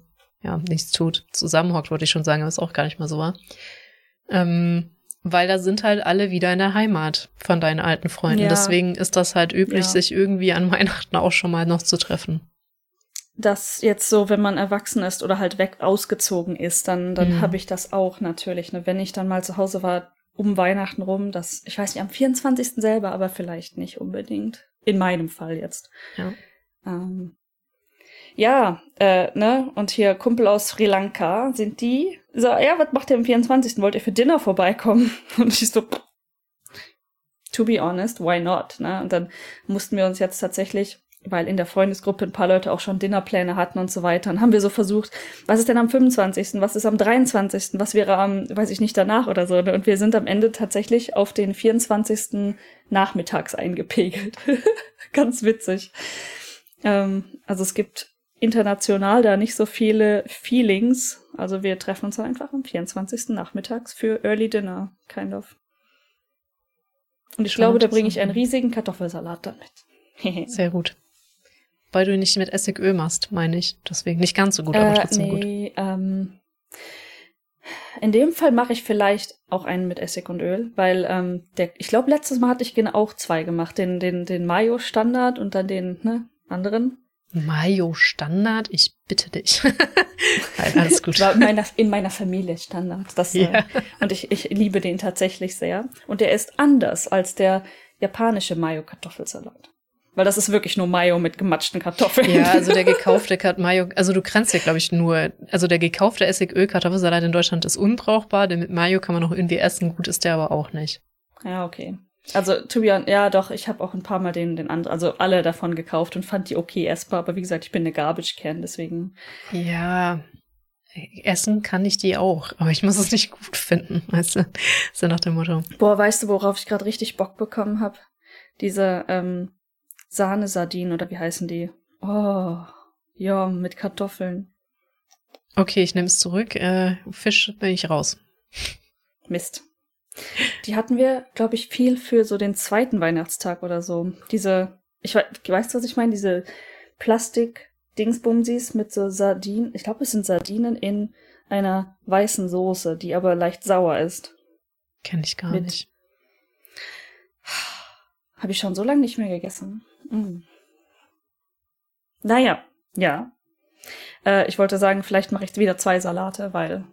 ja, nichts tut. Zusammenhockt, wollte ich schon sagen, was auch gar nicht mal so war. Ähm, weil da sind halt alle wieder in der Heimat von deinen alten Freunden. Ja. Deswegen ist das halt üblich, ja. sich irgendwie an Weihnachten auch schon mal noch zu treffen. Das jetzt so, wenn man erwachsen ist oder halt weg ausgezogen ist, dann, dann mhm. habe ich das auch natürlich. Ne? Wenn ich dann mal zu Hause war, um Weihnachten rum, das, ich weiß nicht, am 24. selber, aber vielleicht nicht unbedingt. In meinem Fall jetzt. Ja. Ähm, ja, äh, ne, und hier Kumpel aus Sri Lanka, sind die? So, ja, was macht ihr am 24.? Wollt ihr für Dinner vorbeikommen? [laughs] Und ich so, to be honest, why not, ne? Und dann mussten wir uns jetzt tatsächlich, weil in der Freundesgruppe ein paar Leute auch schon Dinnerpläne hatten und so weiter, und haben wir so versucht, was ist denn am 25., was ist am 23., was wäre am, weiß ich nicht, danach oder so, ne? Und wir sind am Ende tatsächlich auf den 24. nachmittags eingepegelt. [laughs] Ganz witzig. Ähm, also es gibt international da nicht so viele Feelings. Also wir treffen uns einfach am 24. nachmittags für Early Dinner, kind of. Und ich Schon glaube, da bringe ich einen riesigen Kartoffelsalat damit. [laughs] Sehr gut. Weil du ihn nicht mit Essigöl machst, meine ich. Deswegen nicht ganz so gut, aber äh, trotzdem nee, gut. Ähm, in dem Fall mache ich vielleicht auch einen mit Essig und Öl, weil ähm, der, ich glaube, letztes Mal hatte ich genau auch zwei gemacht. Den, den, den Mayo-Standard und dann den ne, anderen. Mayo Standard, ich bitte dich. [laughs] [laughs] Alles gut. War in meiner, in meiner Familie Standard. Das, ja. äh, und ich, ich liebe den tatsächlich sehr. Und der ist anders als der japanische Mayo-Kartoffelsalat. Weil das ist wirklich nur Mayo mit gematschten Kartoffeln. Ja, also der [laughs] gekaufte Mayo, also du kannst ja, glaube ich, nur, also der gekaufte Essigöl-Kartoffelsalat in Deutschland ist unbrauchbar, den mit Mayo kann man noch irgendwie essen, gut ist der aber auch nicht. Ja, okay. Also, to be honest, ja, doch, ich habe auch ein paar Mal den, den anderen, also alle davon gekauft und fand die okay essbar, aber wie gesagt, ich bin eine Garbage-Can, deswegen. Ja, essen kann ich die auch, aber ich muss es nicht gut finden, weißt du? ist ja nach dem Motto. Boah, weißt du, worauf ich gerade richtig Bock bekommen habe? Diese ähm, Sahnesardinen oder wie heißen die? Oh, ja, mit Kartoffeln. Okay, ich nehme es zurück. Äh, Fisch bin ich raus. Mist. Die hatten wir, glaube ich, viel für so den zweiten Weihnachtstag oder so. Diese, ich weiß, weißt du, was ich meine? Diese Plastik-Dingsbumsis mit so Sardinen. Ich glaube, es sind Sardinen in einer weißen Soße, die aber leicht sauer ist. Kenn ich gar mit, nicht. Habe ich schon so lange nicht mehr gegessen. Mm. Naja, ja. Äh, ich wollte sagen, vielleicht mache ich wieder zwei Salate, weil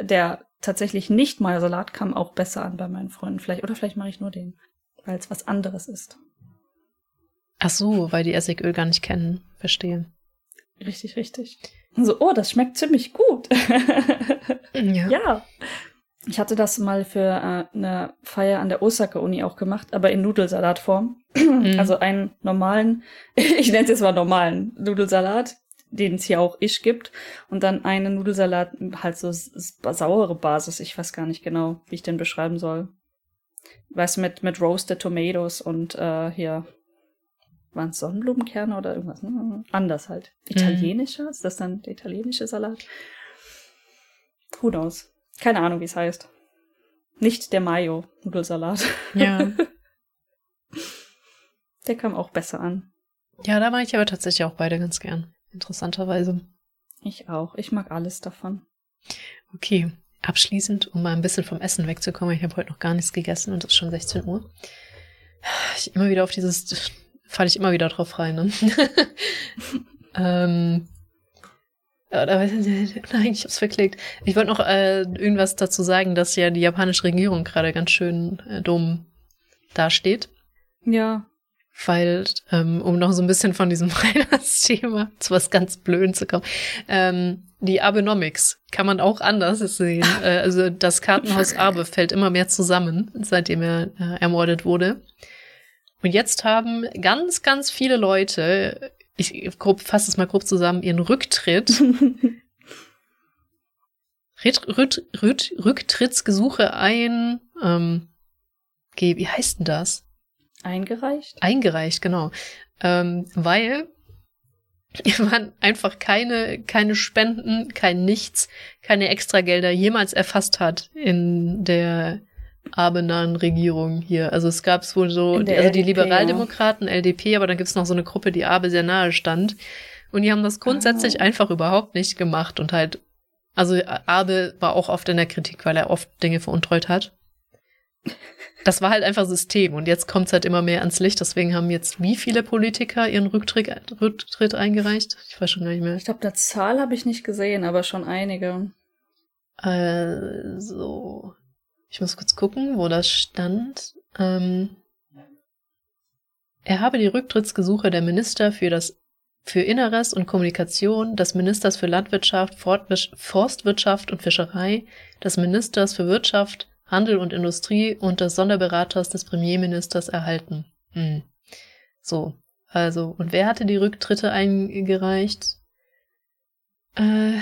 der tatsächlich nicht mal Salat kam auch besser an bei meinen Freunden. Vielleicht, oder vielleicht mache ich nur den, weil es was anderes ist. Ach so, weil die Essigöl gar nicht kennen. Verstehe. Richtig, richtig. So, oh, das schmeckt ziemlich gut. [laughs] ja. ja. Ich hatte das mal für äh, eine Feier an der Osaka-Uni auch gemacht, aber in Nudelsalatform. Mhm. Also einen normalen, [laughs] ich nenne es jetzt mal normalen Nudelsalat den es hier auch ich gibt. Und dann einen Nudelsalat, halt so saure Basis. Ich weiß gar nicht genau, wie ich den beschreiben soll. Weißt mit, mit Roasted Tomatoes und äh, hier waren es Sonnenblumenkerne oder irgendwas? Ne? Anders halt. Mhm. Italienischer? Mhm. Ist das dann der italienische Salat? Who knows? Keine Ahnung, wie es heißt. Nicht der Mayo-Nudelsalat. Ja. [laughs] der kam auch besser an. Ja, da mag ich aber tatsächlich auch beide ganz gern interessanterweise. Ich auch. Ich mag alles davon. Okay, abschließend, um mal ein bisschen vom Essen wegzukommen. Ich habe heute noch gar nichts gegessen und es ist schon 16 Uhr. Ich immer wieder auf dieses, falle ich immer wieder drauf rein. Ne? [laughs] ähm, [laughs] nein, ich hab's verklickt. Ich wollte noch äh, irgendwas dazu sagen, dass ja die japanische Regierung gerade ganz schön äh, dumm dasteht. Ja weil, ähm, um noch so ein bisschen von diesem [laughs] Weihnachtsthema zu was ganz Blöden zu kommen, ähm, die Abenomics kann man auch anders sehen. [laughs] äh, also das Kartenhaus Abe fällt immer mehr zusammen, seitdem er äh, ermordet wurde. Und jetzt haben ganz, ganz viele Leute, ich grob, fasse es mal grob zusammen, ihren Rücktritt, [laughs] Rüt, Rüt, Rüt, Rücktrittsgesuche ein, ähm, wie heißt denn das? Eingereicht? Eingereicht, genau. Ähm, weil [laughs] man einfach keine, keine Spenden, kein Nichts, keine Extragelder jemals erfasst hat in der abenahen Regierung hier. Also es gab es wohl so, also LDP, die Liberaldemokraten, ja. LDP, aber dann gibt's noch so eine Gruppe, die Abe sehr nahe stand. Und die haben das grundsätzlich oh. einfach überhaupt nicht gemacht und halt, also Abe war auch oft in der Kritik, weil er oft Dinge veruntreut hat. Das war halt einfach System und jetzt kommt's halt immer mehr ans Licht. Deswegen haben jetzt wie viele Politiker ihren Rücktritt, Rücktritt eingereicht? Ich weiß schon gar nicht mehr. Ich glaube, der Zahl habe ich nicht gesehen, aber schon einige. Also, ich muss kurz gucken, wo das stand. Ähm, er habe die Rücktrittsgesuche der Minister für das für Inneres und Kommunikation, des Ministers für Landwirtschaft, Forstwirtschaft und Fischerei, des Ministers für Wirtschaft, Handel und Industrie und des Sonderberaters des Premierministers erhalten. Hm. So, also, und wer hatte die Rücktritte eingereicht? Äh,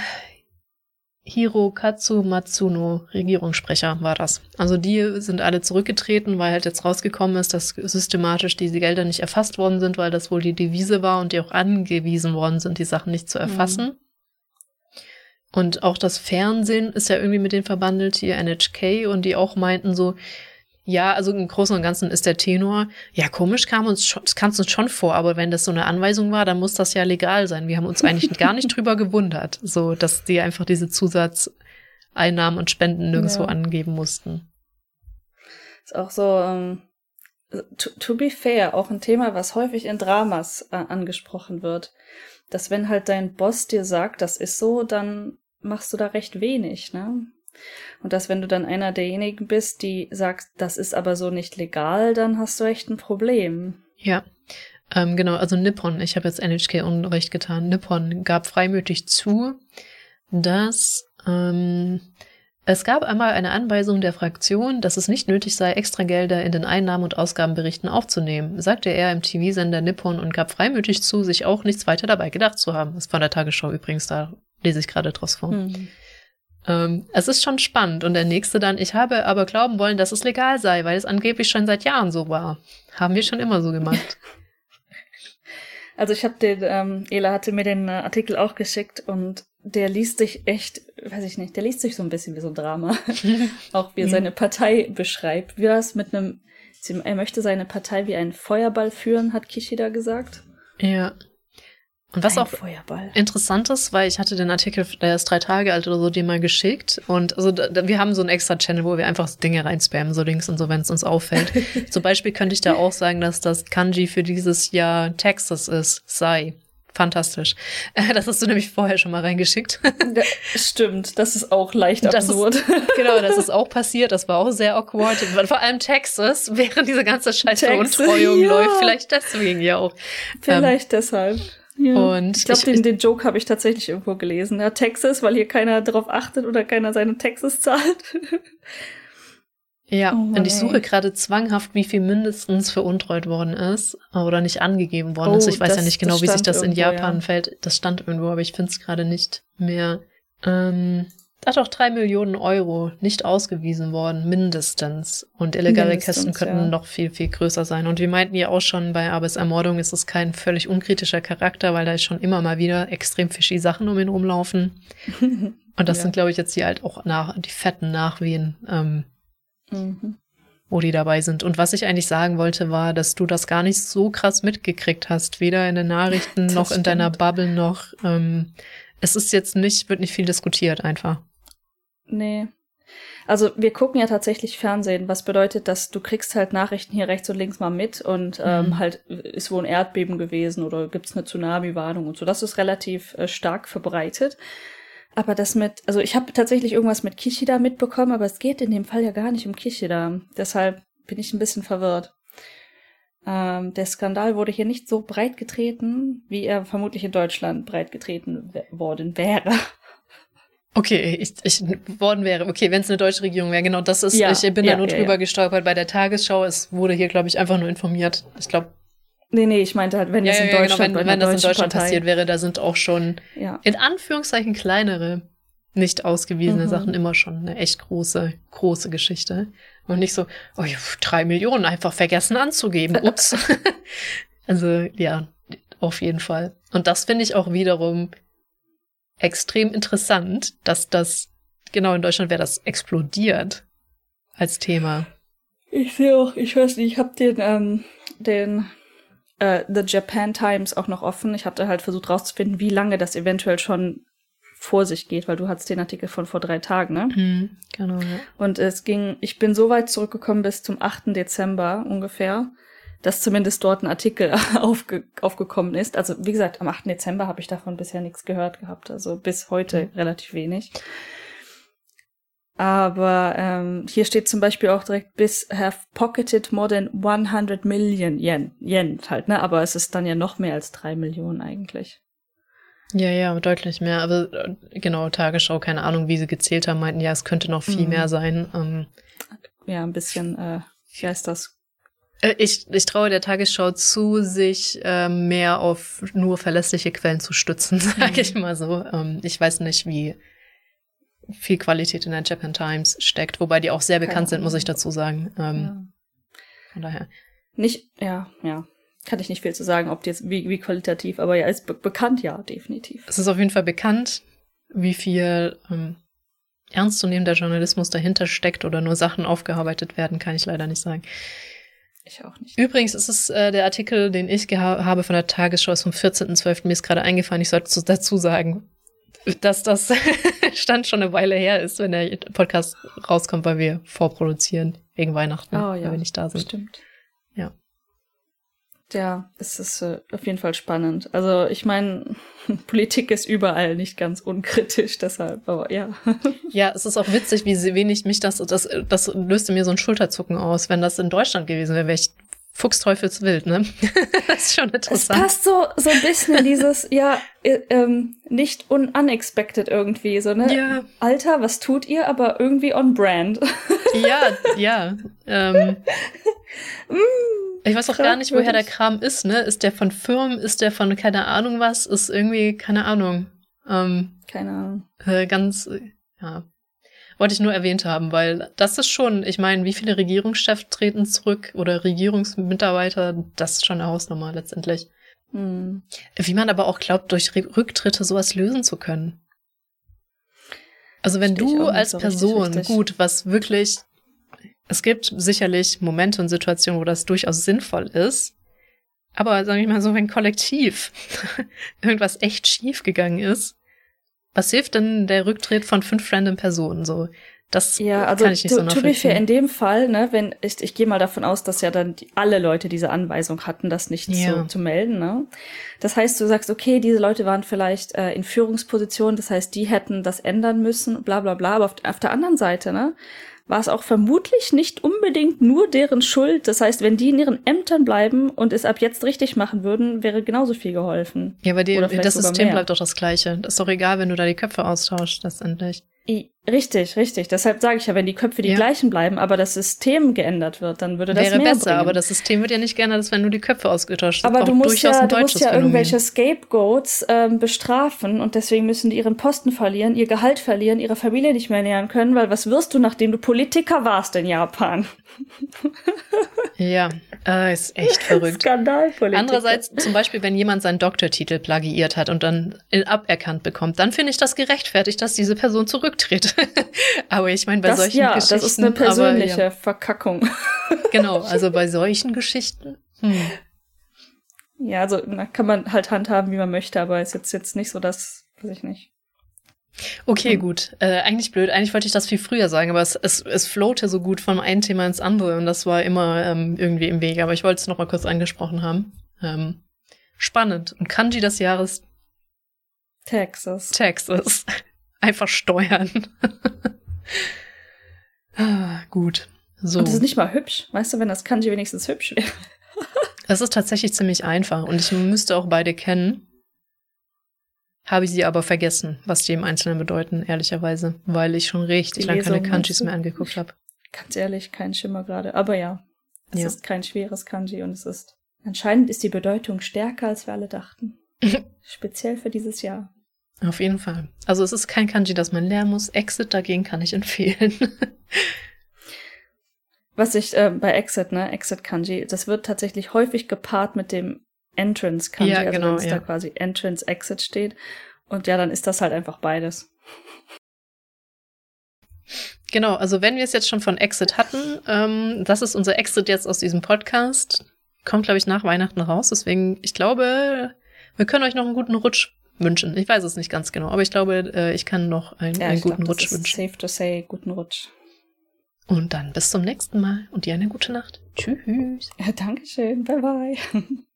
Hirokatsu Matsuno, Regierungssprecher war das. Also die sind alle zurückgetreten, weil halt jetzt rausgekommen ist, dass systematisch diese Gelder nicht erfasst worden sind, weil das wohl die Devise war und die auch angewiesen worden sind, die Sachen nicht zu mhm. erfassen. Mhm. Und auch das Fernsehen ist ja irgendwie mit denen verbandelt, hier NHK, und die auch meinten so, ja, also im Großen und Ganzen ist der Tenor, ja, komisch kam uns schon, kam uns schon vor, aber wenn das so eine Anweisung war, dann muss das ja legal sein. Wir haben uns eigentlich [laughs] gar nicht drüber gewundert, so, dass die einfach diese Zusatzeinnahmen und Spenden nirgendwo ja. angeben mussten. Ist auch so, um, ähm, to, to, be fair, auch ein Thema, was häufig in Dramas äh, angesprochen wird. Dass wenn halt dein Boss dir sagt, das ist so, dann machst du da recht wenig, ne? Und dass wenn du dann einer derjenigen bist, die sagst, das ist aber so nicht legal, dann hast du echt ein Problem. Ja. Ähm, genau, also Nippon, ich habe jetzt NHK Unrecht getan, Nippon gab freimütig zu, dass ähm, es gab einmal eine Anweisung der Fraktion, dass es nicht nötig sei, extra Gelder in den Einnahmen- und Ausgabenberichten aufzunehmen, sagte er im TV-Sender Nippon und gab freimütig zu, sich auch nichts weiter dabei gedacht zu haben. Das ist von der Tagesschau übrigens, da lese ich gerade draus vor. Hm. Ähm, es ist schon spannend. Und der nächste dann, ich habe aber glauben wollen, dass es legal sei, weil es angeblich schon seit Jahren so war. Haben wir schon immer so gemacht. [laughs] Also ich habe den, ähm, Ela hatte mir den äh, Artikel auch geschickt und der liest sich echt, weiß ich nicht, der liest sich so ein bisschen wie so ein Drama. [laughs] auch wie er seine Partei beschreibt. Wie das mit einem, er möchte seine Partei wie einen Feuerball führen, hat Kishida gesagt. Ja. Und was Ein auch Feuerball. interessant ist, weil ich hatte den Artikel, der ist drei Tage alt oder so, den mal geschickt. Und also da, wir haben so einen extra Channel, wo wir einfach Dinge reinspammen, so links und so, wenn es uns auffällt. [laughs] Zum Beispiel könnte ich da auch sagen, dass das Kanji für dieses Jahr Texas ist, sei. Fantastisch. [laughs] Das hast du nämlich vorher schon mal reingeschickt. [laughs] Ja, stimmt, das ist auch leicht das absurd. Ist, genau, das ist auch passiert. Das war auch sehr awkward. Vor allem Texas, während diese ganze Scheiße Untreuung ja. läuft. Vielleicht deswegen ja auch. Vielleicht ähm, deshalb. Ja. Und ich glaube, den, den Joke habe ich tatsächlich irgendwo gelesen. Ja, Texas, weil hier keiner darauf achtet oder keiner seine Texas zahlt. [laughs] ja, oh und ich suche gerade zwanghaft, wie viel mindestens veruntreut worden ist oder nicht angegeben worden oh, ist. Ich weiß das, ja nicht genau, wie sich das in Japan ja. fällt. Das stand irgendwo, aber ich finde es gerade nicht mehr. Ähm, da doch drei Millionen Euro nicht ausgewiesen worden, mindestens. Und illegale mindestens, Kästen könnten ja. noch viel, viel größer sein. Und wir meinten ja auch schon, bei Abes Ermordung ist es kein völlig unkritischer Charakter, weil da ist schon immer mal wieder extrem fishy Sachen um ihn rumlaufen. [laughs] Und das ja. sind, glaube ich, jetzt die halt auch nach, die fetten Nachwehen, ähm, mhm. wo die dabei sind. Und was ich eigentlich sagen wollte, war, dass du das gar nicht so krass mitgekriegt hast. Weder in den Nachrichten [laughs] noch stimmt. in deiner Bubble noch. Ähm, es ist jetzt nicht, wird nicht viel diskutiert einfach. Nee. Also wir gucken ja tatsächlich Fernsehen, was bedeutet, dass du kriegst halt Nachrichten hier rechts und links mal mit und ähm, mhm. halt ist wohl ein Erdbeben gewesen oder gibt's eine Tsunami-Warnung und so. Das ist relativ äh, stark verbreitet. Aber das mit, also ich habe tatsächlich irgendwas mit Kishida mitbekommen, aber es geht in dem Fall ja gar nicht um Kishida. Deshalb bin ich ein bisschen verwirrt. Ähm, der Skandal wurde hier nicht so breit getreten, wie er vermutlich in Deutschland breit getreten worden wäre. Okay, ich, ich worden wäre, okay, wenn es eine deutsche Regierung wäre, genau, das ist, ja, ich bin ja, da nur ja, drüber gestolpert bei der Tagesschau. Es wurde hier, glaube ich, einfach nur informiert. Ich glaube. Nee, nee, ich meinte halt, wenn das in genau, Deutschland, genau, wenn, wenn das in Deutschland Partei. passiert wäre, da sind auch schon in Anführungszeichen kleinere, nicht ausgewiesene mhm. Sachen immer schon eine echt große, große Geschichte. Und nicht so, oh, drei Millionen einfach vergessen anzugeben. [laughs] Ups. [laughs] also, ja, auf jeden Fall. Und das finde ich auch wiederum extrem interessant, dass das, genau in Deutschland wäre das explodiert als Thema. Ich sehe auch, ich weiß nicht, ich habe den, ähm, den äh, The Japan Times auch noch offen. Ich hatte halt versucht rauszufinden, wie lange das eventuell schon vor sich geht, weil du hattest den Artikel von vor drei Tagen, ne? Mhm, genau, ja. Und es ging, ich bin so weit zurückgekommen bis zum 8. Dezember ungefähr, dass zumindest dort ein Artikel [laughs] aufge, aufgekommen ist. Also wie gesagt, am 8. Dezember habe ich davon bisher nichts gehört gehabt, also bis heute mhm. relativ wenig. Aber ähm, hier steht zum Beispiel auch direkt bis have pocketed more than 100 million Yen. Yen halt, ne? Aber es ist dann ja noch mehr als drei Millionen eigentlich. Ja, ja, deutlich mehr. Aber äh, genau, Tagesschau, keine Ahnung, wie sie gezählt haben, meinten, ja, es könnte noch viel mhm. mehr sein. Ähm, ja, ein bisschen, äh, wie heißt das? Äh, ich, ich traue der Tagesschau zu, sich äh, mehr auf nur verlässliche Quellen zu stützen, [laughs] sage mhm. ich mal so. Ähm, ich weiß nicht, wie viel Qualität in der Japan Times steckt, wobei die auch sehr bekannt sind, muss ich dazu sagen. Ähm, ja. Von daher. Nicht, ja, ja. Kann ich nicht viel zu sagen, ob die jetzt wie, wie qualitativ, aber ja, ist be bekannt, ja, definitiv. Es ist auf jeden Fall bekannt, wie viel ähm, ernstzunehmender Journalismus dahinter steckt oder nur Sachen aufgearbeitet werden, kann ich leider nicht sagen. Ich auch nicht. Übrigens ist es äh, der Artikel, den ich habe von der Tagesschau, ist vom 14.12. Mir ist gerade eingefallen, ich sollte dazu sagen, dass das [laughs] Stand schon eine Weile her ist, wenn der Podcast rauskommt, weil wir vorproduzieren wegen Weihnachten, oh, ja, weil wir nicht da sind. Stimmt. Ja. Es ist äh, auf jeden Fall spannend. Also ich meine, [laughs] Politik ist überall nicht ganz unkritisch, deshalb, aber ja. [laughs] ja, es ist auch witzig, wie wenig mich das, das, das löste mir so ein Schulterzucken aus. Wenn das in Deutschland gewesen wäre, wäre ich Fuchsteufelswild, ne? [laughs] das ist schon interessant. Es passt so, so ein bisschen in dieses, ja, äh, ähm, nicht ununexpected irgendwie, so, ne? Ja. Alter, was tut ihr? Aber irgendwie on brand. ja, ja. Ähm, mm, ich weiß auch gar nicht, woher der Kram ist, ne? Ist der von Firmen? Ist der von keine Ahnung was? Ist irgendwie, keine Ahnung. Ähm, keine Ahnung. Äh, ganz, ja. Wollte ich nur erwähnt haben, weil das ist schon, ich meine, wie viele Regierungschefs treten zurück oder Regierungsmitarbeiter, das ist schon eine Hausnummer letztendlich. Hm. Wie man aber auch glaubt, durch Rücktritte sowas lösen zu können. Also wenn du als so Person, richtig, richtig. gut, was wirklich, es gibt sicherlich Momente und Situationen, wo das durchaus sinnvoll ist, aber sag ich mal so, wenn kollektiv [laughs] irgendwas echt schief gegangen ist, was hilft denn der Rücktritt von fünf random Personen so? Das ja, also kann ich nicht so nachvollziehen. in dem Fall, ne, wenn ich, ich gehe mal davon aus, dass ja dann die, alle Leute diese Anweisung hatten, das nicht ja. zu, zu melden. Ne? Das heißt, du sagst, okay, diese Leute waren vielleicht äh, in Führungspositionen, das heißt, die hätten das ändern müssen, bla bla bla. Aber auf, auf der anderen Seite, ne, war es auch vermutlich nicht unbedingt nur deren Schuld. Das heißt, wenn die in ihren Ämtern bleiben und es ab jetzt richtig machen würden, wäre genauso viel geholfen. Ja, aber die, das System mehr. bleibt doch das gleiche. Das ist doch egal, wenn du da die Köpfe austauschst, letztendlich. Richtig, richtig. Deshalb sage ich ja, wenn die Köpfe die ja. gleichen bleiben, aber das System geändert wird, dann würde das Wäre mehr besser, bringen. aber das System wird ja nicht geändert, als wenn du die Köpfe ausgetauscht hast. Aber du musst ja, du musst ja irgendwelche Scapegoats ähm, bestrafen und deswegen müssen die ihren Posten verlieren, ihr Gehalt verlieren, ihre Familie nicht mehr nähern können, weil was wirst du, nachdem du Politiker warst in Japan? Ja, äh, ist echt [laughs] verrückt. Skandalpolitik. Andererseits, zum Beispiel, wenn jemand seinen Doktortitel plagiiert hat und dann aberkannt bekommt, dann finde ich das gerechtfertigt, dass diese Person zurücktritt. [laughs] aber ich meine, bei das, solchen ja, Geschichten. Das ist eine persönliche aber, ja. Verkackung. [laughs] genau, also bei solchen Geschichten. Hm. Ja, also na, kann man halt handhaben, wie man möchte, aber ist jetzt, jetzt nicht so, dass, weiß ich nicht. Okay, hm. gut. Äh, eigentlich blöd. Eigentlich wollte ich das viel früher sagen, aber es, es, es floate so gut von einem Thema ins andere und das war immer ähm, irgendwie im Weg. Aber ich wollte es noch mal kurz angesprochen haben. Ähm, spannend. Und Kanji des Jahres? Texas. Texas. [laughs] Einfach steuern. [laughs] ah, gut. So. Und das ist nicht mal hübsch. Weißt du, wenn das Kanji wenigstens hübsch wäre. [laughs] Es ist tatsächlich ziemlich einfach und ich müsste auch beide kennen. Habe ich sie aber vergessen, was die im Einzelnen bedeuten, ehrlicherweise, weil ich schon richtig lange keine Kanjis mehr angeguckt habe. Ganz ehrlich, kein Schimmer gerade. Aber ja, es ja. ist kein schweres Kanji und es ist. Anscheinend ist die Bedeutung stärker, als wir alle dachten. [laughs] Speziell für dieses Jahr. Auf jeden Fall. Also es ist kein Kanji, das man lernen muss. Exit dagegen kann ich [laughs] empfehlen. Was ich äh, bei Exit, ne, Exit Kanji, das wird tatsächlich häufig gepaart mit dem Entrance Kanji, ja, also genau, wenn es ja. da quasi Entrance Exit steht. Und ja, dann ist das halt einfach beides. genau, also wenn wir es jetzt schon von Exit hatten, ähm, das ist unser Exit jetzt aus diesem Podcast. Kommt, glaube ich, nach Weihnachten raus. Deswegen, ich glaube, wir können euch noch einen guten Rutsch wünschen. Ich weiß es nicht ganz genau, aber ich glaube, äh, ich kann noch einen, Ja, einen guten glaub, das Rutsch ist wünschen. Safe to say, guten Rutsch. Und dann bis zum nächsten Mal und dir eine gute Nacht. Tschüss. Ja, [laughs] Dankeschön. Bye bye. [laughs]